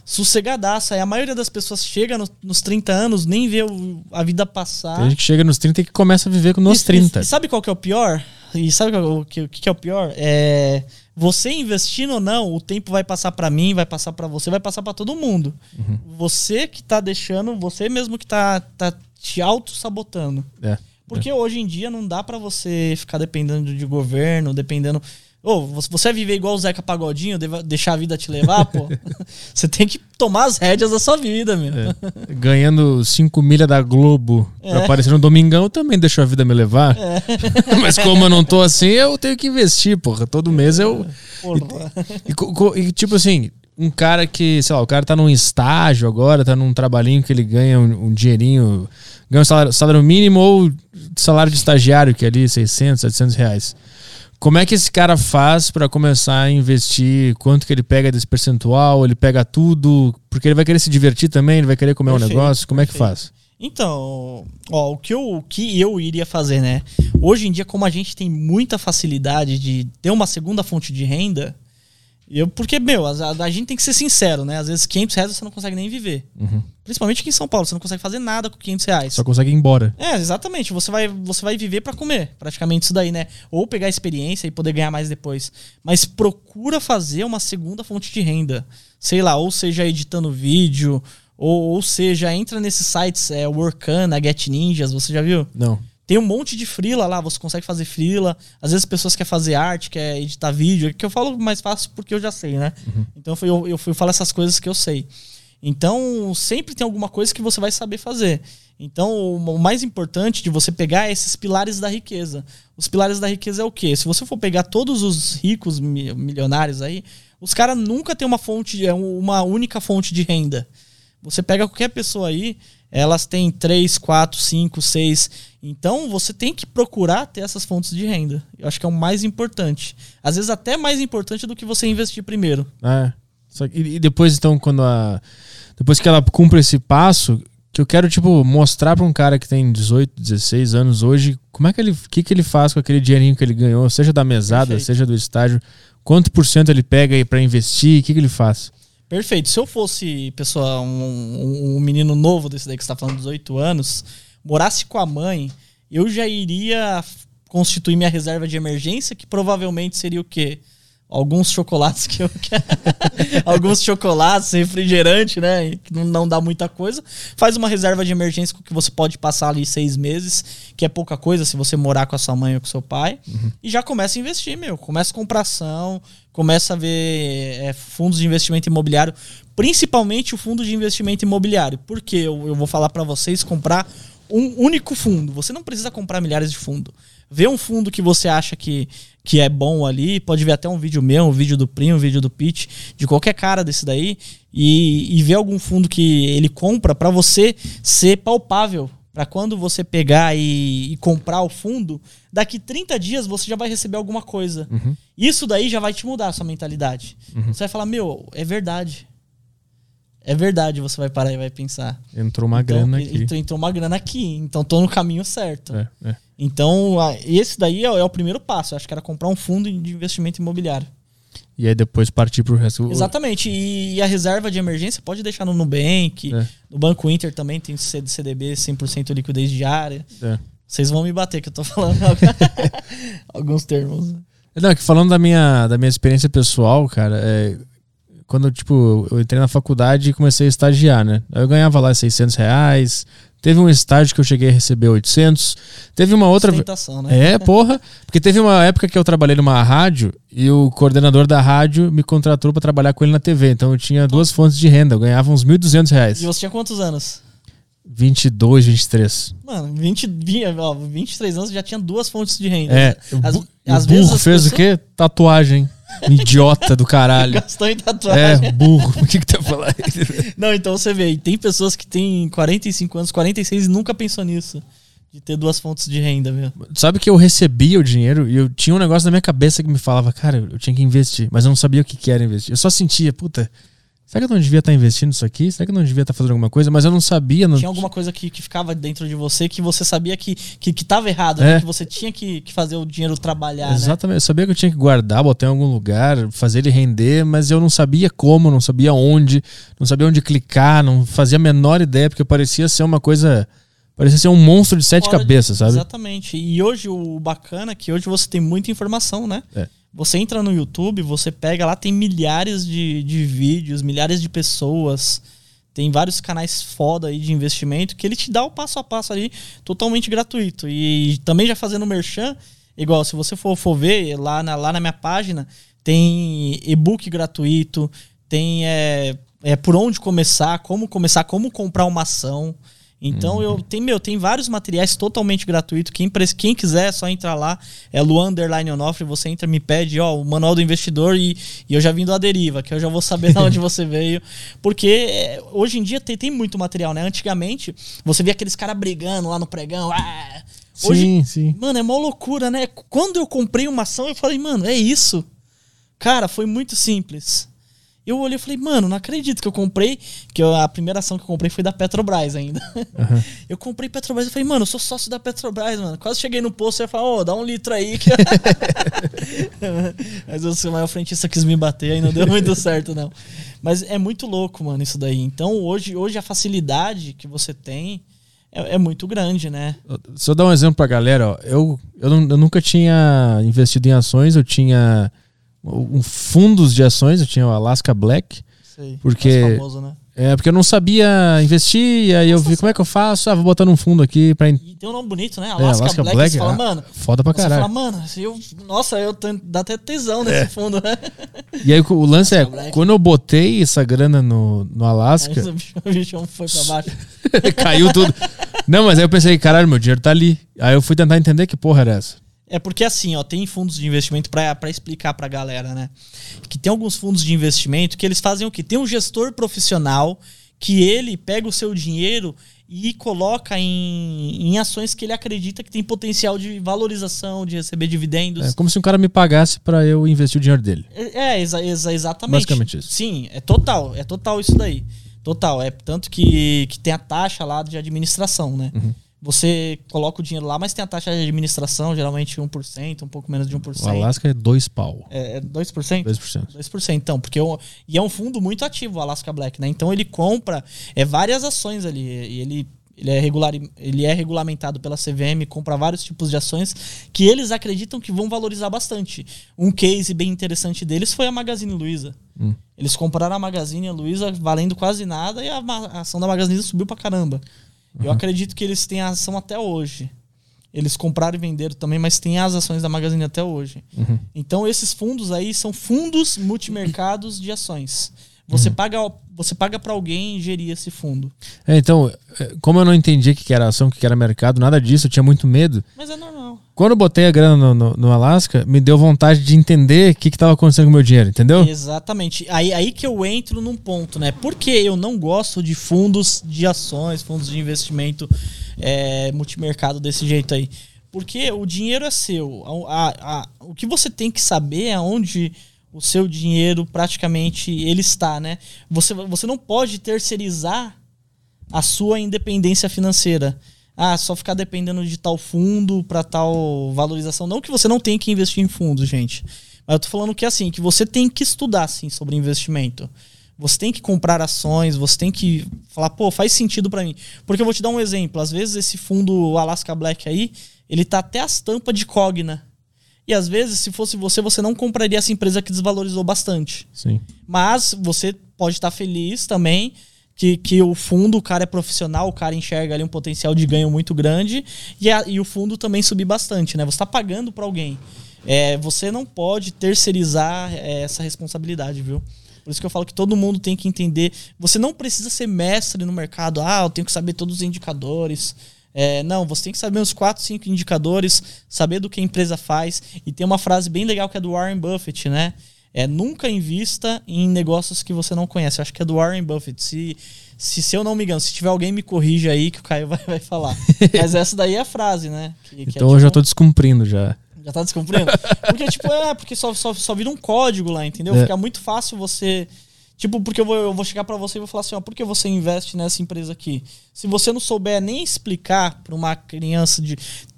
S4: sossegadaça. Aí a maioria das pessoas chega no- nos 30 anos, nem vê o- a vida passar.
S1: Tem gente que chega nos 30 e que começa a viver com nos
S4: E-
S1: 30.
S4: E, e sabe qual que é o pior? E sabe o que, o que é o pior? É você investindo ou não, o tempo vai passar pra mim, vai passar pra você, vai passar pra todo mundo.
S1: Uhum.
S4: Você que tá deixando, você mesmo que tá, tá te auto-sabotando.
S1: É.
S4: Porque hoje em dia não dá pra você ficar dependendo de governo, dependendo. Ô, você você vai viver igual o Zeca Pagodinho, deixar a vida te levar, pô? você tem que tomar as rédeas da sua vida, meu.
S1: É. Ganhando 5 milha da Globo pra
S4: É.
S1: aparecer no Domingão também deixou a vida me levar. Mas como eu não tô assim, eu tenho que investir, porra. Todo mês eu.
S4: Porra.
S1: E, co- co- e, tipo assim, um cara que, sei lá, o cara tá num estágio agora, tá num trabalhinho que ele ganha um, um dinheirinho, ganha um salário, salário mínimo ou salário de estagiário, que é ali 600, 700 reais. Como é que esse cara faz pra começar a investir? Quanto que ele pega desse percentual? Ele pega tudo? Porque ele vai querer se divertir também, ele vai querer comer um
S4: Perfeito,
S1: negócio. Como é que
S4: perfeito.
S1: faz?
S4: Então, ó, o que, eu, o que eu iria fazer, né? Hoje em dia, como a gente tem muita facilidade de ter uma segunda fonte de renda, eu, porque, meu, a, a gente tem que ser sincero, né? Às vezes 500 reais você não consegue nem viver. Principalmente aqui em São Paulo, você não consegue fazer nada com 500 reais.
S1: Só consegue ir embora.
S4: É, exatamente. Você vai, você vai viver pra comer, praticamente isso daí, né? Ou pegar experiência e poder ganhar mais depois. Mas procura fazer uma segunda fonte de renda. Sei lá, ou seja, editando vídeo, ou, ou seja, entra nesses sites, é, Workana, Get Ninjas, você já viu?
S1: Não.
S4: Tem um monte de freela lá, você consegue fazer freela. Às vezes pessoas querem fazer arte, quer editar vídeo, que eu falo mais fácil porque eu já sei, né? Então eu, eu fui falar essas coisas que eu sei. Então, sempre tem alguma coisa que você vai saber fazer. Então, o mais importante de você pegar é esses pilares da riqueza. Os pilares da riqueza é o quê? Se você for pegar todos os ricos mi- milionários aí, os caras nunca têm uma fonte, é um- uma única fonte de renda. Você pega qualquer pessoa aí, elas têm três, quatro, cinco, seis. Então você tem que procurar ter essas fontes de renda. Eu acho que é o mais importante. Às vezes até mais importante do que você investir primeiro.
S1: É. E, depois, então, quando a. Depois que ela cumpre esse passo, que eu quero, tipo, mostrar pra um cara que tem 18, 16 anos hoje, como é que ele. O que, que ele faz com aquele dinheirinho que ele ganhou, seja da mesada,
S4: Perfeito.
S1: seja do estágio, quanto por cento ele pega aí pra investir, o que, que ele faz?
S4: Perfeito. Se eu fosse, pessoa, um, um- um menino novo desse daí que você tá falando, 18 anos, morasse com a mãe, eu já iria constituir minha reserva de emergência, que provavelmente seria o quê? Alguns chocolates que eu quero. Alguns chocolates, refrigerante, né? Que não, não dá muita coisa. Faz uma reserva de emergência com que você pode passar ali seis meses, que é pouca coisa se você morar com a sua mãe ou com seu pai. E já começa a investir, meu. Começa a comprar ação, começa a ver é, fundos de investimento imobiliário, principalmente o fundo de investimento imobiliário. Porque eu, eu vou falar para vocês comprar um único fundo. Você não precisa comprar milhares de fundos. Vê um fundo que você acha que, que é bom ali, pode ver até um vídeo meu, um vídeo do Primo, um vídeo do Pitch, de qualquer cara desse daí, e, e ver algum fundo que ele compra para você ser palpável. Para quando você pegar e, e comprar o fundo, daqui 30 dias você já vai receber alguma coisa. Isso daí já vai te mudar a sua mentalidade. Você vai falar, meu, é verdade. É verdade, você vai parar e vai pensar.
S1: Entrou uma
S4: Então,
S1: grana aqui.
S4: Então entrou uma grana aqui, então tô no caminho certo.
S1: É, é.
S4: Então, esse daí é, é o primeiro passo. Eu acho que era comprar um fundo de investimento imobiliário.
S1: E aí depois partir pro resto.
S4: Exatamente. E, e a reserva de emergência pode deixar no Nubank.
S1: É.
S4: No Banco Inter também tem CDB 100% liquidez diária.
S1: É.
S4: Vocês vão me bater que eu tô falando alguns termos.
S1: Não, é que falando da minha, da minha experiência pessoal, cara, é, quando tipo, eu entrei na faculdade e comecei a estagiar, né? Eu ganhava lá 600 reais. Teve um estágio que eu cheguei a receber 800. Teve uma outra.
S4: Né?
S1: É, porra. Porque teve uma época que eu trabalhei numa rádio e o coordenador da rádio me contratou pra trabalhar com ele na TV. Então eu tinha duas fontes de renda. Eu ganhava uns 1.200 reais.
S4: E você tinha quantos anos?
S1: 22, 23.
S4: Mano, 20, vi- ó, 23 anos já tinha duas fontes de renda.
S1: É.
S4: Às,
S1: o
S4: às
S1: o
S4: vezes
S1: burro
S4: as
S1: fez o
S4: pessoas
S1: quê? Tatuagem. Idiota do caralho.
S4: Gastou em tatuagem.
S1: É, burro. O que que ia falar?
S4: Não, então você vê, tem pessoas que têm 45 anos, 46 e nunca pensou nisso. De ter duas fontes de renda, viu?
S1: Sabe que eu recebia o dinheiro e eu tinha um negócio na minha cabeça que me falava, cara, eu tinha que investir, mas eu não sabia o que, que era investir. Eu só sentia, puta, será que eu não devia estar investindo isso aqui? Será que eu não devia estar fazendo alguma coisa? Mas eu não sabia. Não
S4: Tinha alguma coisa que, que ficava dentro de você que você sabia que, que, que tava errado,
S1: É.
S4: né? que você tinha que, que fazer o dinheiro trabalhar, né?
S1: Exatamente. Eu sabia que eu tinha que guardar, botar em algum lugar, fazer ele render, mas eu não sabia como, não sabia onde, não sabia onde clicar, não fazia a menor ideia, porque parecia ser uma coisa. Parecia ser um monstro de sete
S4: Fora de-
S1: cabeças, sabe?
S4: Exatamente. E hoje o bacana é que hoje você tem muita informação, né?
S1: É.
S4: Você entra no YouTube, você pega lá, tem milhares de, de vídeos, milhares de pessoas. Tem vários canais foda aí de investimento que ele te dá o passo a passo ali totalmente gratuito. E também já fazendo merchan, igual se você for, for ver lá na, lá na minha página, tem e-book gratuito, tem é, é, por onde começar, como começar, como comprar uma ação. Então eu tem meu, tem vários materiais totalmente gratuitos. Quem, quem quiser é só entrar lá. É Luan Underline Onofre, você entra, me pede, ó, o manual do investidor e, e eu já vim do Aderiva, que eu já vou saber de onde você veio. Porque é, hoje em dia tem, tem muito material, né? Antigamente, você via aqueles caras brigando lá no pregão. Ah, hoje,
S1: Sim, sim.
S4: Mano, é mó loucura, né? Quando eu comprei uma ação, eu falei, mano, é isso. Cara, foi muito simples. Eu olhei e falei, mano, não acredito que eu comprei. Que eu- a primeira ação que eu comprei foi da Petrobras ainda. Eu comprei Petrobras e falei, mano, eu sou sócio da Petrobras, mano. Quase cheguei no posto e falar, ô, dá um litro aí. que- Mas o seu maior frentista quis me bater aí, não deu muito certo, não. Mas é muito louco, mano, isso daí. Então, hoje, hoje a facilidade que você tem é, é muito grande, né?
S1: Só dar um exemplo pra galera, ó. Eu, eu, não- eu nunca tinha investido em ações, eu tinha fundos de ações, eu tinha o Alaska Black.
S4: Sei.
S1: Porque-
S4: famoso, né?
S1: É, porque eu não sabia investir, e aí eu vi como é que eu faço. Ah, vou botar num fundo aqui pra.
S4: E tem um nome bonito, né?
S1: É,
S4: Alaska,
S1: Alaska
S4: Black.
S1: Black,
S4: você fala,
S1: ah,
S4: mano.
S1: Foda pra
S4: Você
S1: caralho.
S4: fala, mano, eu, nossa, eu tenho, dá até tesão nesse fundo, né?
S1: E aí o lance é,
S4: Alaska Black.
S1: quando eu botei essa grana no, no
S4: bichão- o bichão foi pra baixo.
S1: caiu tudo. Não, mas aí eu pensei, caralho, meu dinheiro tá ali. Aí eu fui tentar entender que porra era essa.
S4: É porque assim, ó, tem fundos de investimento pra explicar pra galera, né? Que tem alguns fundos de investimento que eles fazem o quê? Tem um gestor profissional que ele pega o seu dinheiro e coloca em, em ações que ele acredita que tem potencial de valorização, de receber dividendos.
S1: É como se um cara me pagasse pra eu investir o dinheiro dele.
S4: É, é, exa- exa- exatamente.
S1: Basicamente isso.
S4: Sim, é total, é total isso daí. Total, é tanto que, que tem a taxa lá de administração, né?
S1: Uhum.
S4: Você coloca o dinheiro lá, mas tem a taxa de administração, geralmente 1%, um pouco menos de 1%.
S1: O Alasca é dois pau.
S4: É, é 2%?
S1: 2%.
S4: 2%, então, porque é um- e é um fundo muito ativo, o Alaska Black, né? Então ele compra é, várias ações ali. E ele, ele, é regular, ele é regulamentado pela CVM, compra vários tipos de ações que eles acreditam que vão valorizar bastante. Um case bem interessante deles foi a Magazine Luiza.
S1: Hum.
S4: Eles compraram a Magazine Luiza valendo quase nada e a, a ação da Magazine subiu pra caramba. Eu acredito que eles têm a ação até hoje. Eles compraram e venderam também, mas tem as ações da Magazine até hoje. Então esses fundos aí são fundos multimercados de ações. Você paga você paga para alguém gerir esse fundo.
S1: É, então, é, como eu não entendi o que era ação, o que era mercado, nada disso, eu tinha muito medo.
S4: Mas é normal.
S1: Quando eu botei a grana no, no, no Alasca, me deu vontade de entender o que estava acontecendo com o meu dinheiro, entendeu?
S4: Exatamente. Aí, aí que eu entro num ponto, né? Porque eu não gosto de fundos de ações, fundos de investimento é, multimercado desse jeito aí. Porque o dinheiro é seu. A- a- a- o que você tem que saber é onde o seu dinheiro praticamente ele está, né? Você, você não pode terceirizar a sua independência financeira. Ah, só ficar dependendo de tal fundo para tal valorização. Não que você não tenha que investir em fundos, gente. Mas eu tô falando que assim, que você tem que estudar sim sobre investimento. Você tem que comprar ações, você tem que falar, pô, faz sentido para mim. Porque eu vou te dar um exemplo. Às vezes esse fundo Alaska Black aí, ele tá até as tampas de Cogna. E às vezes, se fosse você, você não compraria essa empresa que desvalorizou bastante.
S1: Sim.
S4: Mas você pode estar feliz também que, que o fundo, o cara é profissional, o cara enxerga ali um potencial de ganho muito grande e, a- e o fundo também subir bastante, né? Você está pagando para alguém. É, você não pode terceirizar é, essa responsabilidade, viu? Por isso que eu falo que todo mundo tem que entender. Você não precisa ser mestre no mercado. Ah, eu tenho que saber todos os indicadores. É, não, você tem que saber uns 4, 5 indicadores, saber do que a empresa faz. E tem uma frase bem legal que é do Warren Buffett, né? É nunca invista em negócios que você não conhece. Eu acho que é do Warren Buffett. Se, se, se eu não me engano, se tiver alguém me corrija aí que o Caio vai, vai falar. Mas essa daí é a frase, né? Que- que é
S1: Então eu já
S4: tipo-
S1: tô descumprindo já.
S4: já tá descumprindo? Porque, tipo, é, porque só, só, só vira um código lá, entendeu?
S1: É.
S4: Fica muito fácil você. Tipo, porque eu vou, eu vou chegar pra você e vou falar assim, ó, por que você investe nessa empresa aqui? Se você não souber nem explicar pra uma criança de.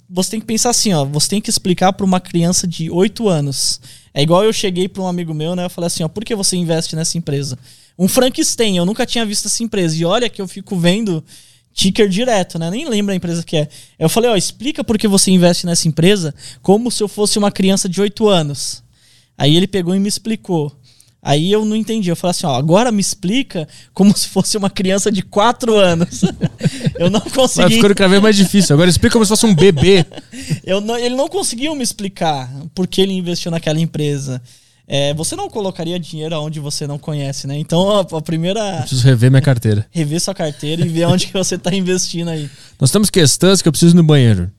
S4: Você tem que pensar assim, ó, você tem que explicar pra uma criança de 8 anos. É igual eu cheguei pra um amigo meu, né? Eu falei assim, ó, por que você investe nessa empresa? Um Frankenstein, eu nunca tinha visto essa empresa. E olha que eu fico vendo ticker direto, né? Nem lembro a empresa que é. Eu falei, ó, explica por que você investe nessa empresa como se eu fosse uma criança de 8 anos. Aí ele pegou e me explicou. Aí eu não entendi. Eu falei assim, ó, agora me explica como se fosse uma criança de 4 anos. eu não consegui.
S1: ficando cada vez mais difícil. Agora explica como se fosse um bebê.
S4: Eu não- ele não conseguiu me explicar por que ele investiu naquela empresa. É, você não colocaria dinheiro onde você não conhece, né? Então a, a primeira.
S1: Preciso rever minha carteira.
S4: Rever sua carteira e ver onde que você tá investindo aí.
S1: Nós temos questões que eu preciso ir no banheiro.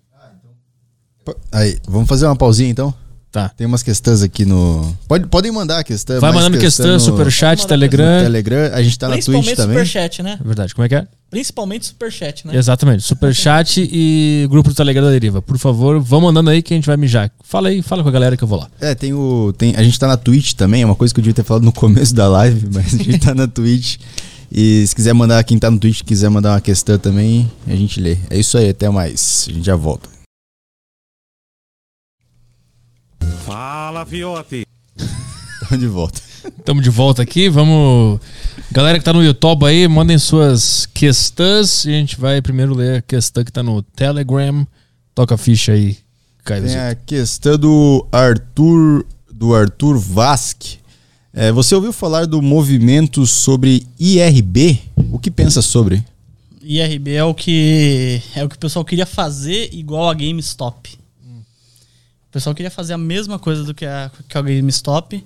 S3: Aí, vamos fazer uma pausinha então?
S1: Tá.
S3: Tem umas questões aqui no. Pode, podem mandar a questão.
S1: Vai mandando questão,
S3: no-
S1: superchat, Telegram.
S3: Telegram. A gente tá na Twitch
S4: Principalmente
S3: também.
S4: superchat, né?
S1: É verdade, como é que é?
S4: Principalmente superchat, né?
S1: Exatamente. Superchat e grupo do Telegram da Deriva. Por favor, vão mandando aí que a gente vai mijar. Fala aí, fala com a galera que eu vou lá.
S3: É, tem o. Tem, a gente tá na Twitch também, é uma coisa que eu devia ter falado no começo da live, mas a gente tá na Twitch. E se quiser mandar, quem tá no Twitch quiser mandar uma questão também, a gente lê. É isso aí, até mais. A gente já volta.
S2: Fala, Fiote.
S3: Tamo de volta.
S1: Tamo de volta aqui, vamos. Galera que tá no YouTube aí, mandem suas questões e a gente vai primeiro ler a questão que tá no Telegram. Toca a ficha aí, Caio.
S3: Tem a questão do Arthur. Do Arthur Vasque. É, você ouviu falar do movimento sobre IRB? O que pensa sobre?
S4: IRB é o que é o que o pessoal queria fazer igual a GameStop. O pessoal queria fazer a mesma coisa do que a, que a GameStop,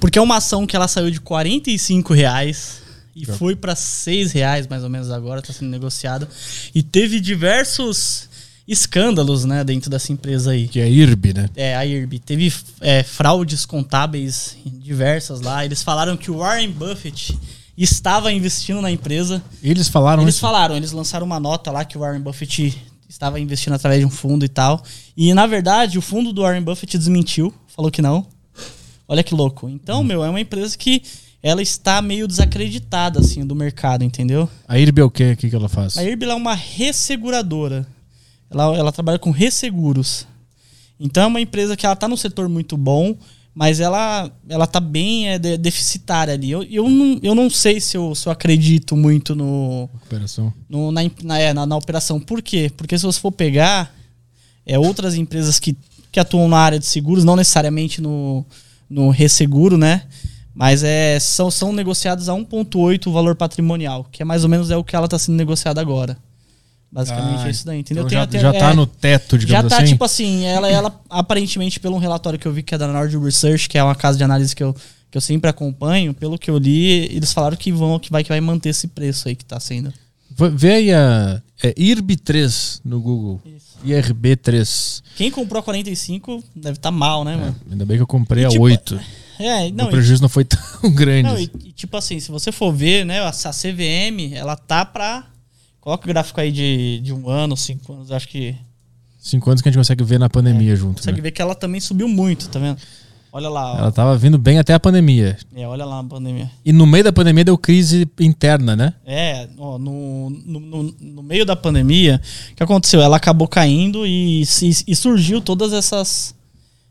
S4: porque é uma ação que ela saiu de 45 reais e foi para 6 reais mais ou menos agora, está sendo negociada e teve diversos escândalos, né, dentro dessa empresa aí.
S1: Que é IRB, né?
S4: É, a IRB. Teve é, fraudes contábeis diversas lá. Eles falaram que o Warren Buffett estava investindo na empresa.
S1: Eles falaram
S4: Eles
S1: isso?
S4: falaram, eles lançaram uma nota lá que o Warren Buffett estava investindo através de um fundo e tal. E na verdade, o fundo do Warren Buffett desmentiu, falou que não. Olha que louco. Então, meu, é uma empresa que ela está meio desacreditada assim do mercado, entendeu?
S1: A IRB é o quê? O que, que ela faz?
S4: A IRB é uma resseguradora. Ela, ela trabalha com resseguros. Então é uma empresa que ela tá no setor muito bom, mas ela ela tá bem é, de- deficitária ali. Eu, eu, não, eu não sei se eu, se eu acredito muito no,
S1: Operação.
S4: no- na, na, é, na, na operação. Por quê? Porque se você for pegar é, outras empresas que, que atuam na área de seguros, não necessariamente no, no resseguro, né? Mas é, são, são negociadas a 1,8 o valor patrimonial, que é mais ou menos é o que ela está sendo negociada agora. Basicamente
S1: Ah,
S4: é isso daí, entendeu?
S1: Então já,
S4: até-
S1: já tá
S4: é,
S1: no teto,
S4: já
S1: digamos
S4: tá,
S1: assim?
S4: tipo assim, ela, ela aparentemente, pelo um relatório que eu vi que é da Nord Research, que é uma casa de análise que eu, que eu sempre acompanho, pelo que eu li, eles falaram que vão, que vai, que vai manter esse preço aí que tá sendo.
S1: Vê aí a é IRB3 no Google. IRB3.
S4: Quem comprou a 45 deve estar mal, né, mano?
S1: Ainda bem que eu comprei
S4: E
S1: a
S4: tipo,
S1: 8.
S4: É, não,
S1: o
S4: e,
S1: prejuízo não foi tão grande.
S4: não e, e tipo assim, se você for ver, né, essa CVM, ela tá pra. Coloca o gráfico aí de, de um ano, cinco anos, acho que.
S1: Cinco anos que a gente consegue ver na pandemia junto.
S4: Consegue
S1: né?
S4: ver que ela também subiu muito, tá vendo? Olha lá, ó.
S1: Ela tava vindo bem até a pandemia.
S4: É, olha lá a pandemia.
S1: E no meio da pandemia deu crise interna, né?
S4: É, ó, no, no, no- no meio da pandemia, o que aconteceu? Ela acabou caindo e, se- e surgiu todas essas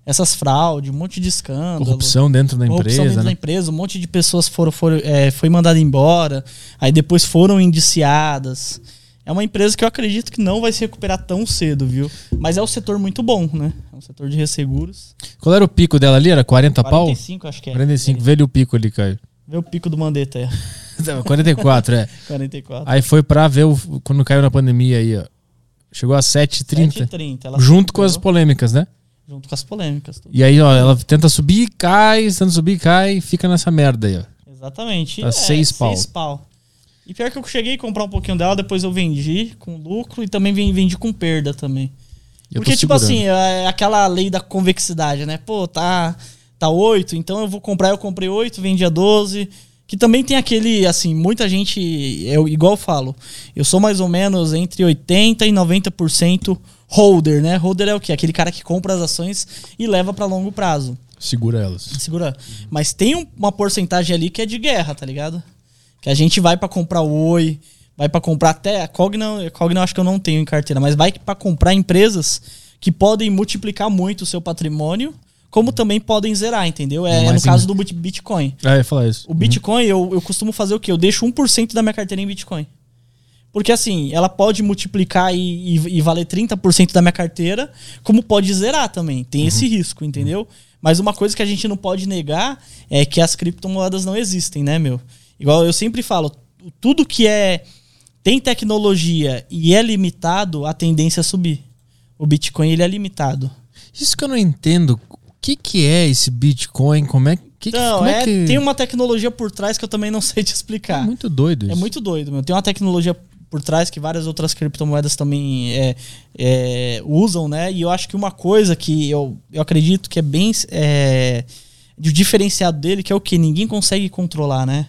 S4: essas fraudes, um monte de escândalo.
S1: Corrupção dentro da
S4: corrupção
S1: empresa,
S4: dentro da
S1: né?
S4: empresa, um monte de pessoas foram, foram é, foi mandada embora, aí depois foram indiciadas. É uma empresa que eu acredito que não vai se recuperar tão cedo, viu? Mas é um setor muito bom, né? É um setor de resseguros.
S1: Qual era o pico dela ali? Era 40 pau?
S4: 45, acho que é.
S1: 45. Vê ali o pico ali, Caio.
S4: Vê o pico do Mandetta aí.
S1: 44, é.
S4: 44.
S1: Aí foi pra ver o, quando caiu na pandemia aí, ó. Chegou a 7,30.
S4: 7,30. Ela
S1: Junto com as polêmicas, né?
S4: Junto com as polêmicas. tudo.
S1: E aí, ó, ela tenta subir, cai, tenta subir, cai, fica nessa merda aí, ó.
S4: Exatamente.
S1: Tá seis pau.
S4: Seis pau. E pior que eu cheguei a comprar um pouquinho dela, depois eu vendi com lucro e também ven- vendi com perda também.
S1: Eu
S4: Porque, tipo
S1: segurando.
S4: assim, é aquela lei da convexidade, né? Pô, tá, tá 8, então eu vou comprar, eu comprei 8, vendi a 12. Que também tem aquele, assim, muita gente, eu igual eu falo, eu sou mais ou menos entre 80% e 90% holder, né? Holder é o quê? Aquele cara que compra as ações e leva pra longo prazo.
S1: Segura elas.
S4: Segura. Mas tem um- uma porcentagem ali que é de guerra, tá ligado? Que a gente vai pra comprar Oi, vai pra comprar até a Cogna, Cogna eu acho que eu não tenho em carteira, mas vai pra comprar empresas que podem multiplicar muito o seu patrimônio, como também podem zerar, entendeu? É,
S1: Mas
S4: no caso do bit- Bitcoin.
S1: Ah, eu ia falar isso.
S4: O Bitcoin, eu, eu costumo fazer o quê? Eu deixo 1% da minha carteira em Bitcoin. Porque assim, ela pode multiplicar e, e- e valer 30% da minha carteira, como pode zerar também. Tem esse risco, entendeu? Mas uma coisa que a gente não pode negar é que as criptomoedas não existem, né, meu? Igual eu sempre falo, tudo que é tem tecnologia e é limitado, a tendência é subir. O Bitcoin ele é limitado.
S1: Isso que eu não entendo. O que, que é esse Bitcoin? Como é que.
S4: Então,
S1: como
S4: é,
S1: que...
S4: tem uma tecnologia por trás que eu também não sei te explicar.
S1: É muito doido isso.
S4: É muito doido, meu. Tem uma tecnologia por trás que várias outras criptomoedas também é, é, usam, né? E eu acho que uma coisa que eu, eu acredito que é bem é, de diferenciado dele, que é o que ninguém consegue controlar, né?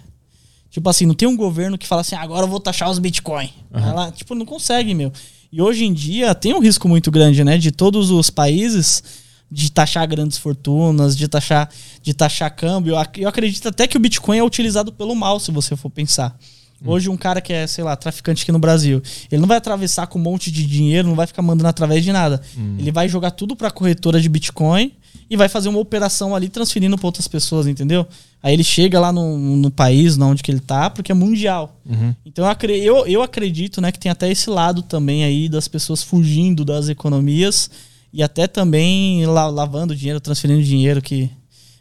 S4: Tipo assim, não tem um governo que fala assim, "Ah, agora eu vou taxar os Bitcoin. Ela, tipo, não consegue, meu. E hoje em dia tem um risco muito grande, né? De todos os países de taxar grandes fortunas, de taxar, de taxar câmbio. Eu acredito até que o Bitcoin é utilizado pelo mal, se você for pensar. Hoje um cara que é, sei lá, traficante aqui no Brasil, ele não vai atravessar com um monte de dinheiro, não vai ficar mandando através de nada. Ele vai jogar tudo pra corretora de Bitcoin e vai fazer uma operação ali transferindo pra outras pessoas, entendeu? Aí ele chega lá no, no país, onde que ele tá, porque é mundial. Então eu, eu, acredito, né, que tem até esse lado também aí das pessoas fugindo das economias e até também la- lavando dinheiro, transferindo dinheiro que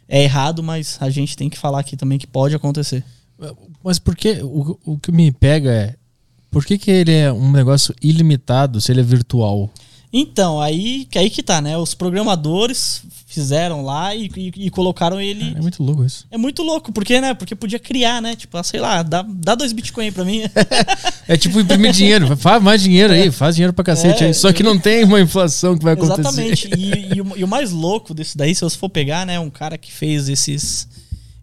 S4: é errado, mas a gente tem que falar aqui também que pode acontecer.
S1: Mas por que o, o que me pega é por que, que ele é um negócio ilimitado se ele é virtual?
S4: Então, aí, aí que tá, né? Os programadores fizeram lá e, e- e colocaram ele.
S1: É muito louco isso.
S4: É muito louco, porque, né? Porque podia criar, né? Tipo, ah, sei lá, dá, dá dois Bitcoin pra mim.
S1: É tipo imprimir dinheiro. Faz mais dinheiro aí, faz dinheiro pra cacete
S4: É.
S1: aí. Só que não tem uma inflação que vai acontecer.
S4: Exatamente. E, e o, e o mais louco disso daí, se você for pegar, né? Um cara que fez esses,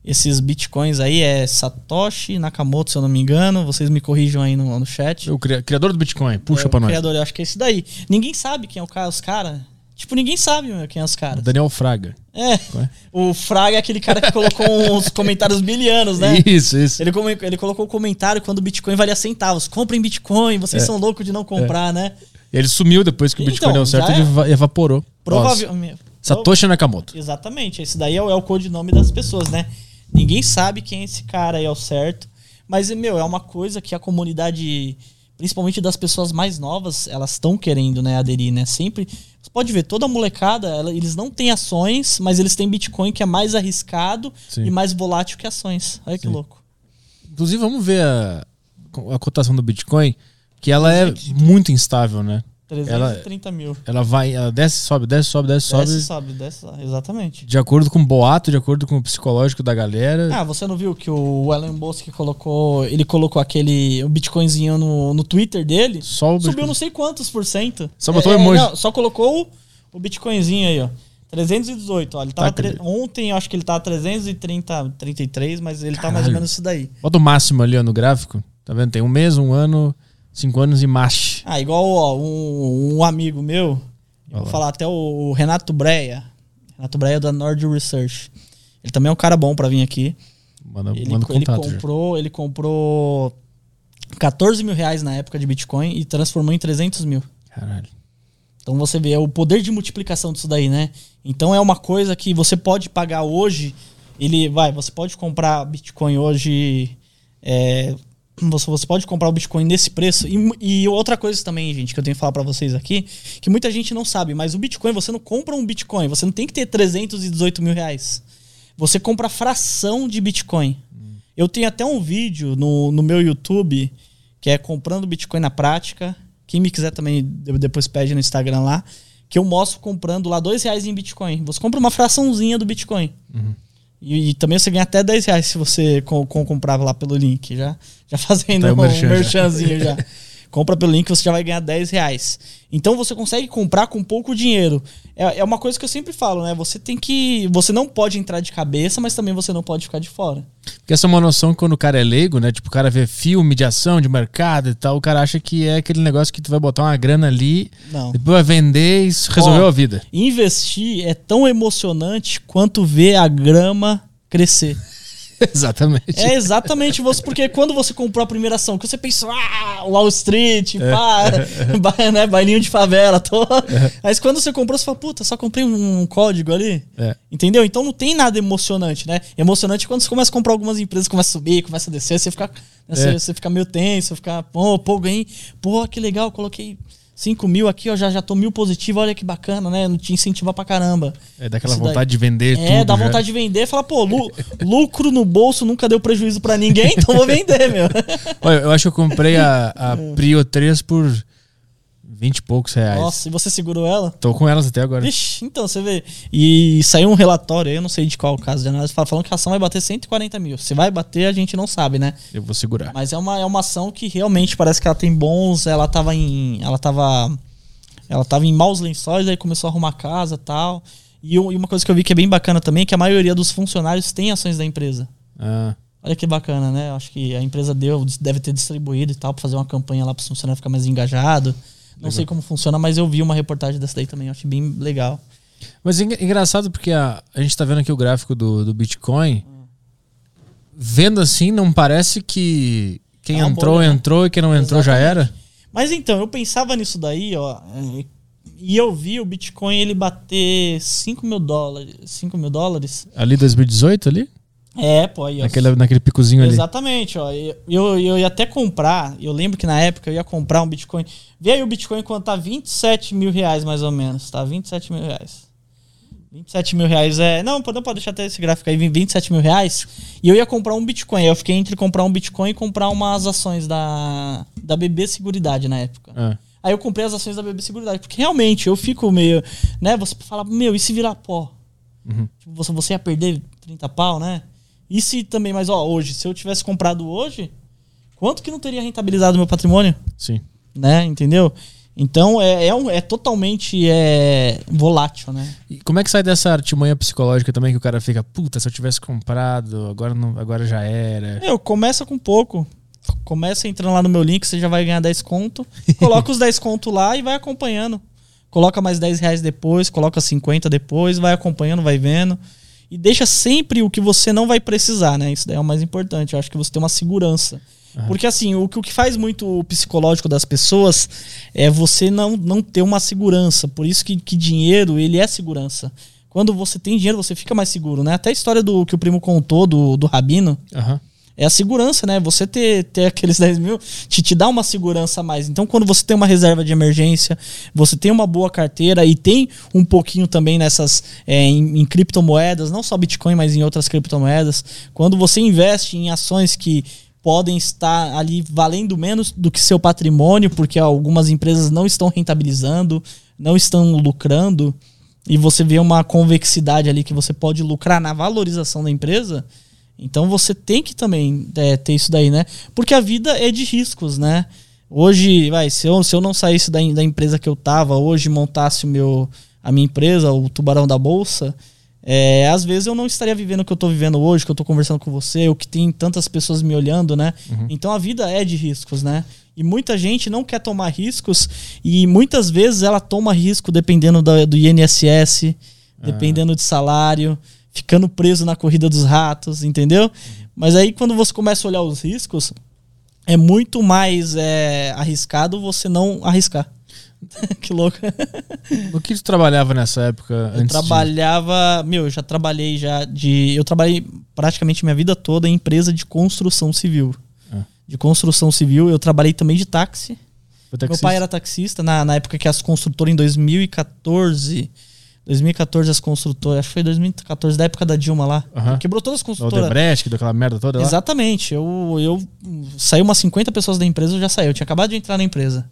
S4: esses bitcoins aí é Satoshi Nakamoto, se eu não me engano. Vocês me corrijam aí no, no chat.
S1: O cria- criador do Bitcoin, puxa
S4: é,
S1: pra
S4: o
S1: nós.
S4: criador, eu acho que é esse daí. Ninguém sabe quem é o cara, os caras. Tipo, ninguém sabe meu, quem é os caras.
S1: Daniel Fraga.
S4: É.
S1: Ué?
S4: O Fraga é aquele cara que colocou uns comentários bilianos, né?
S1: Isso, isso.
S4: Ele, ele colocou o comentário quando o Bitcoin valia centavos. Comprem Bitcoin, vocês
S1: É.
S4: são loucos de não comprar, né?
S1: Ele sumiu depois que o Bitcoin
S4: Então,
S1: deu certo, ele
S4: é.
S1: eva- evaporou.
S4: Provavelmente.
S1: Satoshi Nakamoto.
S4: Exatamente. Esse daí é o, é o codinome das pessoas, né? Ninguém sabe quem é esse cara aí ao certo. Mas, meu, é uma coisa que a comunidade, principalmente das pessoas mais novas, elas estão querendo, né, aderir, né? Sempre. Você pode ver, toda a molecada, ela- eles não têm ações, mas eles têm Bitcoin que é mais arriscado
S1: Sim.
S4: e mais volátil que ações. Olha que
S1: Sim.
S4: louco.
S1: Inclusive, vamos ver a, a cotação do Bitcoin, que ela é muito instável, né?
S4: 330 mil.
S1: Ela vai, ela desce, sobe, desce, sobe, desce, sobe.
S4: Desce, sobe, desce, sobe. Exatamente.
S1: De acordo com o boato, de acordo com o psicológico da galera.
S4: Ah, você não viu que o Elon Musk colocou. Ele colocou aquele. O Bitcoinzinho no, no Twitter dele?
S1: só o
S4: Subiu
S1: Bitcoin.
S4: não sei quantos por cento.
S1: Só botou o emoji.
S4: só colocou o, o Bitcoinzinho aí, ó. 318, ó. Ele tava
S1: Tá,
S4: tre-? Ontem eu acho que ele tava 330, 33, mas ele tá mais ou
S1: Caralho.
S4: menos isso daí.
S1: Bota o máximo ali ó, no gráfico. Tá vendo? Tem um mês, um ano, cinco anos e mache.
S4: Ah, igual ó, um, um amigo meu, vou falar até o, Renato Breia. Renato Breia da Nord Research. Ele também é um cara bom pra vir aqui.
S1: Manda,
S4: Ele,
S1: manda
S4: ele
S1: contato. já.
S4: comprou, ele comprou 14 mil reais na época de Bitcoin e transformou em 300 mil.
S1: Caralho.
S4: Então você vê é o poder de multiplicação disso daí, né? Então é uma coisa que você pode pagar hoje. Ele vai, você pode comprar Bitcoin hoje. é, você, você pode comprar o Bitcoin nesse preço. E, e outra coisa também, gente, que eu tenho que falar pra vocês aqui, que muita gente não sabe, mas o Bitcoin, você não compra um Bitcoin, você não tem que ter 318 mil reais. Você compra fração de Bitcoin. Eu tenho até um vídeo no, no meu YouTube que é comprando Bitcoin na prática. Quem me quiser também de- depois pede no Instagram lá. Que eu mostro comprando lá dois reais em Bitcoin. Você compra uma fraçãozinha do Bitcoin. E, e também você ganha até 10 reais se você com, com- comprar lá pelo link. Já, já fazendo
S1: Tá
S4: um
S1: merchan
S4: merchanzinho já. Compra pelo link, você já vai ganhar 10 reais. Então você consegue comprar com pouco dinheiro. É, é uma coisa que eu sempre falo, né? Você tem que. Você não pode entrar de cabeça, mas também você não pode ficar de fora.
S1: Porque essa é uma noção que quando o cara é leigo, né? Tipo, o cara vê filme de ação, de mercado e tal, o cara acha que é aquele negócio que tu vai botar uma grana ali,
S4: Não.
S1: depois vai vender e isso resolveu
S4: Ó,
S1: a vida.
S4: Investir é tão emocionante quanto ver a grama crescer.
S1: Exatamente.
S4: É exatamente você, porque quando você comprou a primeira ação, que você pensou, ah, Wall Street,
S1: É.
S4: pá, ba- né, bailinho de favela, tô. Mas quando você comprou, você fala, puta, só comprei um código ali.
S1: É.
S4: Entendeu? Então não tem nada emocionante, né? Emocionante é quando você começa a comprar algumas empresas, começa a subir, começa a descer, você fica, né, você,
S1: É.
S4: você fica meio tenso, fica, pô, pô, ganhei, pô, que legal, coloquei 5 mil aqui, ó, já, já tô mil positivo, olha que bacana, né? Não te incentivar pra caramba.
S1: É daquela
S4: Isso daí.
S1: vontade de vender tudo.
S4: É, dá
S1: já.
S4: vontade de vender, fala, pô, lu- lucro no bolso nunca deu prejuízo pra ninguém, então vou vender, meu.
S1: Olha, eu acho que eu comprei a, a Prio 3 por 20 e poucos reais.
S4: Nossa, e você segurou ela?
S1: Tô com elas até agora.
S4: Vixe, então você vê. E saiu um relatório aí, eu não sei de qual caso de análise, fala- falando que a ação vai bater 140 mil. Se vai bater, a gente não sabe, né?
S1: Eu vou segurar.
S4: Mas é uma, é uma ação que realmente parece que ela tem bons. Ela tava em. Ela tava. Ela tava em maus lençóis, aí começou a arrumar casa e tal. E, eu- e uma coisa que eu vi que é bem bacana também é que a maioria dos funcionários tem ações da empresa.
S1: Ah,
S4: Olha que bacana, né? Acho que a empresa deu, deve ter distribuído e tal, pra fazer uma campanha lá para os funcionários ficar mais engajado. Não sei como funciona, mas eu vi uma reportagem dessa daí também, eu achei bem legal.
S1: Mas é engra- engraçado porque a, a gente tá vendo aqui o gráfico do, do Bitcoin. Vendo assim, não parece que quem
S4: É uma
S1: entrou,
S4: né?
S1: entrou e quem não entrou já era?
S4: Mas então, eu pensava nisso daí, ó. E eu vi o Bitcoin ele bater 5 mil dólares. 5 mil dólares?
S1: Ali 2018 ali?
S4: É, pô, aí, ó.
S1: Naquele, naquele picozinho ali.
S4: Exatamente, ó. Eu, eu, eu ia até comprar, eu lembro que na época eu ia comprar um Bitcoin. Vê aí o Bitcoin quando tá 27 mil reais, mais ou menos, tá? 27 mil reais. 27 mil reais é. Não, pode, não pode deixar até esse gráfico aí, 27 mil reais. E eu ia comprar um Bitcoin. Eu fiquei entre comprar um Bitcoin e comprar umas ações da, da BB Seguridade na época.
S1: É.
S4: Aí eu comprei as ações da BB Seguridade. Porque realmente eu fico meio. Né? Você fala, meu, e se virar pó? Tipo, você, você ia perder 30 pau, né? E se também, mas ó, hoje, se eu tivesse comprado hoje, quanto que não teria rentabilizado meu patrimônio?
S1: Sim.
S4: Né? Entendeu? Então é, é, um- é totalmente é, volátil, né?
S1: E como é que sai dessa artimanha psicológica também que o cara fica, puta, se eu tivesse comprado, agora, não, agora já era.
S4: Meu, começa com pouco. Começa entrando lá no meu link, você já vai ganhar 10 conto. Coloca os 10 conto lá e vai acompanhando. Coloca mais 10 reais depois, coloca 50 depois, vai acompanhando, vai vendo. E deixa sempre o que você não vai precisar, né? Isso daí é o mais importante. Eu acho que você tem uma segurança. Porque assim, o que, o que faz muito o psicológico das pessoas é você não, não ter uma segurança. Por isso que, que dinheiro, ele é segurança. Quando você tem dinheiro, você fica mais seguro, né? Até a história do que o primo contou, do, do Rabino,
S1: Aham.
S4: É a segurança, né? Você ter, ter aqueles 10 mil te, te dá uma segurança a mais. Então, quando você tem uma reserva de emergência, você tem uma boa carteira e tem um pouquinho também nessas é, em, em criptomoedas, não só Bitcoin, mas em outras criptomoedas. Quando você investe em ações que podem estar ali valendo menos do que seu patrimônio, porque algumas empresas não estão rentabilizando, não estão lucrando, e você vê uma convexidade ali que você pode lucrar na valorização da empresa, então você tem que também é, ter isso daí, né? Porque a vida é de riscos, né? Hoje, vai, se eu, se eu não saísse da, da empresa que eu tava, hoje montasse o meu, a minha empresa, o Tubarão da Bolsa, é, às vezes eu não estaria vivendo o que eu tô vivendo hoje, que eu tô conversando com você, ou que tem tantas pessoas me olhando, né? Então a vida é de riscos, né? E muita gente não quer tomar riscos e muitas vezes ela toma risco dependendo da- do INSS, dependendo de salário, ficando preso na corrida dos ratos, entendeu? Mas aí quando você começa a olhar os riscos, é muito mais é, arriscado você não arriscar. que louco.
S1: O que tu trabalhava nessa época
S4: Eu
S1: antes de-
S4: trabalhava, meu, eu já trabalhei já de, eu trabalhei praticamente minha vida toda em empresa de construção civil.
S1: Ah.
S4: De construção civil, eu trabalhei também de táxi. Meu pai era taxista na, na época que as construtoras em 2014, 2014 as construtoras, acho que foi 2014 da época da Dilma lá.
S1: Aham.
S4: Quebrou todas as
S1: O
S4: construtoras.
S1: Odebrecht, daquela merda toda lá?
S4: Exatamente. Eu, eu saí umas 50 pessoas da empresa, eu já saí. Eu tinha acabado de entrar na empresa.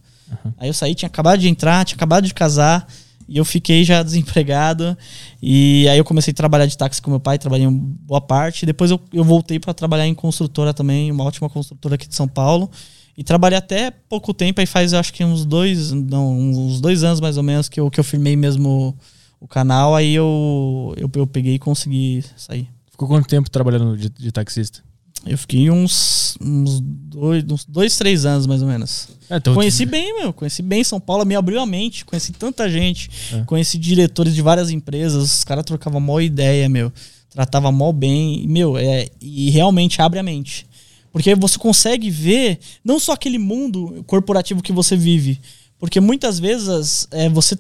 S4: Aí eu saí, tinha acabado de entrar, tinha acabado de casar. E eu fiquei já desempregado. E aí eu comecei a trabalhar de táxi com meu pai, trabalhei uma boa parte. Depois eu, eu voltei para trabalhar em construtora também, uma ótima construtora aqui de São Paulo. E trabalhei até pouco tempo, aí faz acho que uns dois, não, uns dois anos mais ou menos que eu, que eu firmei mesmo o canal. Aí eu, eu, eu peguei e consegui sair.
S1: Ficou quanto tempo trabalhando de, de taxista?
S4: Eu fiquei uns, uns, dois, uns dois, três anos mais ou menos.
S1: É, então,
S4: Conheci bem, meu. Conheci bem São Paulo, me abriu a mente. Conheci tanta gente.
S1: É.
S4: Conheci diretores de várias empresas. Os caras trocavam mó ideia, meu. Tratava mó bem. E, meu, é, e realmente abre a mente. Porque você consegue ver não só aquele mundo corporativo que você vive. Porque muitas vezes é, você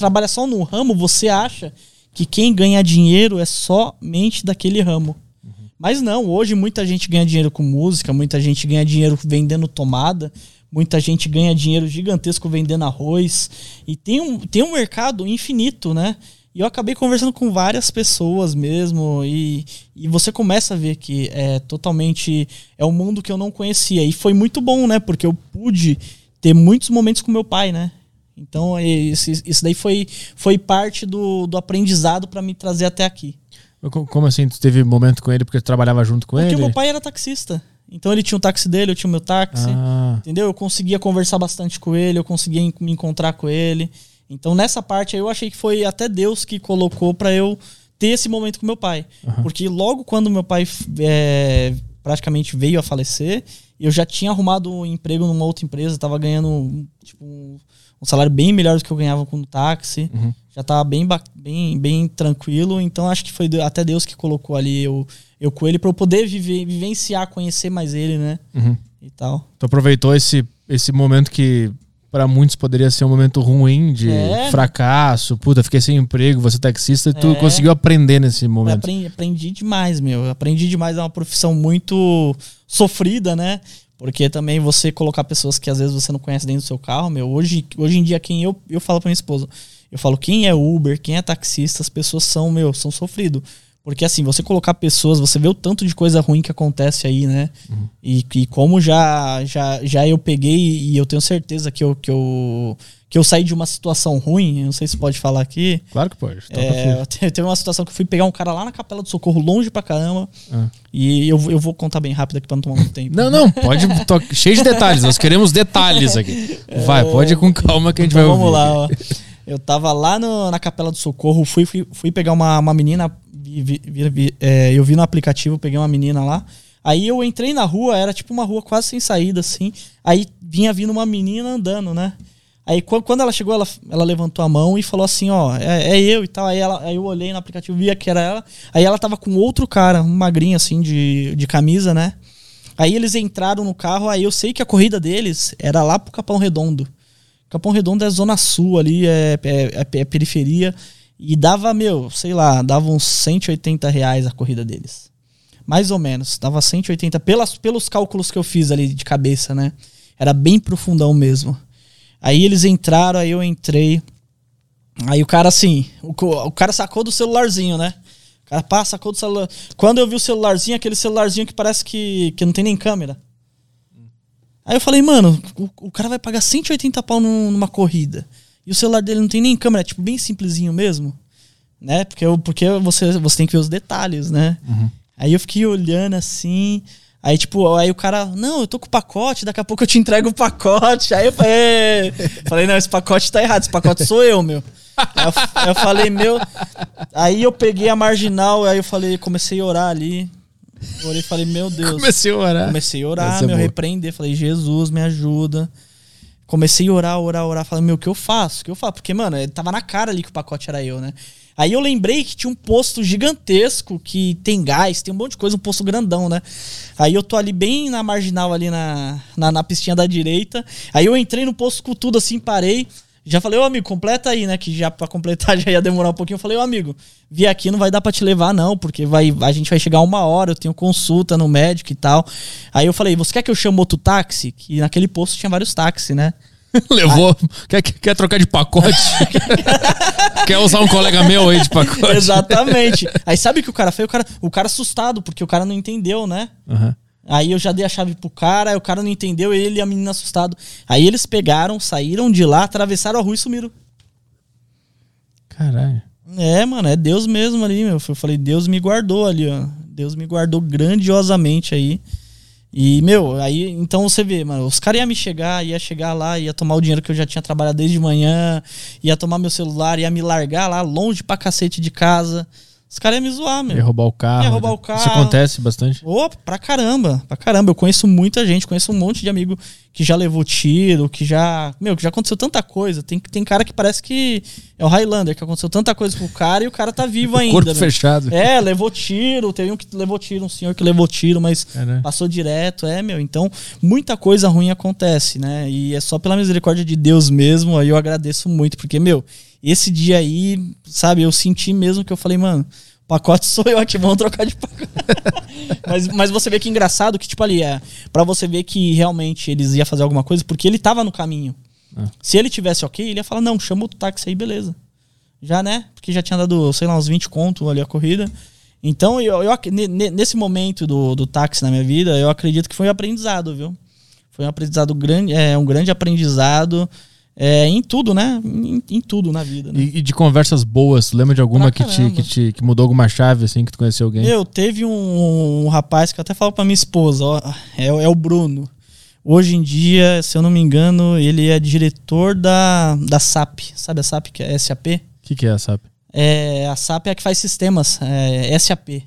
S4: trabalha só no ramo, você acha que quem ganha dinheiro é somente daquele ramo. Mas não, hoje muita gente ganha dinheiro com música, muita gente ganha dinheiro vendendo tomada, muita gente ganha dinheiro gigantesco vendendo arroz. E tem um, tem um mercado infinito, né? E eu acabei conversando com várias pessoas mesmo, e, e você começa a ver que é totalmente. É um mundo que eu não conhecia. E foi muito bom, né? Porque eu pude ter muitos momentos com meu pai, né? Então, esse, isso daí foi, foi parte do, do aprendizado para me trazer até aqui.
S1: Co- Como assim? Tu teve momento com ele porque tu trabalhava junto com
S4: Porque
S1: ele?
S4: meu pai era taxista. Então ele tinha o táxi dele, eu tinha o meu táxi.
S1: Ah,
S4: Entendeu? Eu conseguia conversar bastante com ele, eu conseguia me encontrar com ele. Então nessa parte aí eu achei que foi até Deus que colocou pra eu ter esse momento com meu pai. Porque logo quando meu pai é, praticamente veio a falecer, eu já tinha arrumado um emprego numa outra empresa, tava ganhando tipo, um, salário bem melhor do que eu ganhava com o táxi. Já tava bem, bem, bem tranquilo. Então acho que foi até Deus que colocou ali eu, eu com ele pra eu poder viver, vivenciar, conhecer mais ele, né?
S1: uhum.
S4: E tal.
S1: Tu aproveitou esse, esse momento que pra muitos poderia ser um momento ruim de
S4: É.
S1: fracasso, puta, fiquei sem emprego, você taxista, e tu
S4: É.
S1: conseguiu aprender nesse
S4: Eu
S1: momento.
S4: aprendi, aprendi demais, meu. Eu aprendi demais. É uma profissão muito sofrida, né? Porque também você colocar pessoas que às vezes você não conhece dentro do seu carro, meu. Hoje, hoje em dia, quem eu, eu falo pra minha esposa, Eu falo, quem é Uber, quem é taxista, as pessoas são, meu, são sofridos. Porque assim, você colocar pessoas, você vê o tanto de coisa ruim que acontece aí, né? Uhum. E, e como já, já, já eu peguei e eu tenho certeza que eu, que eu que eu saí de uma situação ruim, não sei se pode falar aqui.
S1: Claro que pode.
S4: É, teve uma situação que eu fui pegar um cara lá na Capela do Socorro, longe pra caramba. Ah. E eu, eu vou contar bem rápido aqui pra não tomar muito tempo.
S1: Não, não, pode. Tô cheio de detalhes, nós queremos detalhes aqui. Vai, pode ir com calma que a gente
S4: então
S1: vai
S4: vamos ouvir. Vamos lá, ó. Eu tava lá no, na Capela do Socorro, fui, fui, fui pegar uma, uma menina, vi, vi, vi, é, eu vi no aplicativo, peguei uma menina lá. Aí eu entrei na rua, era tipo uma rua quase sem saída, assim. Aí vinha vindo uma menina andando, né? Aí quando ela chegou, ela, ela levantou a mão e falou assim, ó, é, é eu e tal. Aí, ela, aí eu olhei no aplicativo, via que era ela. Aí ela tava com outro cara, um magrinho assim, de, de camisa, né? Aí eles entraram no carro, aí eu sei que a corrida deles era lá pro Capão Redondo. Capão Redondo é zona sul ali, é, é, é, é periferia. E dava, meu, sei lá, dava uns 180 reais a corrida deles. Mais ou menos. Dava 180 pelas, pelos cálculos que eu fiz ali de cabeça, né? Era bem profundão mesmo. Aí eles entraram, aí eu entrei. Aí o cara assim, o, o cara sacou do celularzinho, né? O cara pá, sacou do celular. Quando eu vi o celularzinho, aquele celularzinho que parece que, que não tem nem câmera. Aí eu falei, mano, o, o cara vai pagar 180 pau numa corrida. E o celular dele não tem nem câmera, é tipo bem simplesinho mesmo. Né? Porque, eu, porque você, você tem que ver os detalhes, né? Uhum. Aí eu fiquei olhando assim. Aí, tipo, aí o cara, não, eu tô com o pacote, daqui a pouco eu te entrego o pacote. Aí eu falei, falei não, esse pacote tá errado, esse pacote sou eu, meu. Aí eu, eu falei, meu. Aí eu peguei a marginal, aí eu falei, comecei a orar ali. Orei e falei, meu Deus.
S1: Comecei a orar.
S4: Comecei a orar, meu, repreender. Falei, Jesus, me ajuda. Comecei a orar, orar, orar. Falei, meu, o que eu faço? O que eu faço? Porque, mano, tava na cara ali que o pacote era eu, né? Aí eu lembrei que tinha um posto gigantesco que tem gás, tem um monte de coisa, um posto grandão, né? Aí eu tô ali bem na marginal, ali na, na, na pistinha da direita. Aí eu entrei no posto com tudo assim, parei. Já falei, ô amigo, completa aí, né? Que já pra completar já ia demorar um pouquinho. Eu falei, ô amigo, vi aqui não vai dar pra te levar, não, porque vai, a gente vai chegar uma hora, eu tenho consulta no médico e tal. Aí eu falei, você quer que eu chame outro táxi? Que naquele posto tinha vários táxis, né?
S1: Levou. Quer, quer trocar de pacote? quer usar um colega meu aí de pacote?
S4: Exatamente. Aí sabe o que o cara fez? O cara, o cara assustado, porque o cara não entendeu, né? Uhum. Aí eu já dei a chave pro cara, aí o cara não entendeu, ele e a menina assustado. Aí eles pegaram, saíram de lá, atravessaram a rua e sumiram.
S1: Caralho.
S4: É, mano, é Deus mesmo ali, meu. Eu falei, Deus me guardou ali, ó. Deus me guardou grandiosamente aí. E, meu, aí então você vê, mano, os caras iam me chegar, ia chegar lá, ia tomar o dinheiro que eu já tinha trabalhado desde manhã, ia tomar meu celular, ia me largar lá longe pra cacete de casa. Os caras iam me zoar, meu.
S1: Ia roubar o carro.
S4: Ia roubar o carro.
S1: Isso acontece bastante?
S4: Opa, pra caramba, pra caramba. Eu conheço muita gente, conheço um monte de amigo que já levou tiro, que já. Meu, que já aconteceu tanta coisa. Tem, tem cara que parece que é o Highlander, que aconteceu tanta coisa pro cara e o cara tá vivo ainda.
S1: Corpo fechado.
S4: É, levou tiro. Teve um que levou tiro, um senhor que levou tiro, mas é, né? passou direto. É, meu. Então, muita coisa ruim acontece, né? E é só pela misericórdia de Deus mesmo. Aí eu agradeço muito, porque, meu, esse dia aí, sabe, eu senti mesmo que eu falei, mano pacote sou eu aqui, vamos trocar de pacote. mas, mas você vê que engraçado que, tipo, ali é. para você ver que realmente eles iam fazer alguma coisa, porque ele tava no caminho. Ah. Se ele tivesse ok, ele ia falar: não, chama o táxi aí, beleza. Já, né? Porque já tinha dado, sei lá, uns 20 conto ali a corrida. Então, eu, eu, nesse momento do, do táxi na minha vida, eu acredito que foi um aprendizado, viu? Foi um aprendizado grande, é um grande aprendizado é, em tudo, né? Em, em tudo na vida. Né?
S1: E, e, de conversas boas, lembra de alguma que te, que te que mudou alguma chave, assim, que tu conheceu alguém?
S4: Eu, teve um, um rapaz que eu até falo pra minha esposa, ó, é, é o Bruno. Hoje em dia, se eu não me engano, ele é diretor da, da SAP. Sabe a SAP, que é SAP? O
S1: que, que é a SAP?
S4: É, a SAP é a que faz sistemas, é SAP.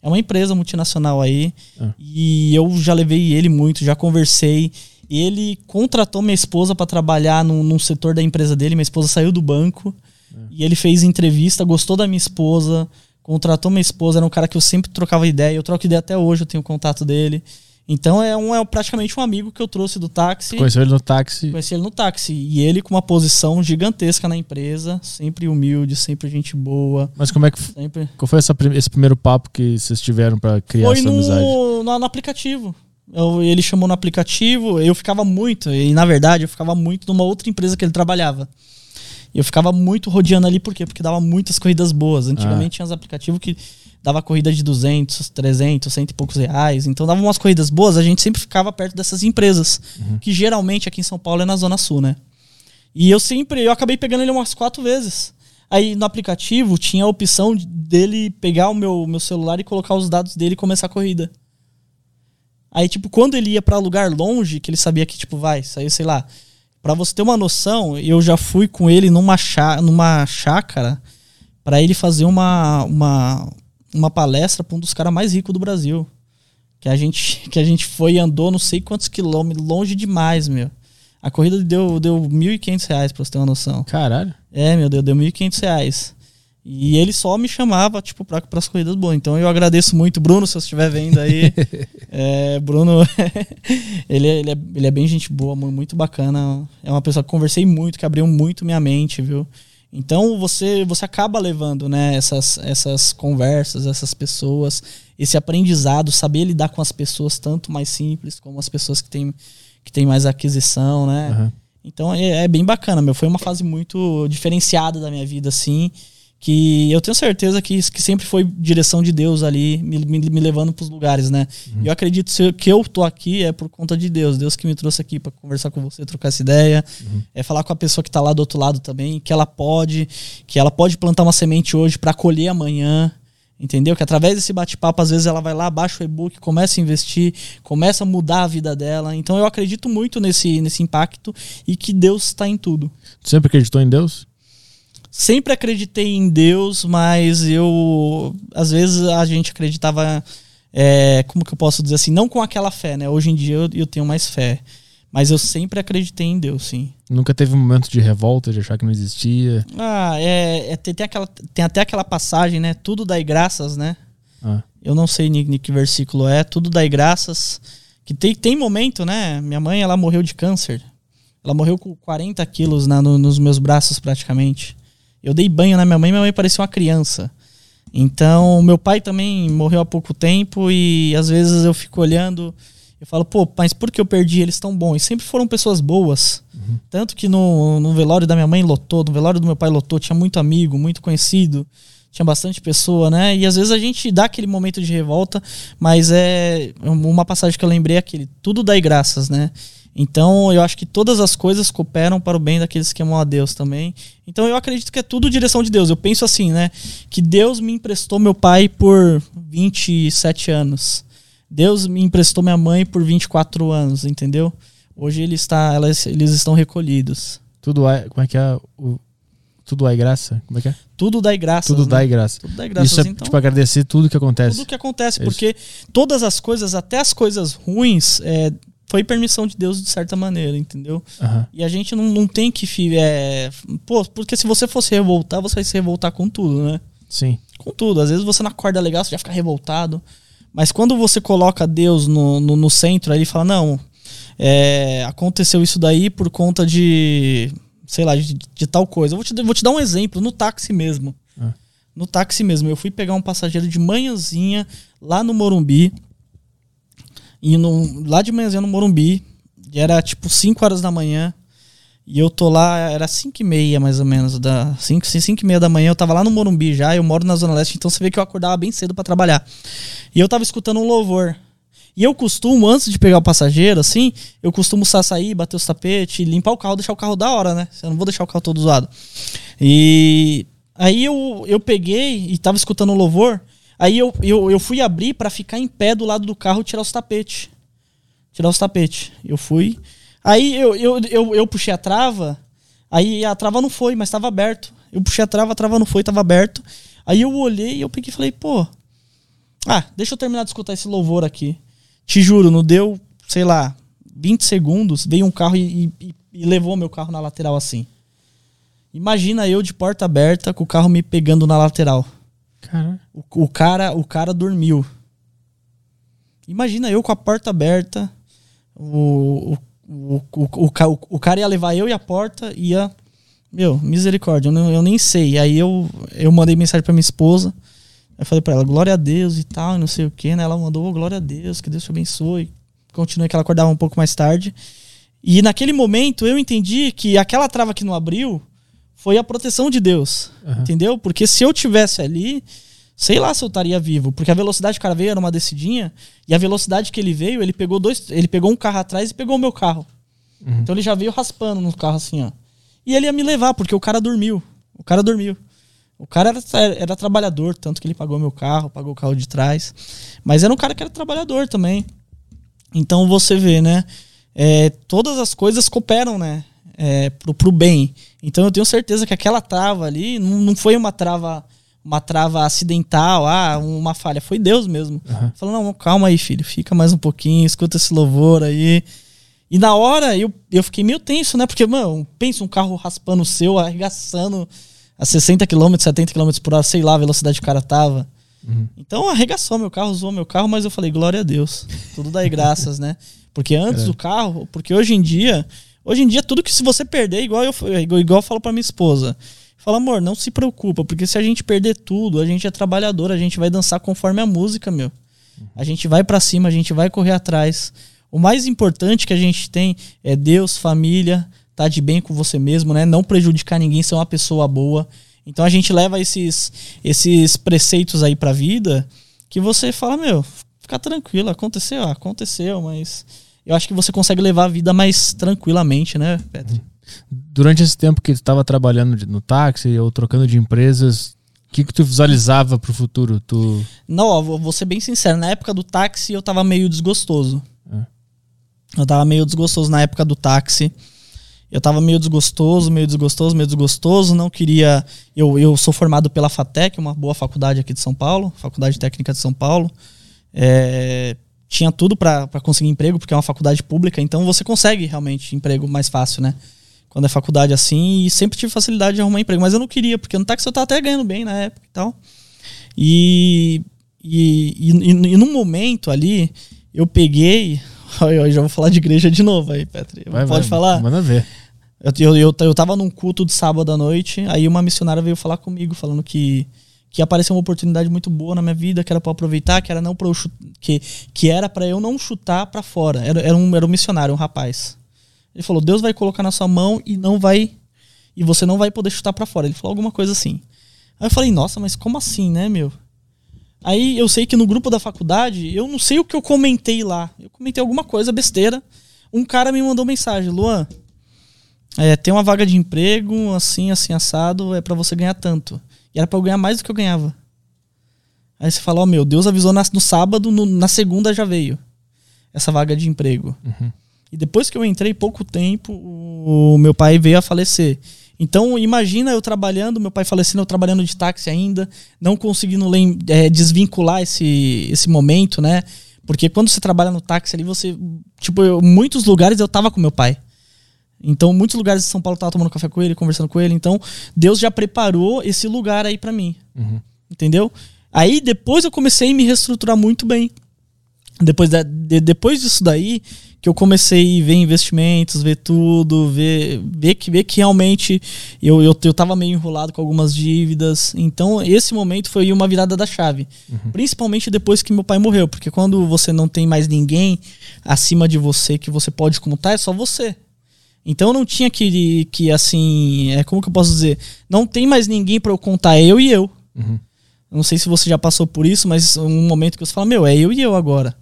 S4: É uma empresa multinacional aí. Ah. E eu já levei ele muito, já conversei. Ele contratou minha esposa para trabalhar num, num, setor da empresa dele. Minha esposa saiu do banco é. e ele fez entrevista, gostou da minha esposa, contratou minha esposa. Era um cara que eu sempre trocava ideia. Eu troco ideia até hoje, eu tenho contato dele. Então é, um, é praticamente um amigo que eu trouxe do táxi.
S1: Conheceu ele no táxi?
S4: Conheci ele no táxi. E ele com uma posição gigantesca na empresa, sempre humilde, sempre gente boa.
S1: Mas como é que sempre... Qual foi essa, esse primeiro papo que vocês tiveram para criar
S4: foi
S1: essa no, amizade?
S4: No, no aplicativo. Eu, ele chamou no aplicativo, eu ficava muito, e na verdade eu ficava muito numa outra empresa que ele trabalhava. E eu ficava muito rodeando ali, por quê? Porque dava muitas corridas boas. Antigamente tinha uns aplicativos que dava corrida de 200, 300, cento e poucos reais. Então dava umas corridas boas, a gente sempre ficava perto dessas empresas, que geralmente aqui em São Paulo é na Zona Sul, né? E eu sempre, eu acabei pegando ele umas quatro vezes. Aí no aplicativo tinha a opção de- dele pegar o meu, meu celular e colocar os dados dele e começar a corrida. Aí, tipo, quando ele ia pra lugar longe, que ele sabia que, tipo, vai, saiu, sei lá. Pra você ter uma noção, eu já fui com ele numa, chá, numa chácara pra ele fazer uma, uma, uma palestra pra um dos caras mais ricos do Brasil. Que a gente, que a gente foi e andou não sei quantos quilômetros, longe demais, meu. A corrida deu, deu 1.500 reais, pra você ter uma noção.
S1: Caralho.
S4: É, meu Deus, deu 1.500 reais. E ele só me chamava, tipo, pra, pras corridas boas. Então eu agradeço muito. Bruno, se você estiver vendo aí. é, Bruno, ele, é, ele, é, ele é bem gente boa, mu- muito bacana. É uma pessoa que conversei muito, que abriu muito minha mente, viu? Então você, você acaba levando, né, essas, essas conversas, essas pessoas, esse aprendizado, saber lidar com as pessoas, tanto mais simples como as pessoas que têm, que têm mais aquisição, né?
S1: Aham.
S4: Então é, é bem bacana, meu. Foi uma fase muito diferenciada da minha vida, assim. Que eu tenho certeza que, que sempre foi direção de Deus ali, me, me, me levando pros lugares, né? E eu acredito que eu tô aqui é por conta de Deus. Deus que me trouxe aqui para conversar com você, trocar essa ideia. É falar com a pessoa que tá lá do outro lado também, que ela pode, que ela pode plantar uma semente hoje para colher amanhã. Entendeu? Que através desse bate-papo, às vezes ela vai lá, baixa o e-book, começa a investir, começa a mudar a vida dela. Então eu acredito muito nesse, nesse impacto e que Deus está em tudo.
S1: Tu sempre acreditou em Deus?
S4: Sempre acreditei em Deus, mas eu. Às vezes a gente acreditava. é, como que eu posso dizer assim? Não com aquela fé, né? Hoje em dia eu, eu tenho mais fé. Mas eu sempre acreditei em Deus, sim.
S1: Nunca teve um momento de revolta, de achar que não existia?
S4: Ah, é, é, tem, tem aquela, tem até aquela passagem, né? Tudo dai graças, né?
S1: Ah,
S4: Eu não sei nem, nem que versículo é. Tudo dai graças. Que tem, tem momento, né? Minha mãe, ela morreu de câncer. Ela morreu com 40 quilos na- no- nos meus braços, praticamente. Eu dei banho na minha mãe, minha mãe parecia uma criança. Então, meu pai também morreu há pouco tempo e às vezes eu fico olhando e falo, pô, mas por que eu perdi eles tão bons? E sempre foram pessoas boas. Tanto que no, no velório da minha mãe lotou, no velório do meu pai lotou, tinha muito amigo, muito conhecido, tinha bastante pessoa, né? E às vezes a gente dá aquele momento de revolta, mas é uma passagem que eu lembrei é aquele, tudo dai graças, né? Então eu acho que todas as coisas cooperam para o bem daqueles que amam a Deus também. Então eu acredito que é tudo direção de Deus. Eu penso assim, né? Que Deus me emprestou meu pai por 27 anos. Deus me emprestou minha mãe por 24 anos, entendeu? Hoje ele está, elas, eles estão recolhidos.
S1: tudo é. Como é que é? O, tudo é graça? Como é que é?
S4: Tudo dá graças.
S1: tudo
S4: né?
S1: dá graça.
S4: Tudo dá graças.
S1: Isso é
S4: então,
S1: tipo agradecer tudo que acontece.
S4: tudo que acontece,
S1: É isso.
S4: porque todas as coisas, até as coisas ruins, é, foi permissão de Deus de certa maneira, entendeu?
S1: Aham.
S4: E a gente não, não tem que. É, pô, porque se você fosse revoltar, você vai se revoltar com tudo, né?
S1: Sim.
S4: Com tudo. Às vezes você não acorda legal, você já fica revoltado. Mas quando você coloca Deus no, no, no centro, aí ele fala: não, é, aconteceu isso daí por conta de. sei lá, de, de tal coisa. Eu vou te, vou te dar um exemplo, no táxi mesmo.
S1: Ah.
S4: No táxi mesmo. Eu fui pegar um passageiro de manhãzinha lá no Morumbi. No, lá de manhãzinha no Morumbi. E era tipo 5 horas da manhã. E eu tô lá, era 5 e meia mais ou menos, da 5, 5 e meia da manhã, eu tava lá no Morumbi já, eu moro na Zona Leste, então você vê que eu acordava bem cedo pra trabalhar. E eu tava escutando um louvor. E eu costumo, antes de pegar o passageiro, assim, eu costumo sa- sair, bater os tapetes, limpar o carro, deixar o carro da hora, né? Eu não vou deixar o carro todo zoado. E aí eu, eu peguei e tava escutando o louvor, aí eu, eu, eu fui abrir pra ficar em pé do lado do carro e tirar os tapetes tirar os tapetes. Eu fui. Aí eu, eu, eu, eu puxei a trava, aí a trava não foi, mas estava aberto. Eu puxei a trava, a trava não foi, estava aberto. Aí eu olhei e eu peguei e falei, pô, ah, deixa eu terminar de escutar esse louvor aqui. Te juro, não deu, sei lá, 20 segundos, veio um carro e, e- e levou meu carro na lateral assim. Imagina eu de porta aberta com o carro me pegando na lateral.
S1: Cara.
S4: O, o cara, o cara dormiu. Imagina eu com a porta aberta. O, o, o, o, o, ca- o, o cara ia levar eu e a porta ia. Meu, misericórdia, eu, não- eu nem sei. Aí eu, eu mandei mensagem pra minha esposa. Aí falei pra ela, glória a Deus e tal, e não sei o que, né? Ela mandou, "Oh, glória a Deus, que Deus te abençoe. Continuei que ela acordava um pouco mais tarde. E naquele momento eu entendi que aquela trava que não abriu foi a proteção de Deus.
S1: Aham.
S4: Entendeu? Porque se eu tivesse ali, sei lá se eu estaria vivo. Porque a velocidade que o cara veio era uma descidinha. E a velocidade que ele veio, ele pegou dois. Ele pegou um carro atrás e pegou o meu carro.
S1: Uhum.
S4: Então ele já veio raspando no carro assim, ó. E ele ia me levar, porque o cara dormiu. O cara dormiu. O cara era, era trabalhador, tanto que ele pagou meu carro, pagou o carro de trás. Mas era um cara que era trabalhador também. Então você vê, né? É, todas as coisas cooperam, né? É, pro, pro bem. Então eu tenho certeza que aquela trava ali não, não foi uma trava uma trava acidental, ah, uma falha. Foi Deus mesmo.
S1: Aham.
S4: Falou, não, calma aí, filho. Fica mais um pouquinho, escuta esse louvor aí. E na hora eu, eu fiquei meio tenso, né? Porque, mano, pensa um carro raspando o seu, arregaçando a 60 km, 70 km por hora, sei lá a velocidade que o cara tava.
S1: Uhum.
S4: Então arregaçou meu carro, zoou meu carro, mas eu falei, glória a Deus. Tudo dá graças, né? Porque antes
S1: É.
S4: do carro, porque hoje em dia, hoje em dia tudo que se você perder, igual eu, igual, eu falo pra minha esposa, fala, amor, não se preocupa, porque se a gente perder tudo, a gente é trabalhador, a gente vai dançar conforme a música, meu. A gente vai pra cima, a gente vai correr atrás. O mais importante que a gente tem é Deus, família, tá de bem com você mesmo, né? Não prejudicar ninguém, ser uma pessoa boa. Então a gente leva esses esses preceitos aí pra vida que você fala, meu, fica tranquilo, aconteceu, aconteceu, mas eu acho que você consegue levar a vida mais tranquilamente, né, Petri?
S1: Durante esse tempo que tu estava trabalhando no táxi ou trocando de empresas, o que, que tu visualizava pro futuro? Tu.
S4: Não, ó, vou, vou ser bem sincero, na época do táxi eu tava meio desgostoso.
S1: É.
S4: Eu tava meio desgostoso na época do táxi. Eu tava meio desgostoso, meio desgostoso, meio desgostoso. Não queria. Eu, eu sou formado pela FATEC, uma boa faculdade aqui de São Paulo, Faculdade Técnica de São Paulo. É, tinha tudo pra pra conseguir emprego, porque é uma faculdade pública, então você consegue realmente emprego mais fácil, né? Quando é faculdade assim, e sempre tive facilidade de arrumar emprego, mas eu não queria, porque no táxi eu tava até ganhando bem na época e tal. E, e, e, e, e num momento ali, eu peguei. Eu já vou falar de igreja de novo aí, Petri.
S1: Vai,
S4: Pode
S1: vai,
S4: falar?
S1: Manda ver.
S4: Eu, eu, eu, eu tava num culto de sábado à noite, aí uma missionária veio falar comigo, falando que, que apareceu uma oportunidade muito boa na minha vida, que era eu aproveitar, que era não chut- que, que era para eu não chutar pra fora. Era, era, um, era um missionário, um rapaz. Ele falou: Deus vai colocar na sua mão e não vai. E você não vai poder chutar pra fora. Ele falou alguma coisa assim. Aí eu falei, nossa, mas como assim, né, meu? Aí eu sei que no grupo da faculdade, eu não sei o que eu comentei lá. Eu comentei alguma coisa, besteira. Um cara me mandou mensagem, Luan, é, tem uma vaga de emprego, assim, assim, assado, é pra você ganhar tanto. E era pra eu ganhar mais do que eu ganhava. Aí você fala, ó, meu, Deus avisou na- no sábado, no- na segunda já veio essa vaga de emprego. E depois que eu entrei, pouco tempo, o meu pai veio a falecer. Então, imagina eu trabalhando, meu pai falecendo, eu trabalhando de táxi ainda, não conseguindo é, desvincular esse, esse momento, né? Porque quando você trabalha no táxi ali, você. Tipo, eu, muitos lugares eu tava com meu pai. Então, muitos lugares de São Paulo tava tomando café com ele, conversando com ele. Então, Deus já preparou esse lugar aí pra mim.
S1: Uhum.
S4: Entendeu? Aí depois eu comecei a me reestruturar muito bem. Depois, da, de- depois disso daí, que eu comecei a ver investimentos, ver tudo, ver, ver, que, ver que realmente eu, eu, eu tava meio enrolado com algumas dívidas. Então, esse momento foi uma virada da chave. Principalmente depois que meu pai morreu. Porque quando você não tem mais ninguém acima de você que você pode contar, é só você. Então não tinha que, que assim, é como que eu posso dizer? Não tem mais ninguém pra eu contar, é eu e eu.
S1: Uhum.
S4: Não sei se você já passou por isso, mas um momento que você fala, meu, é eu e eu agora.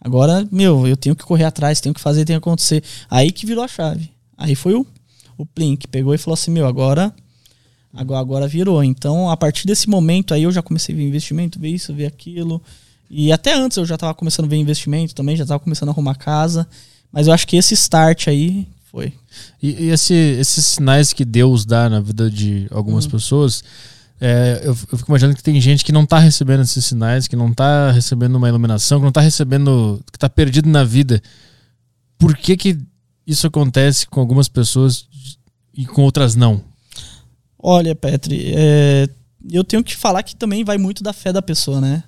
S4: Agora, meu, eu tenho que correr atrás, tenho que fazer, tem que acontecer. Aí que virou a chave. Aí foi o, o Plin que pegou e falou assim, meu, agora, agora, agora virou. Então, a partir desse momento aí eu já comecei a ver investimento, ver isso, ver aquilo. E até antes eu já tava começando a ver investimento também, já tava começando a arrumar casa. Mas eu acho que esse start aí foi.
S1: E, e esse- esses sinais que Deus dá na vida de algumas pessoas, é, eu, eu fico imaginando que tem gente que não tá recebendo esses sinais, que não tá recebendo uma iluminação, que não tá recebendo, que tá perdido na vida. Por que que isso acontece com algumas pessoas e com outras não?
S4: Olha, Petri, é, eu tenho que falar que também vai muito da fé da pessoa, né?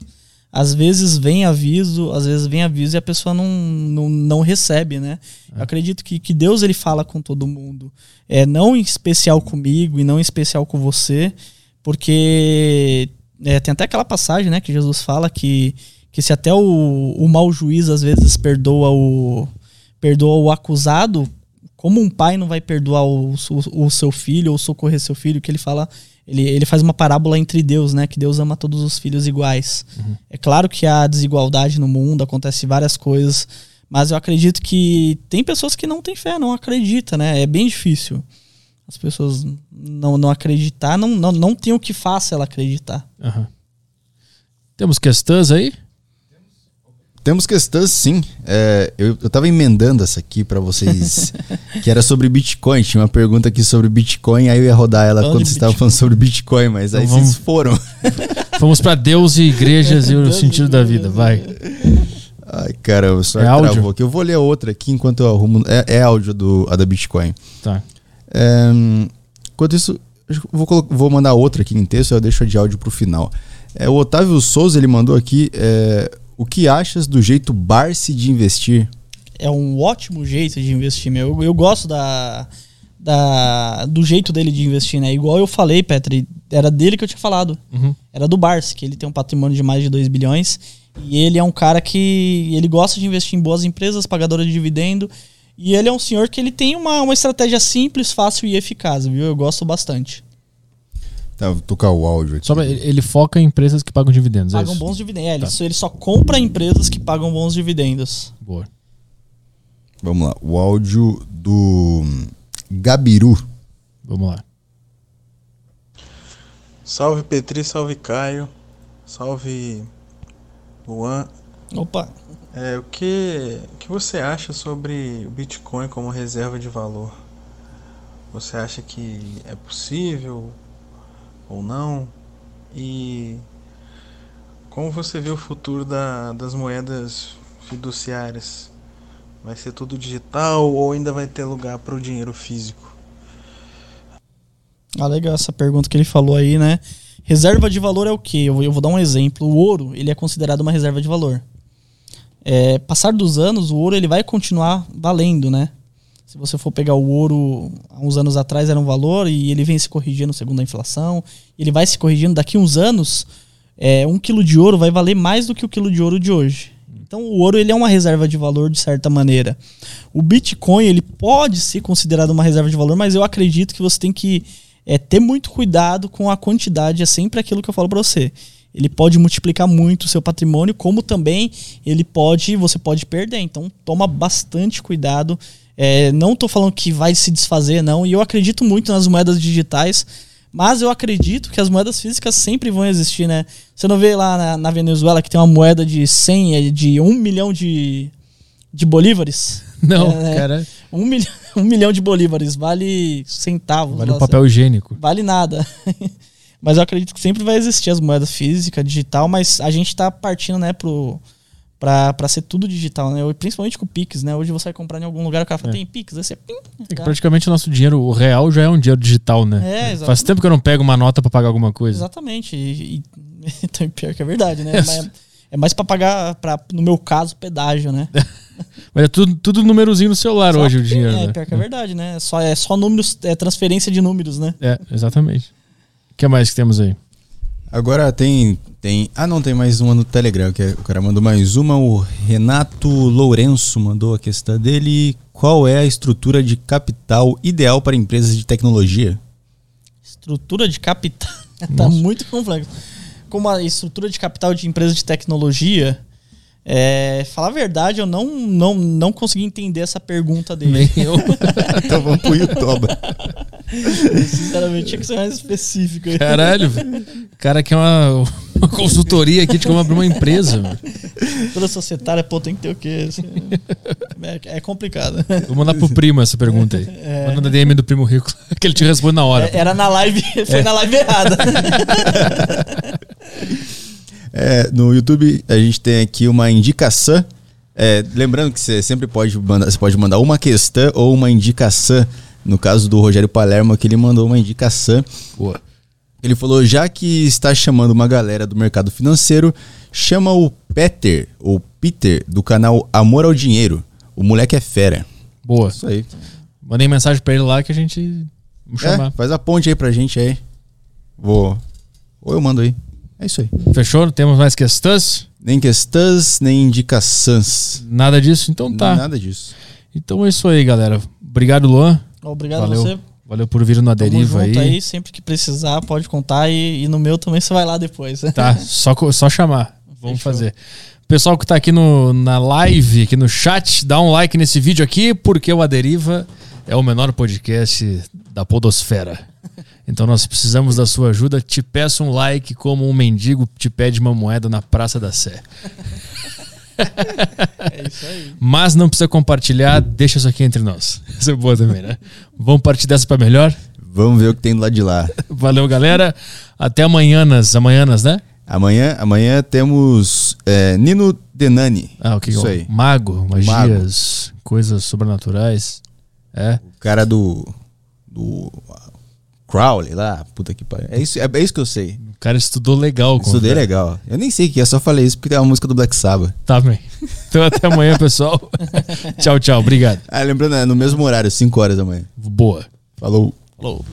S4: Às vezes vem aviso, às vezes vem aviso e a pessoa não, não, não recebe, né? Eu acredito que, que Deus ele fala com todo mundo. É não em especial comigo e não em especial com você, porque é, tem até aquela passagem, né, que Jesus fala que, que se até o, o mau juiz às vezes perdoa o perdoa o acusado, Como um pai não vai perdoar o, o, o seu filho ou socorrer seu filho, que ele fala, ele, ele faz uma parábola entre Deus, né? Que Deus ama todos os filhos iguais. É claro que há desigualdade no mundo, acontece várias coisas, mas eu acredito que tem pessoas que não têm fé, não acreditam, né? É bem difícil. As pessoas não, não acreditar, não, não, não tem o que faça ela acreditar.
S1: Aham. Temos questões aí?
S3: Temos questões, sim. É, eu, eu tava emendando essa aqui pra vocês, que era sobre Bitcoin. Tinha uma pergunta aqui sobre Bitcoin, aí eu ia rodar ela
S4: Falando
S3: quando vocês estavam falando sobre Bitcoin, mas aí
S1: Então vamos-
S3: vocês foram.
S1: Vamos pra Deus e igrejas e o sentido da vida. Vai.
S3: Ai, caramba, só
S1: É áudio?
S3: travou aqui. Eu vou ler a outra aqui enquanto eu arrumo. É, é áudio do, a da Bitcoin.
S1: Tá.
S3: É, enquanto isso, eu vou, vou mandar outra aqui em texto, eu deixo a de áudio pro final. É, o Otávio Souza, ele mandou aqui. é, o que achas do jeito Barsi de investir?
S4: é um ótimo jeito de investir, meu. Eu, eu gosto da, da, do jeito dele de investir, né? Igual eu falei, Petri, era dele que eu tinha falado.
S1: Uhum.
S4: Era do Barsi, que ele tem um patrimônio de mais de 2 bilhões. E ele é um cara que ele gosta de investir em boas empresas, pagadoras de dividendo. E ele é um senhor que ele tem uma, uma estratégia simples, fácil e eficaz, viu? Eu gosto bastante.
S3: Tá, vou tocar o áudio aqui.
S1: Só pra- ele ele foca em empresas que pagam dividendos. é
S4: Pagam
S1: isso?
S4: bons dividendos. É, ele, só, ele só compra empresas que pagam bons dividendos.
S1: Boa.
S3: Vamos lá, o áudio do Gabiru.
S1: Vamos lá.
S5: Salve Petri, salve Caio, salve Luan.
S4: Opa!
S5: É, o que, o que você acha sobre o Bitcoin como reserva de valor? Você acha que é possível ou não? E como você vê o futuro da, das moedas fiduciárias? Vai ser tudo digital ou ainda vai ter lugar para o dinheiro físico?
S4: Ah, legal essa pergunta que ele falou aí, né? Reserva de valor é o quê? Eu, vou- dar um exemplo. O ouro, ele é considerado uma reserva de valor. É, passar dos anos, o ouro ele vai continuar valendo, né? Se você for pegar o ouro há uns anos atrás era um valor e ele vem se corrigindo segundo a inflação, ele vai se corrigindo. Daqui uns anos, é, um quilo de ouro vai valer mais do que o quilo de ouro de hoje. Então o ouro ele é uma reserva de valor de certa maneira. O Bitcoin ele pode ser considerado uma reserva de valor, mas eu acredito que você tem que é, ter muito cuidado com a quantidade. É sempre aquilo que eu falo para você. Ele pode multiplicar muito o seu patrimônio, como também ele pode, você pode perder. Então toma bastante cuidado. É, não estou falando que vai se desfazer, não. E eu acredito muito nas moedas digitais. Mas eu acredito que as moedas físicas sempre vão existir, né? Você não vê lá na, na Venezuela que tem uma moeda de 100, é, de 1 milhão de, de bolívares?
S1: Não,
S4: É,
S1: cara.
S4: Um, milhão, um milhão de bolívares vale centavos.
S1: Vale um papel higiênico.
S4: Vale nada. mas eu acredito que sempre vai existir as moedas físicas, digital, mas a gente tá partindo, né, pro. Pra, pra ser tudo digital, né? Principalmente com o Pix, né? Hoje você vai comprar em algum lugar, o cara fala,
S1: É.
S4: tem Pix, aí você pim,
S1: É que
S4: tá.
S1: praticamente o nosso dinheiro, o real, já é um dinheiro digital, né?
S4: É,
S1: Faz
S4: exatamente.
S1: tempo que eu não pego uma nota pra pagar alguma coisa.
S4: Exatamente. E, e, então, pior que é verdade, né?
S1: É.
S4: Mas é mais pra pagar, pra, no meu caso, pedágio, né?
S1: Mas é tudo, tudo númerozinho no celular
S4: Só
S1: hoje, o dinheiro.
S4: É,
S1: né?
S4: pior que é verdade, né? Só, é só números, é transferência de números, né?
S1: É, exatamente. O que mais que temos aí?
S3: Agora tem, tem. Ah, não, tem mais uma no Telegram. Que é- o cara mandou mais uma. O Renato Lourenço mandou a questão dele. Qual é a estrutura de capital ideal para empresas de tecnologia?
S4: Estrutura de capital. tá
S1: Nossa.
S4: muito complexo. Como a estrutura de capital de empresa de tecnologia. É, falar a verdade, eu não, não, não consegui entender essa pergunta dele.
S1: Nem eu.
S3: então vamos pro YouTube.
S4: Sinceramente, tinha que ser mais específico. aí.
S1: Caralho, cara quer uma, uma consultoria aqui de como abrir uma empresa.
S4: Toda societária, pô, tem que ter o quê? Assim, É, é complicado.
S1: Vou mandar pro primo essa pergunta aí. Manda na DM do primo rico, que ele te responde na hora.
S4: É, era na live, foi
S1: É.
S4: na live errada.
S3: É, no YouTube a gente tem aqui uma indicação. É, lembrando que você sempre pode mandar, você pode mandar uma questão ou uma indicação. No caso do Rogério Palermo, que ele mandou uma indicação.
S1: Boa.
S3: Ele falou: já que está chamando uma galera do mercado financeiro, chama o Peter, ou Peter, do canal Amor ao Dinheiro. O moleque é fera.
S1: Boa.
S3: Isso aí.
S1: Mandei mensagem pra ele lá que a gente. Vamos chamar.
S3: É, faz a ponte aí pra gente aí. Vou. Ou eu mando aí. É isso aí.
S1: Fechou? Temos mais questões?
S3: Nem questões, nem indicações.
S1: Nada disso? Então tá.
S3: Nada disso.
S1: Então é isso aí, galera. Obrigado, Luan.
S4: Obrigado
S1: Valeu.
S4: a você.
S1: Valeu por vir no Aderiva aí.
S4: aí. Sempre que precisar, pode contar. E, e no meu também você vai lá depois.
S1: Tá, só, só chamar. Vamos
S4: Fechou.
S1: fazer. Pessoal que tá aqui no, na live, aqui no chat, dá um like nesse vídeo aqui, porque o Aderiva é o menor podcast da podosfera. Então nós precisamos da sua ajuda. Te peço um like como um mendigo te pede uma moeda na Praça da Sé.
S4: É isso aí.
S1: Mas não precisa compartilhar, deixa isso aqui entre nós. Isso é boa também, né? Vamos partir dessa pra melhor?
S3: Vamos ver o que tem do lado de lá.
S1: Valeu, galera. Até amanhãs, amanhãs, né?
S3: Amanhã, amanhã temos é, Nino Denani.
S1: Ah, o que
S3: Isso
S1: é?
S3: aí.
S1: Mago, magias, coisas sobrenaturais. É.
S3: O cara do. do. Crowley lá, puta que pariu. É isso, é, é isso que eu sei.
S1: O cara estudou legal.
S3: Estudei legal. Eu nem sei o que é, só falei isso porque tem uma música do Black Sabbath.
S1: Tá bem. Então até amanhã, pessoal. tchau, tchau. Obrigado.
S3: Ah, lembrando, é no mesmo horário, 5 horas da manhã.
S1: Boa.
S3: Falou.
S4: Falou.